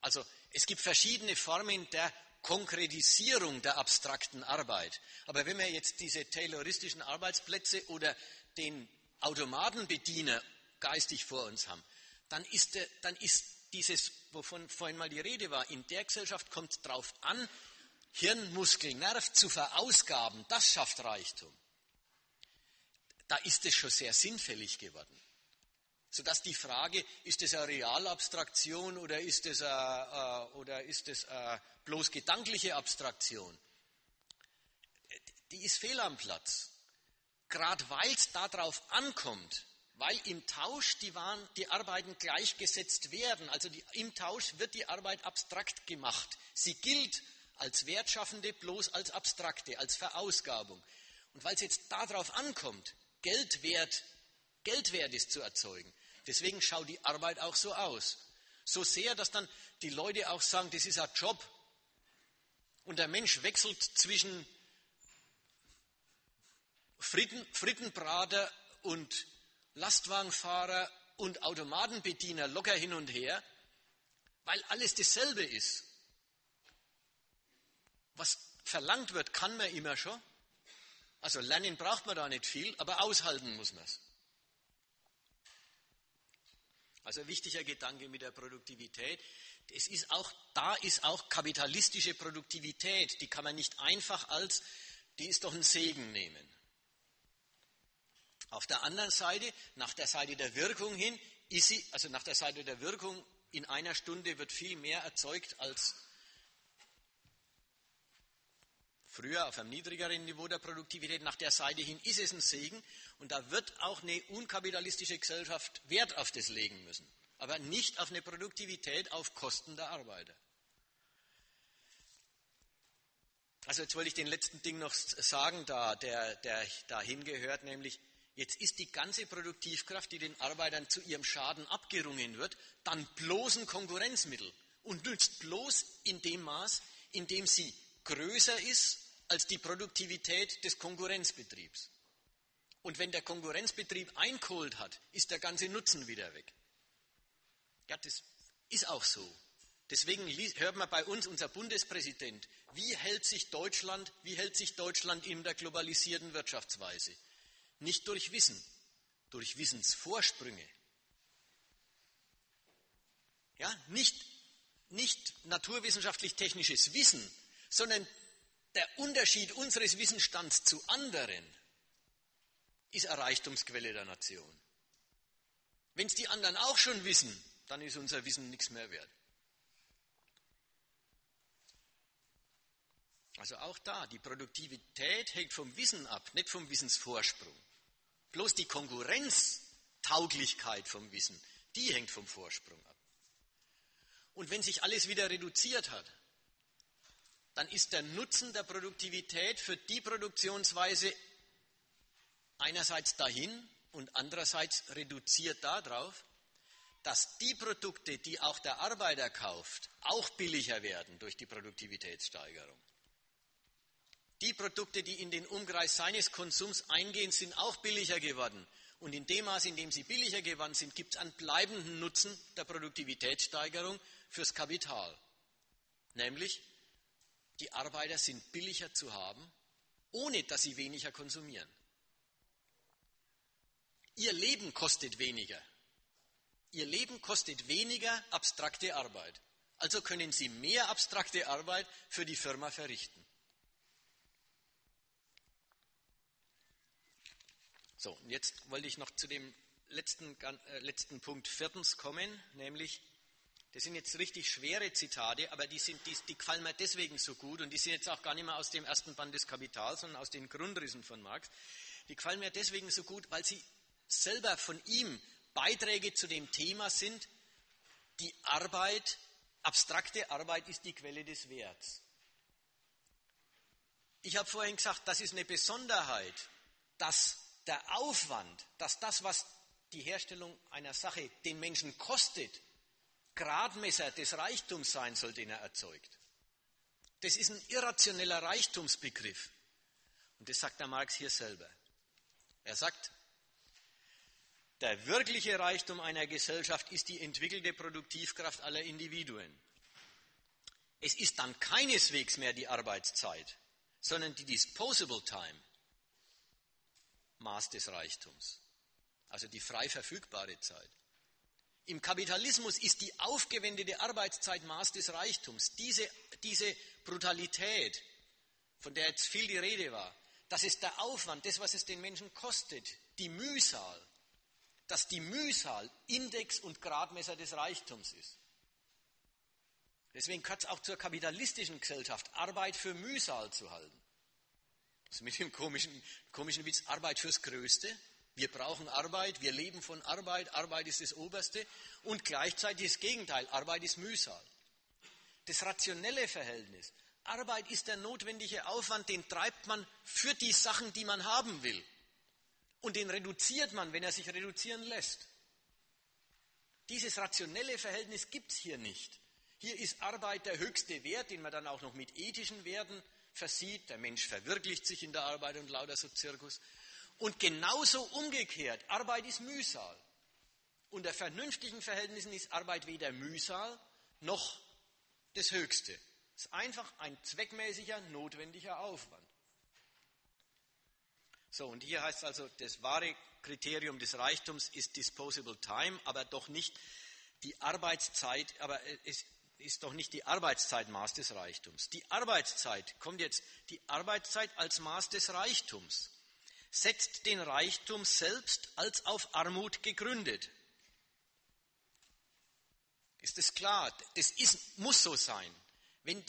Also es gibt verschiedene Formen der Konkretisierung der abstrakten Arbeit. Aber wenn wir jetzt diese tayloristischen Arbeitsplätze oder den Automatenbediener geistig vor uns haben, dann ist, dann ist dieses, wovon vorhin mal die Rede war, in der Gesellschaft kommt es darauf an, Hirn, Muskel, Nerv zu verausgaben, das schafft Reichtum. Da ist es schon sehr sinnfällig geworden. Sodass die Frage, ist es eine Realabstraktion oder ist es, eine, äh, oder ist es bloß gedankliche Abstraktion, die ist fehl am Platz. Gerade weil es darauf ankommt, weil im Tausch die, Waren, die Arbeiten gleichgesetzt werden, also die, im Tausch wird die Arbeit abstrakt gemacht. Sie gilt als Wertschaffende bloß als abstrakte, als Verausgabung. Und weil es jetzt darauf ankommt, Geldwert, Geldwert ist zu erzeugen, deswegen schaut die Arbeit auch so aus. So sehr, dass dann die Leute auch sagen, das ist ein Job. Und der Mensch wechselt zwischen Fritten, Frittenbrater und Lastwagenfahrer und Automatenbediener locker hin und her, weil alles dasselbe ist. Was verlangt wird, kann man immer schon. Also lernen braucht man da nicht viel, aber aushalten muss man es. Also ein wichtiger Gedanke mit der Produktivität. Es ist auch, da ist auch kapitalistische Produktivität, die kann man nicht einfach als, die ist doch ein Segen nehmen. Auf der anderen Seite, nach der Seite der Wirkung hin, ist sie, also nach der Seite der Wirkung, in einer Stunde wird viel mehr erzeugt als früher auf einem niedrigeren Niveau der Produktivität. Nach der Seite hin ist es ein Segen und da wird auch eine unkapitalistische Gesellschaft Wert auf das legen müssen, aber nicht auf eine Produktivität auf Kosten der Arbeiter. Also jetzt wollte ich den letzten Ding noch sagen, da, der, der da hingehört, nämlich jetzt ist die ganze Produktivkraft, die den Arbeitern zu ihrem Schaden abgerungen wird, dann bloß ein Konkurrenzmittel und nützt bloß in dem Maß, in dem sie größer ist als die Produktivität des Konkurrenzbetriebs. Und wenn der Konkurrenzbetrieb eingeholt hat, ist der ganze Nutzen wieder weg. Ja, das ist auch so. Deswegen hört man bei uns unser Bundespräsident, wie hält sich Deutschland, wie hält sich Deutschland in der globalisierten Wirtschaftsweise? Nicht durch Wissen, durch Wissensvorsprünge. Ja, nicht, nicht naturwissenschaftlich-technisches Wissen, sondern der Unterschied unseres Wissensstands zu anderen ist eine Reichtumsquelle der Nation. Wenn es die anderen auch schon wissen, dann ist unser Wissen nichts mehr wert. Also auch da, die Produktivität hängt vom Wissen ab, nicht vom Wissensvorsprung. Bloß die Konkurrenztauglichkeit vom Wissen, die hängt vom Vorsprung ab. Und wenn sich alles wieder reduziert hat, dann ist der Nutzen der Produktivität für die Produktionsweise einerseits dahin und andererseits reduziert darauf, dass die Produkte, die auch der Arbeiter kauft, auch billiger werden durch die Produktivitätssteigerung. Die Produkte, die in den Umkreis seines Konsums eingehen, sind auch billiger geworden. Und in dem Maß, in dem sie billiger geworden sind, gibt es einen bleibenden Nutzen der Produktivitätssteigerung fürs Kapital. Nämlich, die Arbeiter sind billiger zu haben, ohne dass sie weniger konsumieren. Ihr Leben kostet weniger. Ihr Leben kostet weniger abstrakte Arbeit. Also können Sie mehr abstrakte Arbeit für die Firma verrichten. So, und jetzt wollte ich noch zu dem letzten, äh, letzten Punkt viertens kommen, nämlich, das sind jetzt richtig schwere Zitate, aber die, sind, die, die gefallen mir deswegen so gut und die sind jetzt auch gar nicht mehr aus dem ersten Band des Kapitals, sondern aus den Grundrissen von Marx. Die gefallen mir deswegen so gut, weil sie selber von ihm Beiträge zu dem Thema sind, die Arbeit, abstrakte Arbeit ist die Quelle des Werts. Ich habe vorhin gesagt, das ist eine Besonderheit, dass der Aufwand, dass das, was die Herstellung einer Sache den Menschen kostet, Gradmesser des Reichtums sein soll, den er erzeugt. Das ist ein irrationeller Reichtumsbegriff. Und das sagt der Marx hier selber. Er sagt, der wirkliche Reichtum einer Gesellschaft ist die entwickelte Produktivkraft aller Individuen. Es ist dann keineswegs mehr die Arbeitszeit, sondern die Disposable Time, Maß des Reichtums, also die frei verfügbare Zeit. Im Kapitalismus ist die aufgewendete Arbeitszeit Maß des Reichtums. Diese, diese Brutalität, von der jetzt viel die Rede war, das ist der Aufwand, das, was es den Menschen kostet, die Mühsal, dass die Mühsal Index und Gradmesser des Reichtums ist. Deswegen gehört es auch zur kapitalistischen Gesellschaft, Arbeit für Mühsal zu halten. Das mit dem komischen, komischen Witz Arbeit fürs Größte. Wir brauchen Arbeit, wir leben von Arbeit, Arbeit ist das Oberste und gleichzeitig das Gegenteil, Arbeit ist Mühsal. Das rationelle Verhältnis. Arbeit ist der notwendige Aufwand, den treibt man für die Sachen, die man haben will. Und den reduziert man, wenn er sich reduzieren lässt. Dieses rationelle Verhältnis gibt es hier nicht. Hier ist Arbeit der höchste Wert, den man dann auch noch mit ethischen Werten versieht. Der Mensch verwirklicht sich in der Arbeit und lauter so Zirkus. Und genauso umgekehrt, Arbeit ist Mühsal. Unter vernünftigen Verhältnissen ist Arbeit weder Mühsal noch das Höchste. Es ist einfach ein zweckmäßiger, notwendiger Aufwand. So, und hier heißt es also, das wahre Kriterium des Reichtums ist Disposable Time, aber doch nicht die Arbeitszeit, aber es ist doch nicht die Arbeitszeit Maß des Reichtums. Die Arbeitszeit, kommt jetzt, die Arbeitszeit als Maß des Reichtums, setzt den Reichtum selbst als auf Armut gegründet. Ist das klar? Das ist, muss so sein. Wenn,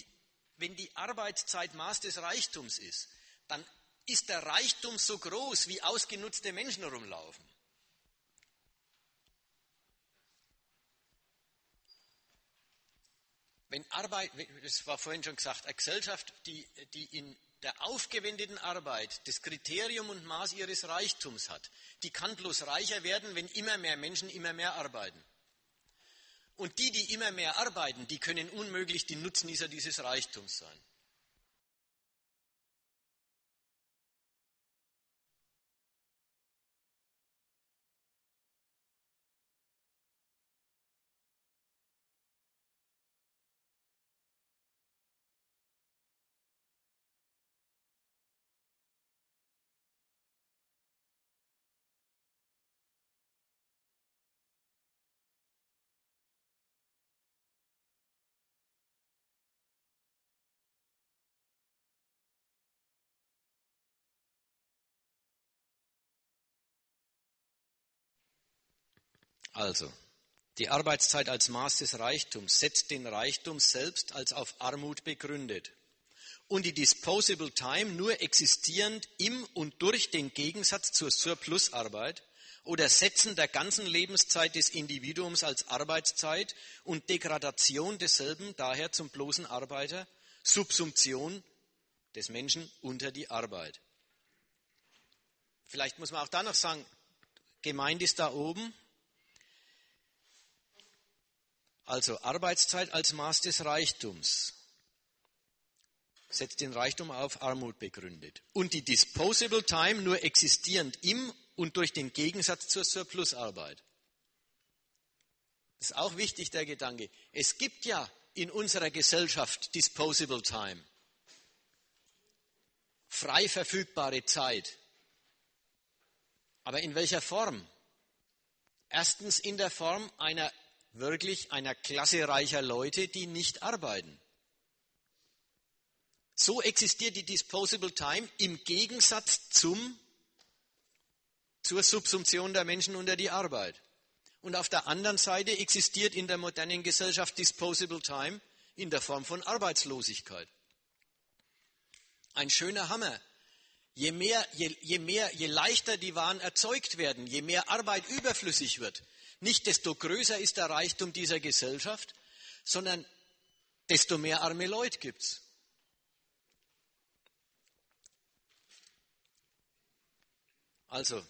wenn die Arbeitszeit Maß des Reichtums ist, dann ist der Reichtum so groß, wie ausgenutzte Menschen rumlaufen. Wenn Arbeit, das war vorhin schon gesagt, eine Gesellschaft, die, die in der aufgewendeten Arbeit das Kriterium und Maß ihres Reichtums hat, die kann bloß reicher werden, wenn immer mehr Menschen immer mehr arbeiten. Und die, die immer mehr arbeiten, die können unmöglich die Nutznießer dieses Reichtums sein. Also, die Arbeitszeit als Maß des Reichtums setzt den Reichtum selbst als auf Armut begründet und die Disposable Time nur existierend im und durch den Gegensatz zur Surplusarbeit oder Setzen der ganzen Lebenszeit des Individuums als Arbeitszeit und Degradation desselben daher zum bloßen Arbeiter, Subsumption des Menschen unter die Arbeit. Vielleicht muss man auch da noch sagen, gemeint ist da oben, also Arbeitszeit als Maß des Reichtums setzt den Reichtum auf Armut begründet. Und die Disposable Time nur existierend im und durch den Gegensatz zur Surplusarbeit. Das ist auch wichtig, der Gedanke. Es gibt ja in unserer Gesellschaft Disposable Time. Frei verfügbare Zeit. Aber in welcher Form? Erstens in der Form einer wirklich einer Klasse reicher Leute, die nicht arbeiten. So existiert die Disposable Time im Gegensatz zum, zur Subsumption der Menschen unter die Arbeit. Und auf der anderen Seite existiert in der modernen Gesellschaft Disposable Time in der Form von Arbeitslosigkeit. Ein schöner Hammer. Je mehr, je, je mehr, je leichter die Waren erzeugt werden, je mehr Arbeit überflüssig wird, nicht desto größer ist der Reichtum dieser Gesellschaft, sondern desto mehr arme Leute gibt es. Also,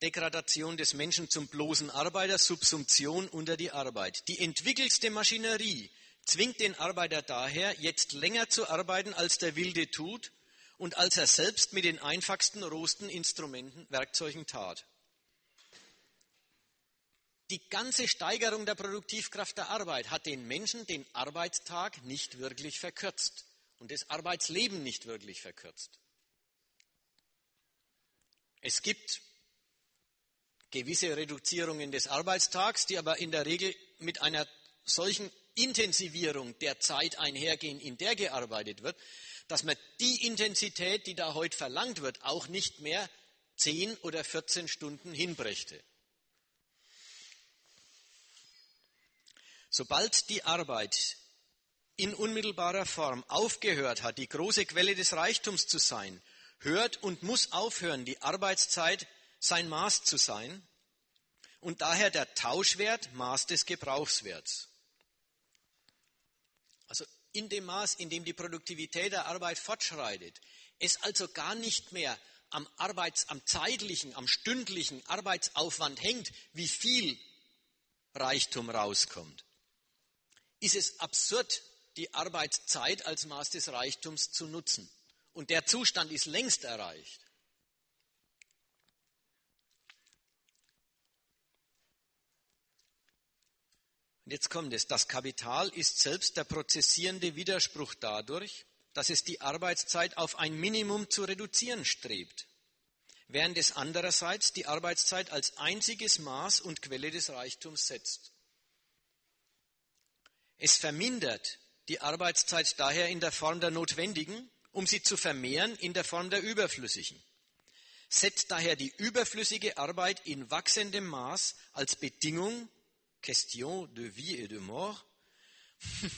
Degradation des Menschen zum bloßen Arbeiter, Subsumption unter die Arbeit. Die entwickelste Maschinerie zwingt den Arbeiter daher, jetzt länger zu arbeiten, als der Wilde tut und als er selbst mit den einfachsten, rohsten Instrumenten, Werkzeugen tat die ganze Steigerung der Produktivkraft der Arbeit hat den Menschen den Arbeitstag nicht wirklich verkürzt und das Arbeitsleben nicht wirklich verkürzt. Es gibt gewisse Reduzierungen des Arbeitstags, die aber in der Regel mit einer solchen Intensivierung der Zeit einhergehen, in der gearbeitet wird, dass man die Intensität, die da heute verlangt wird, auch nicht mehr 10 oder 14 Stunden hinbrächte. Sobald die Arbeit in unmittelbarer Form aufgehört hat, die große Quelle des Reichtums zu sein, hört und muss aufhören, die Arbeitszeit sein Maß zu sein und daher der Tauschwert Maß des Gebrauchswerts. Also in dem Maß, in dem die Produktivität der Arbeit fortschreitet, es also gar nicht mehr am, Arbeits-, am zeitlichen, am stündlichen Arbeitsaufwand hängt, wie viel Reichtum rauskommt ist es absurd, die Arbeitszeit als Maß des Reichtums zu nutzen. Und der Zustand ist längst erreicht. Und jetzt kommt es. Das Kapital ist selbst der prozessierende Widerspruch dadurch, dass es die Arbeitszeit auf ein Minimum zu reduzieren strebt, während es andererseits die Arbeitszeit als einziges Maß und Quelle des Reichtums setzt. Es vermindert die Arbeitszeit daher in der Form der notwendigen, um sie zu vermehren in der Form der überflüssigen. Setzt daher die überflüssige Arbeit in wachsendem Maß als Bedingung, Question de vie et de mort,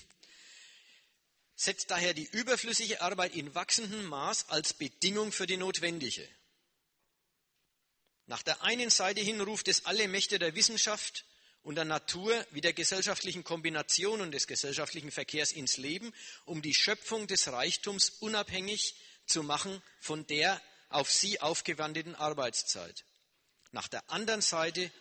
setzt daher die überflüssige Arbeit in wachsendem Maß als Bedingung für die notwendige. Nach der einen Seite hin ruft es alle Mächte der Wissenschaft und der Natur wie der gesellschaftlichen Kombination und des gesellschaftlichen Verkehrs ins Leben, um die Schöpfung des Reichtums unabhängig zu machen von der auf sie aufgewandten Arbeitszeit. Nach der anderen Seite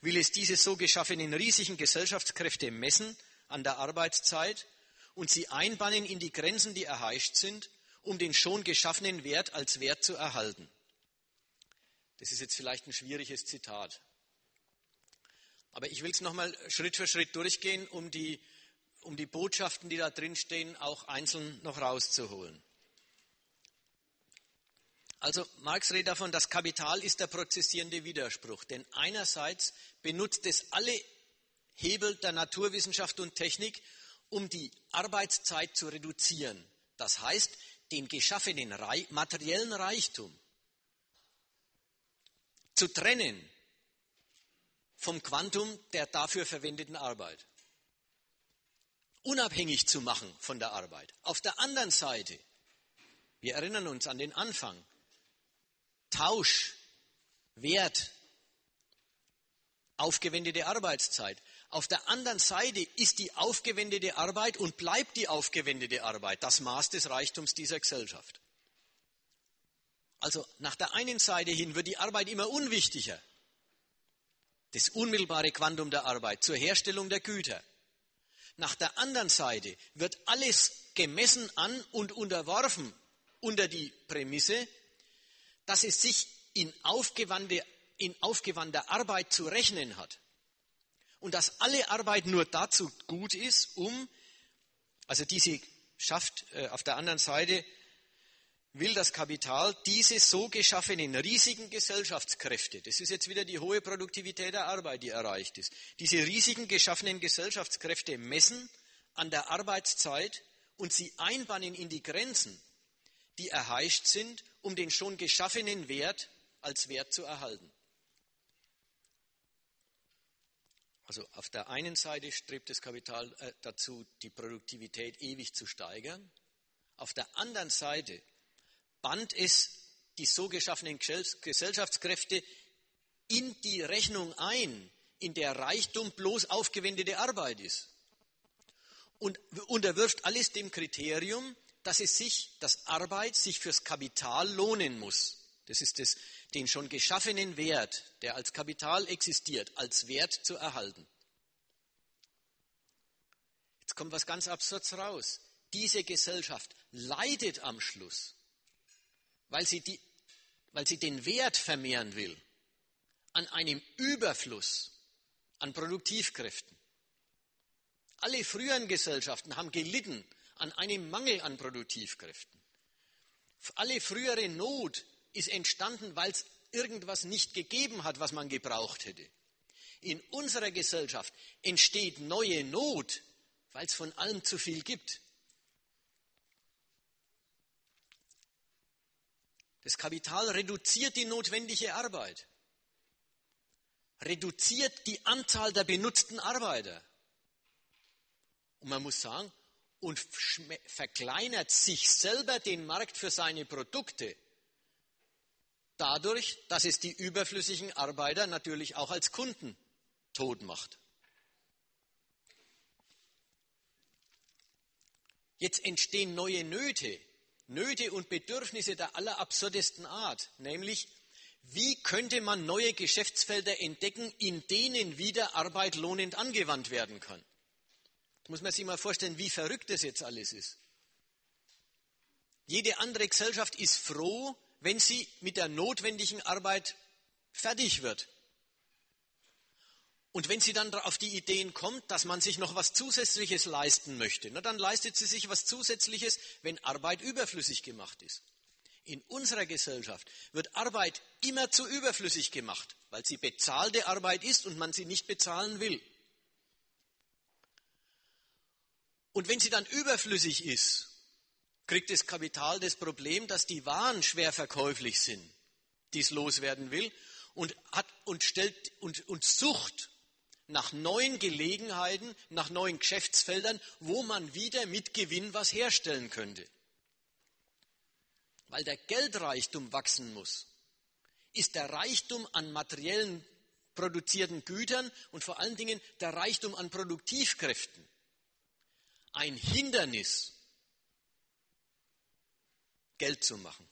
will es diese so geschaffenen riesigen Gesellschaftskräfte messen an der Arbeitszeit und sie einbannen in die Grenzen, die erheischt sind, um den schon geschaffenen Wert als Wert zu erhalten. Das ist jetzt vielleicht ein schwieriges Zitat. Aber ich will es nochmal Schritt für Schritt durchgehen, um die, um die Botschaften, die da drin stehen, auch einzeln noch rauszuholen. Also Marx redet davon, das Kapital ist der prozessierende Widerspruch. Denn einerseits benutzt es alle Hebel der Naturwissenschaft und Technik, um die Arbeitszeit zu reduzieren. Das heißt, den geschaffenen materiellen Reichtum zu trennen vom Quantum der dafür verwendeten Arbeit. Unabhängig zu machen von der Arbeit. Auf der anderen Seite, wir erinnern uns an den Anfang, Tausch, Wert, aufgewendete Arbeitszeit. Auf der anderen Seite ist die aufgewendete Arbeit und bleibt die aufgewendete Arbeit das Maß des Reichtums dieser Gesellschaft. Also nach der einen Seite hin wird die Arbeit immer unwichtiger. Das unmittelbare Quantum der Arbeit zur Herstellung der Güter. Nach der anderen Seite wird alles gemessen an und unterworfen unter die Prämisse, dass es sich in aufgewandte, in aufgewandter Arbeit zu rechnen hat. Und dass alle Arbeit nur dazu gut ist, um, also diese schafft äh, auf der anderen Seite, will das Kapital diese so geschaffenen riesigen Gesellschaftskräfte, das ist jetzt wieder die hohe Produktivität der Arbeit, die erreicht ist, diese riesigen geschaffenen Gesellschaftskräfte messen an der Arbeitszeit und sie einbannen in die Grenzen, die erheischt sind um den schon geschaffenen Wert als Wert zu erhalten. Also auf der einen Seite strebt das Kapital äh, dazu, die Produktivität ewig zu steigern. Auf der anderen Seite band es die so geschaffenen Gesellschaftskräfte in die Rechnung ein, in der Reichtum bloß aufgewendete Arbeit ist. Und unterwirft alles dem Kriterium, dass es sich, dass Arbeit sich fürs Kapital lohnen muss. Das ist das, den schon geschaffenen Wert, der als Kapital existiert, als Wert zu erhalten. Jetzt kommt was ganz Absurds raus. Diese Gesellschaft leidet am Schluss, weil sie, die, weil sie den Wert vermehren will an einem Überfluss an Produktivkräften. Alle früheren Gesellschaften haben gelitten an einem Mangel an Produktivkräften. Alle frühere Not ist entstanden, weil es irgendwas nicht gegeben hat, was man gebraucht hätte. In unserer Gesellschaft entsteht neue Not, weil es von allem zu viel gibt. Das Kapital reduziert die notwendige Arbeit, reduziert die Anzahl der benutzten Arbeiter. Und man muss sagen, und verkleinert sich selber den Markt für seine Produkte dadurch, dass es die überflüssigen Arbeiter natürlich auch als Kunden tot macht. Jetzt entstehen neue Nöte, Nöte und Bedürfnisse der allerabsurdesten Art, nämlich wie könnte man neue Geschäftsfelder entdecken, in denen wieder Arbeit lohnend angewandt werden kann muss man sich mal vorstellen, wie verrückt das jetzt alles ist. Jede andere Gesellschaft ist froh, wenn sie mit der notwendigen Arbeit fertig wird. Und wenn sie dann auf die Ideen kommt, dass man sich noch was Zusätzliches leisten möchte, na, dann leistet sie sich was Zusätzliches, wenn Arbeit überflüssig gemacht ist. In unserer Gesellschaft wird Arbeit immer zu überflüssig gemacht, weil sie bezahlte Arbeit ist und man sie nicht bezahlen will. Und wenn sie dann überflüssig ist, kriegt das Kapital das Problem, dass die Waren schwer verkäuflich sind, die es loswerden will, und, hat, und, stellt, und, und sucht nach neuen Gelegenheiten, nach neuen Geschäftsfeldern, wo man wieder mit Gewinn was herstellen könnte. Weil der Geldreichtum wachsen muss, ist der Reichtum an materiellen produzierten Gütern und vor allen Dingen der Reichtum an Produktivkräften ein Hindernis, Geld zu machen.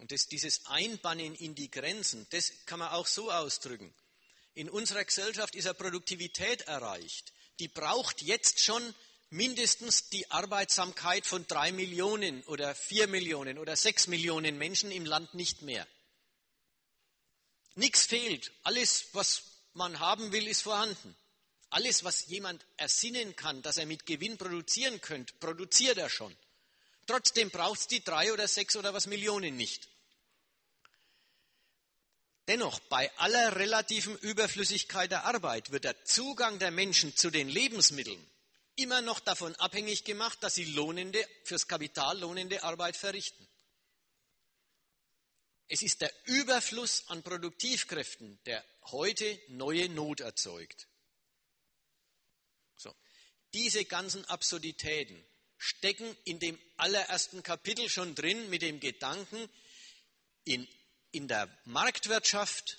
Und das, dieses Einbannen in die Grenzen, das kann man auch so ausdrücken. In unserer Gesellschaft ist eine Produktivität erreicht. Die braucht jetzt schon mindestens die Arbeitsamkeit von drei Millionen oder vier Millionen oder sechs Millionen Menschen im Land nicht mehr. Nichts fehlt. Alles, was man haben will, ist vorhanden. Alles, was jemand ersinnen kann, dass er mit Gewinn produzieren könnte, produziert er schon. Trotzdem braucht es die drei oder sechs oder was Millionen nicht. Dennoch, bei aller relativen Überflüssigkeit der Arbeit wird der Zugang der Menschen zu den Lebensmitteln immer noch davon abhängig gemacht, dass sie lohnende, fürs Kapital lohnende Arbeit verrichten. Es ist der Überfluss an Produktivkräften, der heute neue Not erzeugt. So. Diese ganzen Absurditäten stecken in dem allerersten Kapitel schon drin mit dem Gedanken, in, in der Marktwirtschaft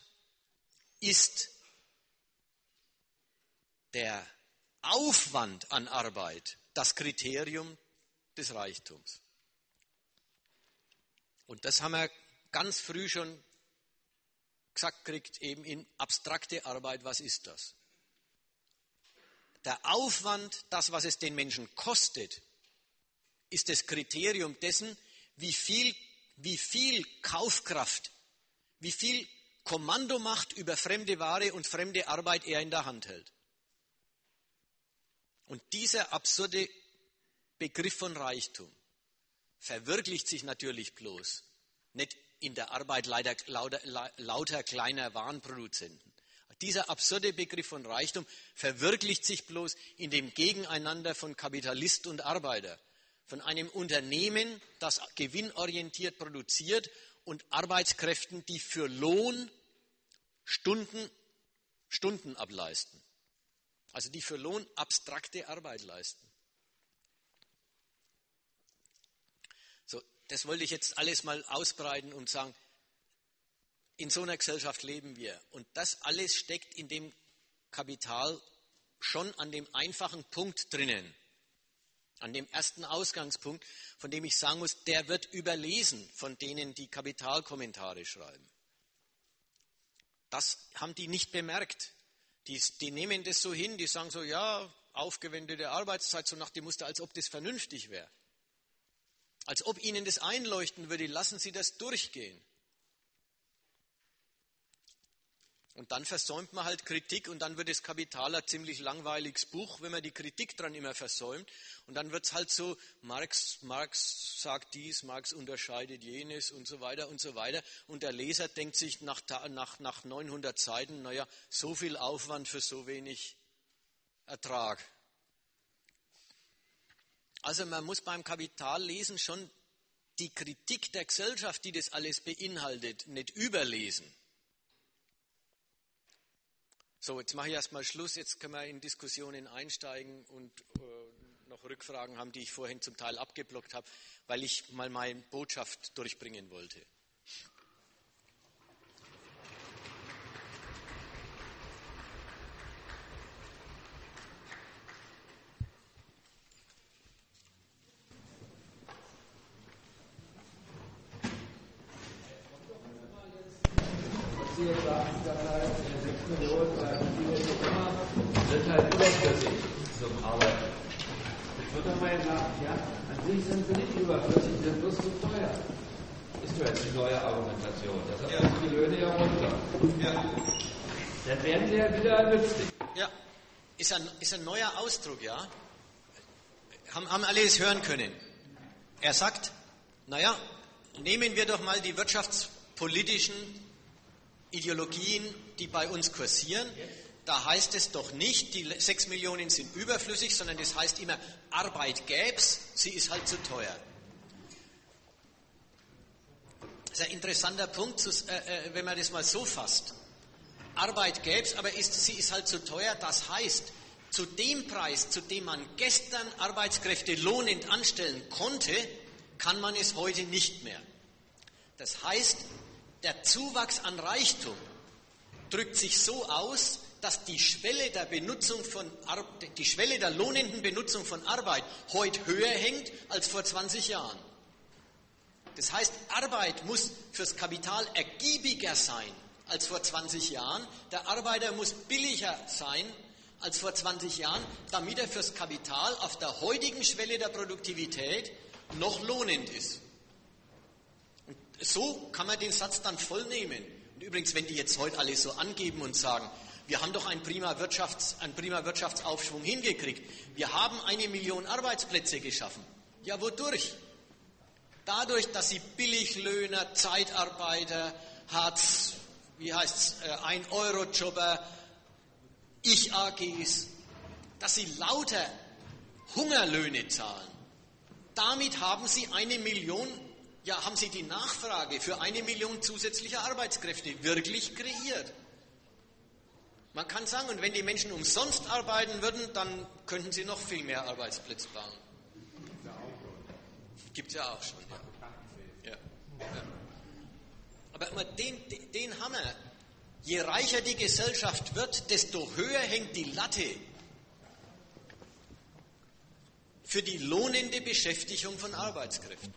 ist der Aufwand an Arbeit das Kriterium des Reichtums. Und das haben wir ganz früh schon gesagt kriegt, eben in abstrakte Arbeit, was ist das? Der Aufwand, das, was es den Menschen kostet, ist das Kriterium dessen, wie viel, wie viel Kaufkraft, wie viel Kommandomacht über fremde Ware und fremde Arbeit er in der Hand hält. Und dieser absurde Begriff von Reichtum verwirklicht sich natürlich bloß nicht in der Arbeit leider, lauter, lauter kleiner Warenproduzenten. Dieser absurde Begriff von Reichtum verwirklicht sich bloß in dem Gegeneinander von Kapitalist und Arbeiter, von einem Unternehmen, das gewinnorientiert produziert und Arbeitskräften, die für Lohn Stunden, Stunden ableisten. Also die für Lohn abstrakte Arbeit leisten. das wollte ich jetzt alles mal ausbreiten und sagen, in so einer Gesellschaft leben wir. Und das alles steckt in dem Kapital schon an dem einfachen Punkt drinnen. An dem ersten Ausgangspunkt, von dem ich sagen muss, der wird überlesen von denen, die Kapitalkommentare schreiben. Das haben die nicht bemerkt. Die, die nehmen das so hin, die sagen so, ja, aufgewendete Arbeitszeit, so nach dem Muster, als ob das vernünftig wäre. Als ob ihnen das einleuchten würde, lassen sie das durchgehen. Und dann versäumt man halt Kritik und dann wird das Kapital ein ziemlich langweiliges Buch, wenn man die Kritik dran immer versäumt. Und dann wird es halt so, Marx, Marx sagt dies, Marx unterscheidet jenes und so weiter und so weiter. Und der Leser denkt sich nach, nach, nach 900 Seiten, naja, so viel Aufwand für so wenig Ertrag. Also man muss beim Kapitallesen schon die Kritik der Gesellschaft, die das alles beinhaltet, nicht überlesen. So, jetzt mache ich erstmal Schluss. Jetzt können wir in Diskussionen einsteigen und äh, noch Rückfragen haben, die ich vorhin zum Teil abgeblockt habe, weil ich mal meine Botschaft durchbringen wollte. sind halt überflüssig zum Arbeiten. Jetzt wird einmal gesagt, ja, an sich sind sie nicht überflüssig, sie sind bloß zu teuer. Ist doch jetzt die neue Argumentation. Deshalb ja. die Löhne ja runter. Ja. Dann werden sie ja wieder nützlich. Ja, ist ein, neuer Ausdruck, ja. Haben, haben alle es hören können. Er sagt, naja, nehmen wir doch mal die wirtschaftspolitischen Ideologien, die bei uns kursieren da heißt es doch nicht, die sechs Millionen sind überflüssig, sondern das heißt immer, Arbeit gäb's, sie ist halt zu teuer. Das ist ein interessanter Punkt, äh, äh, wenn man das mal so fasst. Arbeit gäb's, aber ist, sie ist halt zu teuer. Das heißt, zu dem Preis, zu dem man gestern Arbeitskräfte lohnend anstellen konnte, kann man es heute nicht mehr. Das heißt, der Zuwachs an Reichtum drückt sich so aus, dass die Schwelle der Benutzung von die Schwelle der lohnenden Benutzung von Arbeit heute höher hängt als vor 20 Jahren. Das heißt, Arbeit muss fürs Kapital ergiebiger sein als vor 20 Jahren. Der Arbeiter muss billiger sein als vor 20 Jahren, damit er fürs Kapital auf der heutigen Schwelle der Produktivität noch lohnend ist. Und so kann man den Satz dann voll nehmen. Und übrigens, wenn die jetzt heute alle so angeben und sagen, wir haben doch einen prima, Wirtschafts-, einen prima Wirtschaftsaufschwung hingekriegt, wir haben eine Million Arbeitsplätze geschaffen. Ja, wodurch? Dadurch, dass sie Billiglöhner, Zeitarbeiter, Hartz, wie heißt's, äh, ein Euro-Jobber, Ich-AGs, dass sie lauter Hungerlöhne zahlen. Damit haben sie eine Million, ja, haben sie die Nachfrage für eine Million zusätzlicher Arbeitskräfte wirklich kreiert. Man kann sagen, und wenn die Menschen umsonst arbeiten würden, dann könnten sie noch viel mehr Arbeitsplätze bauen. Gibt es ja auch schon. Ja. Ja. Ja. Aber den, den Hammer, je reicher die Gesellschaft wird, desto höher hängt die Latte für die lohnende Beschäftigung von Arbeitskräften.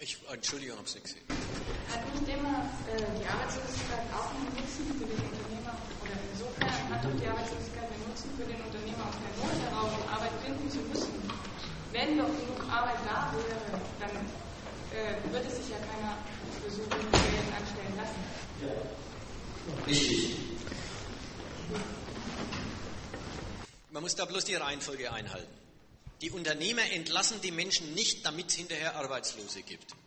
Ich, Entschuldigung, habe es nicht gesehen. Hat nicht immer äh, die Arbeitslosigkeit auch einen Nutzen für den Unternehmer? Oder insofern hat doch die Arbeitslosigkeit einen Nutzen für den Unternehmer aus der Not heraus, um Arbeit finden zu müssen. Wenn doch genug Arbeit da wäre, dann äh, würde sich ja keiner für so wenig Geld anstellen lassen. Ja. Richtig. Man muss da bloß die Reihenfolge einhalten. Die Unternehmer entlassen die Menschen nicht, damit es hinterher Arbeitslose gibt.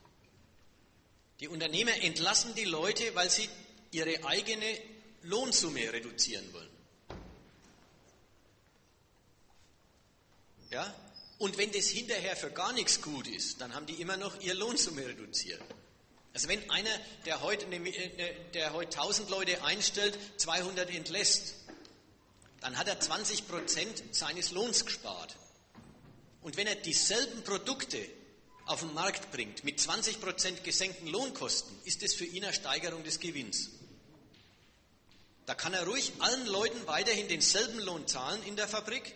Die Unternehmer entlassen die Leute, weil sie ihre eigene Lohnsumme reduzieren wollen. Ja? Und wenn das hinterher für gar nichts gut ist, dann haben die immer noch ihre Lohnsumme reduziert. Also wenn einer, der heute, der heute 1000 Leute einstellt, 200 entlässt, dann hat er 20 Prozent seines Lohns gespart. Und wenn er dieselben Produkte auf den Markt bringt mit 20% gesenkten Lohnkosten, ist es für ihn eine Steigerung des Gewinns. Da kann er ruhig allen Leuten weiterhin denselben Lohn zahlen in der Fabrik,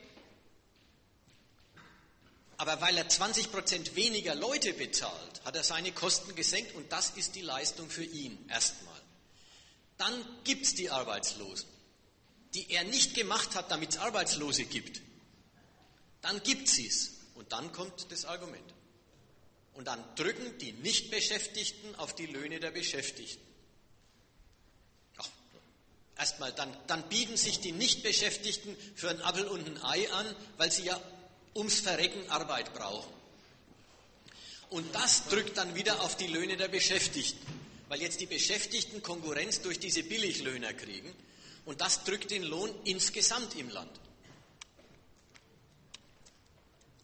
aber weil er 20% weniger Leute bezahlt, hat er seine Kosten gesenkt und das ist die Leistung für ihn erstmal. Dann gibt es die Arbeitslosen, die er nicht gemacht hat, damit es Arbeitslose gibt. Dann gibt es. Und dann kommt das Argument. Und dann drücken die Nichtbeschäftigten auf die Löhne der Beschäftigten. Erstmal, dann, dann bieten sich die Nichtbeschäftigten für ein Appel und ein Ei an, weil sie ja ums Verrecken Arbeit brauchen. Und das drückt dann wieder auf die Löhne der Beschäftigten, weil jetzt die Beschäftigten Konkurrenz durch diese Billiglöhner kriegen. Und das drückt den Lohn insgesamt im Land.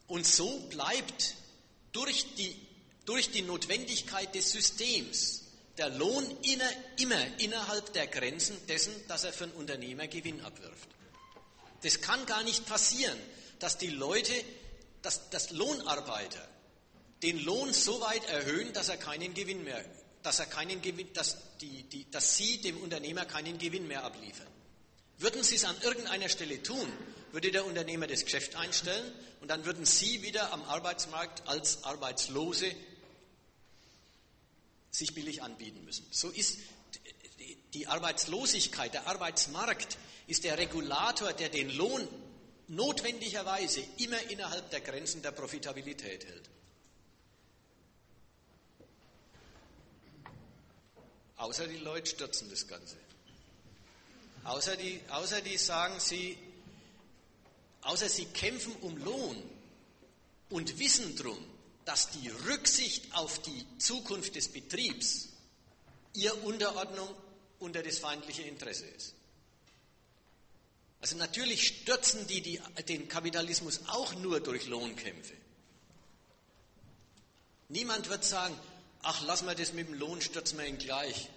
Und so bleibt durch die, durch die Notwendigkeit des Systems der Lohn inner, immer innerhalb der Grenzen dessen, dass er für einen Unternehmer Gewinn abwirft. Das kann gar nicht passieren, dass die Leute, dass, dass Lohnarbeiter den Lohn so weit erhöhen, dass er keinen Gewinn mehr, dass er keinen Gewinn, dass, die, die, dass sie dem Unternehmer keinen Gewinn mehr abliefern. Würden sie es an irgendeiner Stelle tun, würde der Unternehmer das Geschäft einstellen und dann würden Sie wieder am Arbeitsmarkt als Arbeitslose sich billig anbieten müssen. So ist die Arbeitslosigkeit, der Arbeitsmarkt ist der Regulator, der den Lohn notwendigerweise immer innerhalb der Grenzen der Profitabilität hält. Außer die Leute stürzen das Ganze. Außer die, außer die sagen, sie außer sie kämpfen um Lohn und wissen drum, dass die Rücksicht auf die Zukunft des Betriebs ihr Unterordnung unter das feindliche Interesse ist. Also natürlich stürzen die, die den Kapitalismus auch nur durch Lohnkämpfe. Niemand wird sagen, ach, lass mal das mit dem Lohn, stürzen wir ihn gleich.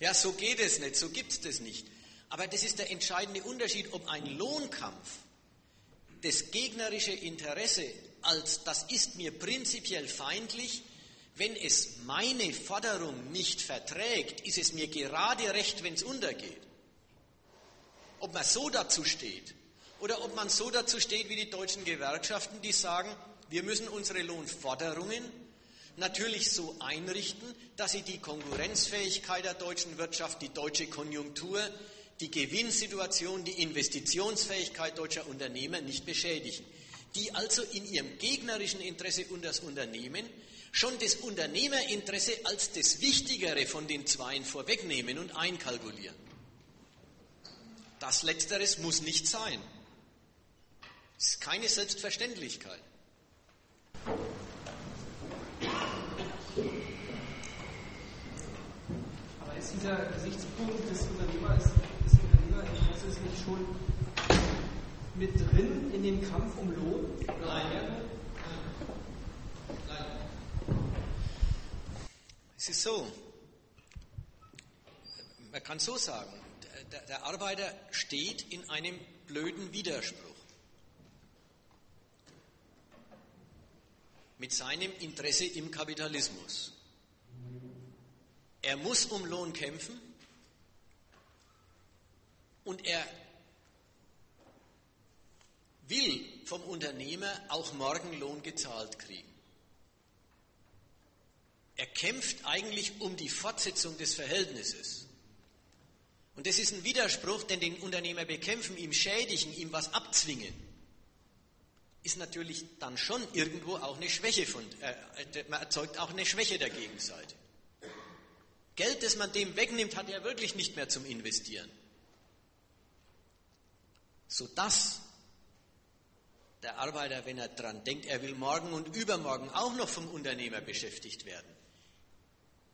Ja, so geht es nicht, so gibt es das nicht. Aber das ist der entscheidende Unterschied, ob ein Lohnkampf das gegnerische Interesse als das ist mir prinzipiell feindlich, wenn es meine Forderung nicht verträgt, ist es mir gerade recht, wenn es untergeht. Ob man so dazu steht oder ob man so dazu steht wie die deutschen Gewerkschaften, die sagen, wir müssen unsere Lohnforderungen natürlich so einrichten, dass sie die Konkurrenzfähigkeit der deutschen Wirtschaft, die deutsche Konjunktur, die Gewinnsituation, die Investitionsfähigkeit deutscher Unternehmer nicht beschädigen. Die also in ihrem gegnerischen Interesse und das Unternehmen schon das Unternehmerinteresse als das Wichtigere von den Zweien vorwegnehmen und einkalkulieren. Das Letzteres muss nicht sein. Es ist keine Selbstverständlichkeit. Aber ist dieser Gesichtspunkt des Unternehmers, Unternehmerinteresses nicht schon mit drin in dem Kampf um Lohn? Nein. Nein. Es ist so, man kann so sagen, der Arbeiter steht in einem blöden Widerspruch. mit seinem Interesse im Kapitalismus. Er muss um Lohn kämpfen und er will vom Unternehmer auch morgen Lohn gezahlt kriegen. Er kämpft eigentlich um die Fortsetzung des Verhältnisses. Und das ist ein Widerspruch, denn den Unternehmer bekämpfen, ihm schädigen, ihm was abzwingen ist natürlich dann schon irgendwo auch eine Schwäche von, äh, man erzeugt auch eine Schwäche der Gegenseite. Geld, das man dem wegnimmt, hat er wirklich nicht mehr zum Investieren. Sodass der Arbeiter, wenn er dran denkt, er will morgen und übermorgen auch noch vom Unternehmer beschäftigt werden,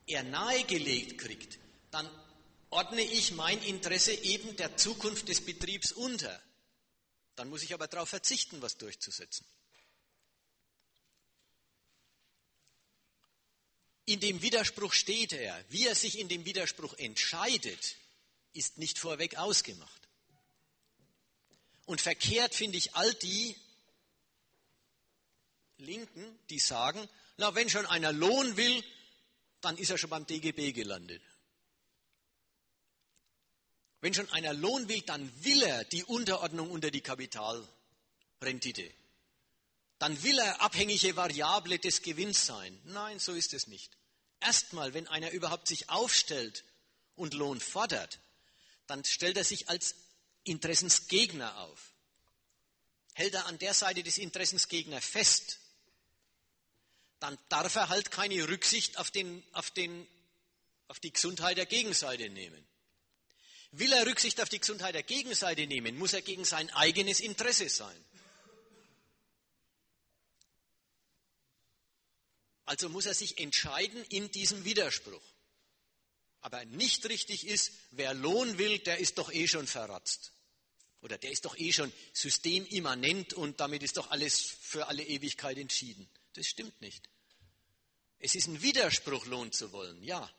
er nahegelegt kriegt, dann ordne ich mein Interesse eben der Zukunft des Betriebs unter. Dann muss ich aber darauf verzichten, was durchzusetzen. In dem Widerspruch steht er. Wie er sich in dem Widerspruch entscheidet, ist nicht vorweg ausgemacht. Und verkehrt finde ich all die Linken, die sagen, na, wenn schon einer Lohn will, dann ist er schon beim DGB gelandet. Wenn schon einer Lohn will, dann will er die Unterordnung unter die Kapitalrendite. Dann will er abhängige Variable des Gewinns sein. Nein, so ist es nicht. Erstmal, wenn einer überhaupt sich aufstellt und Lohn fordert, dann stellt er sich als Interessensgegner auf. Hält er an der Seite des Interessensgegners fest, dann darf er halt keine Rücksicht auf, den, auf, den, auf die Gesundheit der Gegenseite nehmen. Will er Rücksicht auf die Gesundheit der Gegenseite nehmen, muss er gegen sein eigenes Interesse sein. Also muss er sich entscheiden in diesem Widerspruch. Aber nicht richtig ist, wer Lohn will, der ist doch eh schon verratzt. Oder der ist doch eh schon systemimmanent und damit ist doch alles für alle Ewigkeit entschieden. Das stimmt nicht. Es ist ein Widerspruch, Lohn zu wollen, ja.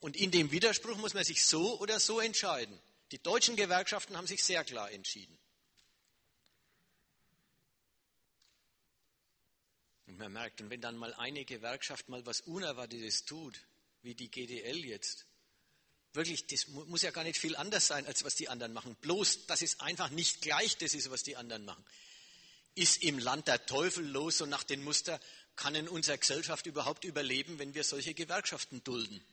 Und in dem Widerspruch muss man sich so oder so entscheiden. Die deutschen Gewerkschaften haben sich sehr klar entschieden. Und man merkt, und wenn dann mal eine Gewerkschaft mal was Unerwartetes tut, wie die GDL jetzt, wirklich, das muss ja gar nicht viel anders sein, als was die anderen machen. Bloß, dass es einfach nicht gleich das ist, was die anderen machen. Ist im Land der Teufel los, so nach dem Muster, kann in unserer Gesellschaft überhaupt überleben, wenn wir solche Gewerkschaften dulden?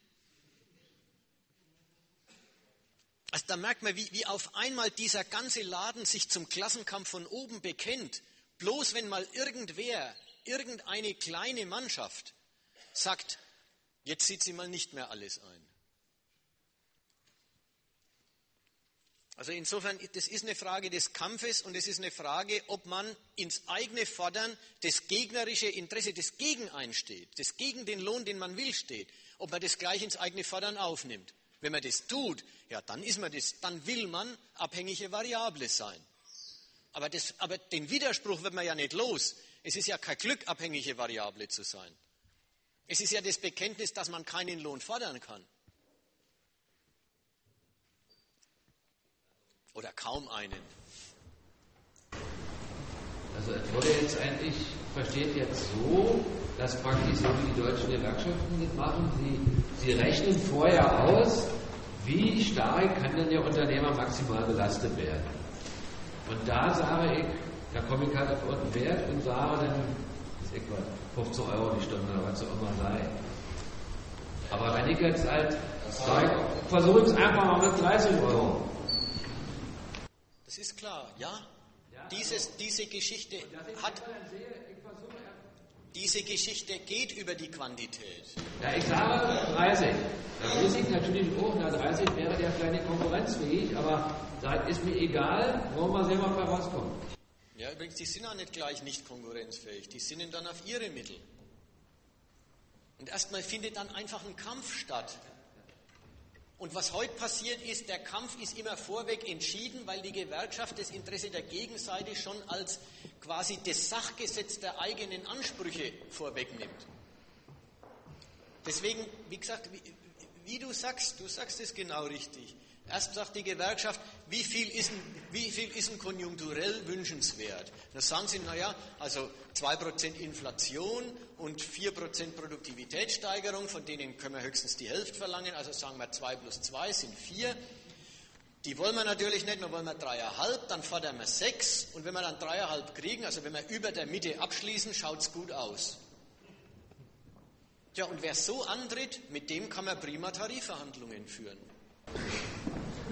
Also da merkt man, wie, wie auf einmal dieser ganze Laden sich zum Klassenkampf von oben bekennt. Bloß wenn mal irgendwer, irgendeine kleine Mannschaft sagt, jetzt sieht sie mal nicht mehr alles ein. Also insofern, das ist eine Frage des Kampfes und es ist eine Frage, ob man ins eigene Fordern das gegnerische Interesse, das gegen einsteht, das gegen den Lohn, den man will, steht, ob man das gleich ins eigene Fordern aufnimmt. Wenn man das tut, ja, dann ist man das, dann will man abhängige Variable sein. Aber, das, aber den Widerspruch wird man ja nicht los. Es ist ja kein Glück, abhängige Variable zu sein. Es ist ja das Bekenntnis, dass man keinen Lohn fordern kann. Oder kaum einen. Also es wurde jetzt eigentlich, versteht jetzt so, dass praktisch so wie die deutschen Gewerkschaften das machen, sie, sie rechnen vorher aus, wie stark kann denn der Unternehmer maximal belastet werden. Und da sage ich, da komme ich halt auf einen Wert und sage dann, das ist etwa 15 Euro die Stunde oder was auch immer sei. Aber wenn ich jetzt halt sage, versuche es einfach mal mit 30 Euro. Das ist klar, ja. Dieses, diese Geschichte hat. Diese Geschichte geht über die Quantität. Ja, ich sage 30. Da weiß ich natürlich auch, na 30 wäre der vielleicht konkurrenzfähig, aber da ist mir egal, wollen wir sehen, was da rauskommt. Ja, übrigens, die sind auch nicht gleich nicht konkurrenzfähig. Die sind dann auf ihre Mittel. Und erstmal findet dann einfach ein Kampf statt. Und was heute passiert ist, der Kampf ist immer vorweg entschieden, weil die Gewerkschaft das Interesse der Gegenseite schon als quasi das Sachgesetz der eigenen Ansprüche vorwegnimmt. Deswegen, wie gesagt, wie, wie du sagst, du sagst es genau richtig. Erst sagt die Gewerkschaft, wie viel ist wie viel ist ein konjunkturell wünschenswert? Da sagen sie, naja, also 2% Inflation und 4% Produktivitätssteigerung, von denen können wir höchstens die Hälfte verlangen, also sagen wir 2 plus 2 sind 4. Die wollen wir natürlich nicht, wir wollen wir 3,5, dann fordern wir 6 und wenn wir dann 3,5 kriegen, also wenn wir über der Mitte abschließen, schaut es gut aus. Ja, und wer so antritt, mit dem kann man prima Tarifverhandlungen führen.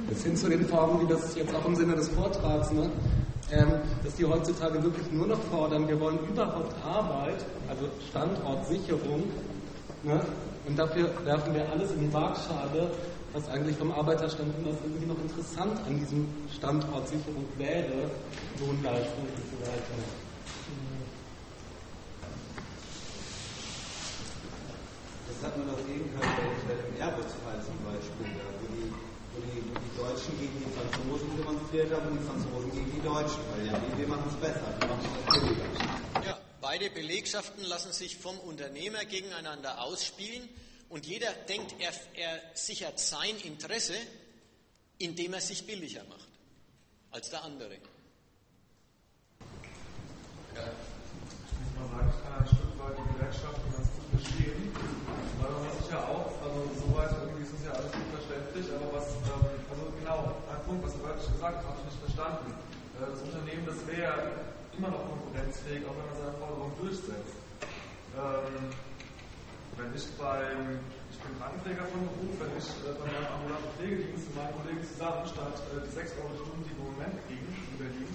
Bis hin zu den Formen, wie das jetzt auch im Sinne des Vortrags, ne? ähm, dass die heutzutage wirklich nur noch fordern, wir wollen überhaupt Arbeit, also Standortsicherung, ne? und dafür werfen wir alles in die Waagschale, was eigentlich vom Arbeiterstand immer irgendwie noch interessant an diesem Standortsicherung wäre, Lohnleistung und so weiter. Das hat man jeden Fall bei dem Airbus-Fall zum Beispiel, die, Deutschen gegen die Franzosen demonstriert haben und die Franzosen gegen die Deutschen, weil ja, wir machen es besser, wir machen es billiger. Ja, beide Belegschaften lassen sich vom Unternehmer gegeneinander ausspielen und jeder denkt, er, er sichert sein Interesse, indem er sich billiger macht als der andere. Ja. Ich muss mal sagen, ich kann ein Stück weit die Gewerkschaften ganz gut verstehen, weil man muss sich ja auch, das Unternehmen, das wäre immer noch konkurrenzfähig, auch wenn man seine Forderung durchsetzt. Ähm, wenn ich beim, ich bin Krankenpfleger von Beruf, wenn ich äh, bei meinem ambulanten Pflegedienst mit meinen Kollegen zusammen statt äh, die 6 Euro die Stunde, die wir im Moment kriegen in Berlin,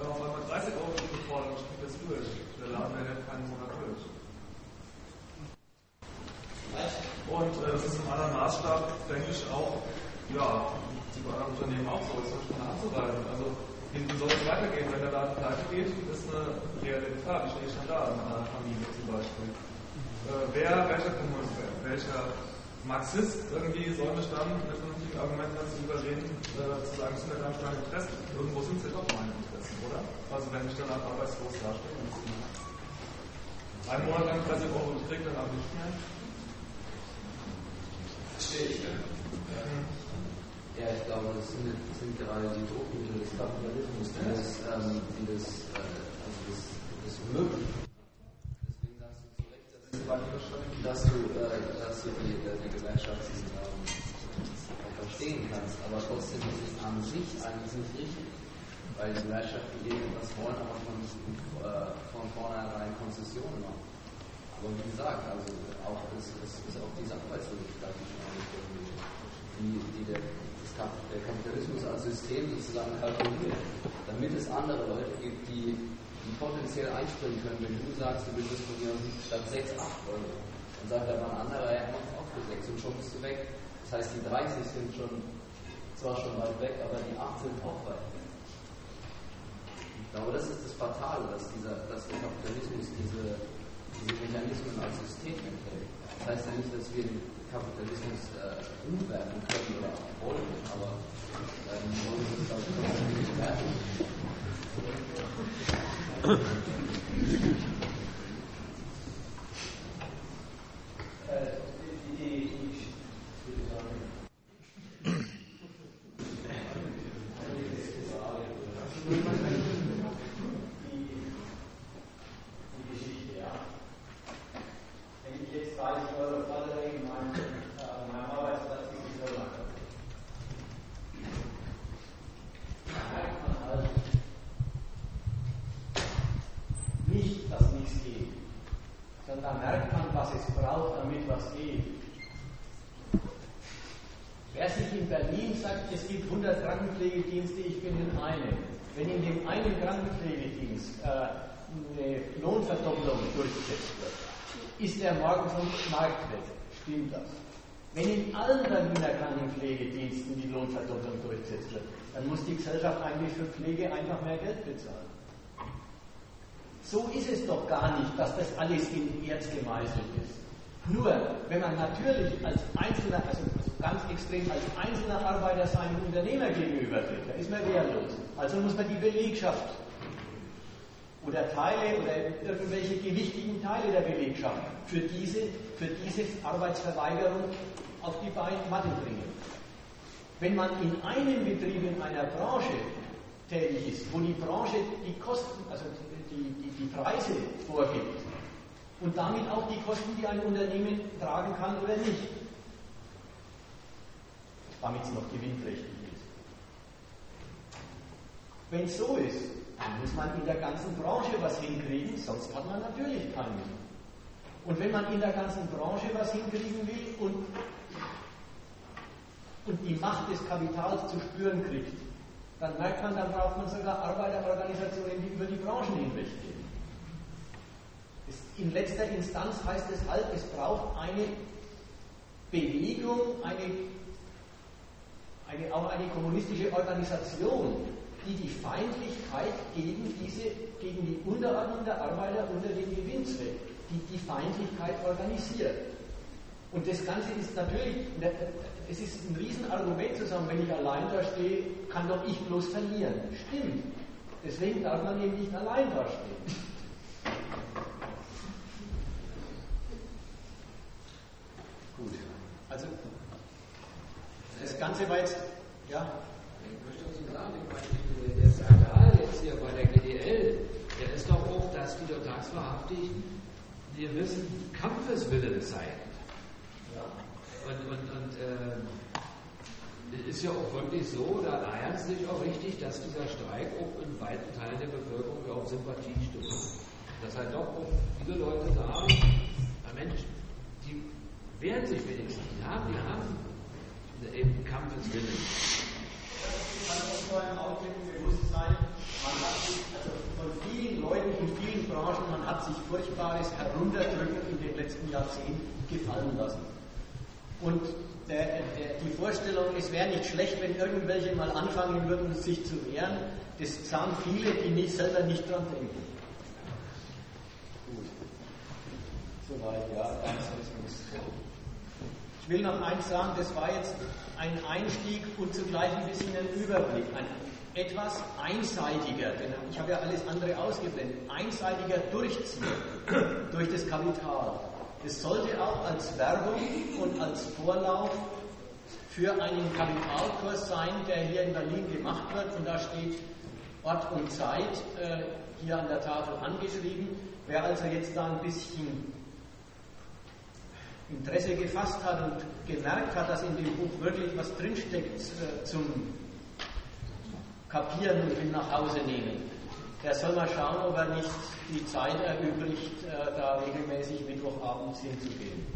äh, auf einmal 30 Euro die Stunde fordern, kriege das durch. Der Laden der hält keinen Monat durch. Und äh, das ist im anderen Maßstab, denke ich, auch, ja, die bei anderen Unternehmen auch so, ist schon anzureiben. Also, wie soll es weitergehen, wenn der Laden pleite geht, ist eine reelle Gefahr. Wie stehe ich dann da in einer Familie zum Beispiel? Äh, wer, welcher Kommunist, welcher Marxist irgendwie soll mich dann mit vernünftigen Argumenten dazu überreden, äh, zu sagen, es sind ja gar nicht meine Interessen. Irgendwo sind es ja doch meine Interessen, oder? Also wenn ich dann arbeitslos dastehe und einen Monat lang 30 Euro kriege, dann aber nicht mehr. Verstehe ich, ja. Ja, ich glaube, das sind, das sind gerade die Druckmittel des Kapitalismus, die das, ähm, die das, äh, also das, das möglich Deswegen sagst du zu Recht, dass du, äh, dass du die, äh, die Gewerkschaften ähm, verstehen kannst, aber trotzdem ist es an sich eigentlich nicht richtig. Weil die Gewerkschaften irgendwas wollen, aber von, äh, von vornherein Konzessionen machen. Aber wie gesagt, also auch es, es ist auch diese Arbeitslosigkeit, die schon angesprochen wird, die, die der, der Kapitalismus als System sozusagen kalkuliert, damit es andere Leute gibt, die, die potenziell einspringen können, wenn du sagst, du willst von mir statt 6, 8 Euro. Dann sagt aber ein anderer, er macht auch für 6 und schon bist du weg. Das heißt, die 30 sind schon zwar schon weit weg, aber die acht sind auch weit weg. Ich glaube, das ist das Fatale, dass, dieser, dass der Kapitalismus diese, diese Mechanismen als System enthält. Das heißt ja nicht, dass wir Kapitalismus äh, umwerten können oder wollen, aber ähm, wollen wir ich, trotzdem nicht es gibt 100 Krankenpflegedienste, ich bin in einem. Wenn in dem einen Krankenpflegedienst äh, eine Lohnverdopplung durchgesetzt wird, ist der morgen vom Markt weg. Stimmt das? Wenn in allen Berliner Krankenpflegediensten die Lohnverdopplung durchgesetzt wird, dann muss die Gesellschaft eigentlich für Pflege einfach mehr Geld bezahlen. So ist es doch gar nicht, dass das alles in Erz gemeißelt ist. Nur, wenn man natürlich als einzelner, also ganz extrem als einzelner Arbeiter seinem Unternehmer gegenübertritt, dann ist man wehrlos. Also muss man die Belegschaft oder Teile oder irgendwelche gewichtigen Teile der Belegschaft für diese, für diese Arbeitsverweigerung auf die Matte bringen. Wenn man in einem Betrieb in einer Branche tätig ist, wo die Branche die Kosten, also die, die, die Preise vorgibt und damit auch die Kosten, die ein Unternehmen tragen kann oder nicht, damit es noch gewinnträchtig ist. Wenn es so ist, dann muss man in der ganzen Branche was hinkriegen, sonst hat man natürlich keinen. Und wenn man in der ganzen Branche was hinkriegen will und, und die Macht des Kapitals zu spüren kriegt, dann merkt man, dann braucht man sogar Arbeiterorganisationen, die über die Branchen hinweg gehen. In letzter Instanz heißt es halt, es braucht eine Bewegung, eine, eine, auch eine kommunistische Organisation, die die Feindlichkeit gegen, diese, gegen die Unterordnung der Arbeiter unter dem Gewinnzweck, die die Feindlichkeit organisiert. Und das Ganze ist natürlich, es ist ein Riesenargument zu sagen, wenn ich allein da stehe, kann doch ich bloß verlieren. Stimmt. Deswegen darf man eben nicht allein da stehen. Gut. Also, das Ganze war jetzt, ja. Ich möchte dazu sagen, der Skandal jetzt hier bei der GDL, der ist doch auch, dass die dort Tagsverhaftigten, die wissen, Kampfeswille zeigen. Und, und, und äh, ist ja auch wirklich so, da ernst sich auch richtig, dass dieser Streik auch in weiten Teilen der Bevölkerung auf Sympathie stößt. Dass halt doch auch viele Leute sagen, na Mensch, wehren sich wenigstens. Haben, die haben eben Kampfeswillen. Das auch nur im Augenblick bewusst sein, man hat sich, also von vielen Leuten in vielen Branchen, man hat sich Furchtbares herunterdrücken in den letzten Jahrzehnten gefallen lassen. Und der, der, die Vorstellung, es wäre nicht schlecht, wenn irgendwelche mal anfangen würden, sich zu wehren, das sagen viele, die nicht, selber nicht dran denken. Gut. Soweit, ja, Ich will noch eins sagen, das war jetzt ein Einstieg und zugleich ein bisschen ein Überblick, ein etwas einseitiger, denn ich habe ja alles andere ausgeblendet, einseitiger Durchziehen durch das Kapital. Es sollte auch als Werbung und als Vorlauf für einen Kapitalkurs sein, der hier in Berlin gemacht wird. Und da steht Ort und Zeit äh, hier an der Tafel angeschrieben. Wer also jetzt da ein bisschen Interesse gefasst hat und gemerkt hat, dass in dem Buch wirklich was drinsteckt äh, zum Kapieren und mit nach Hause nehmen, der soll mal schauen, ob er nicht die Zeit erübrigt, äh, da regelmäßig Mittwochabends hinzugehen.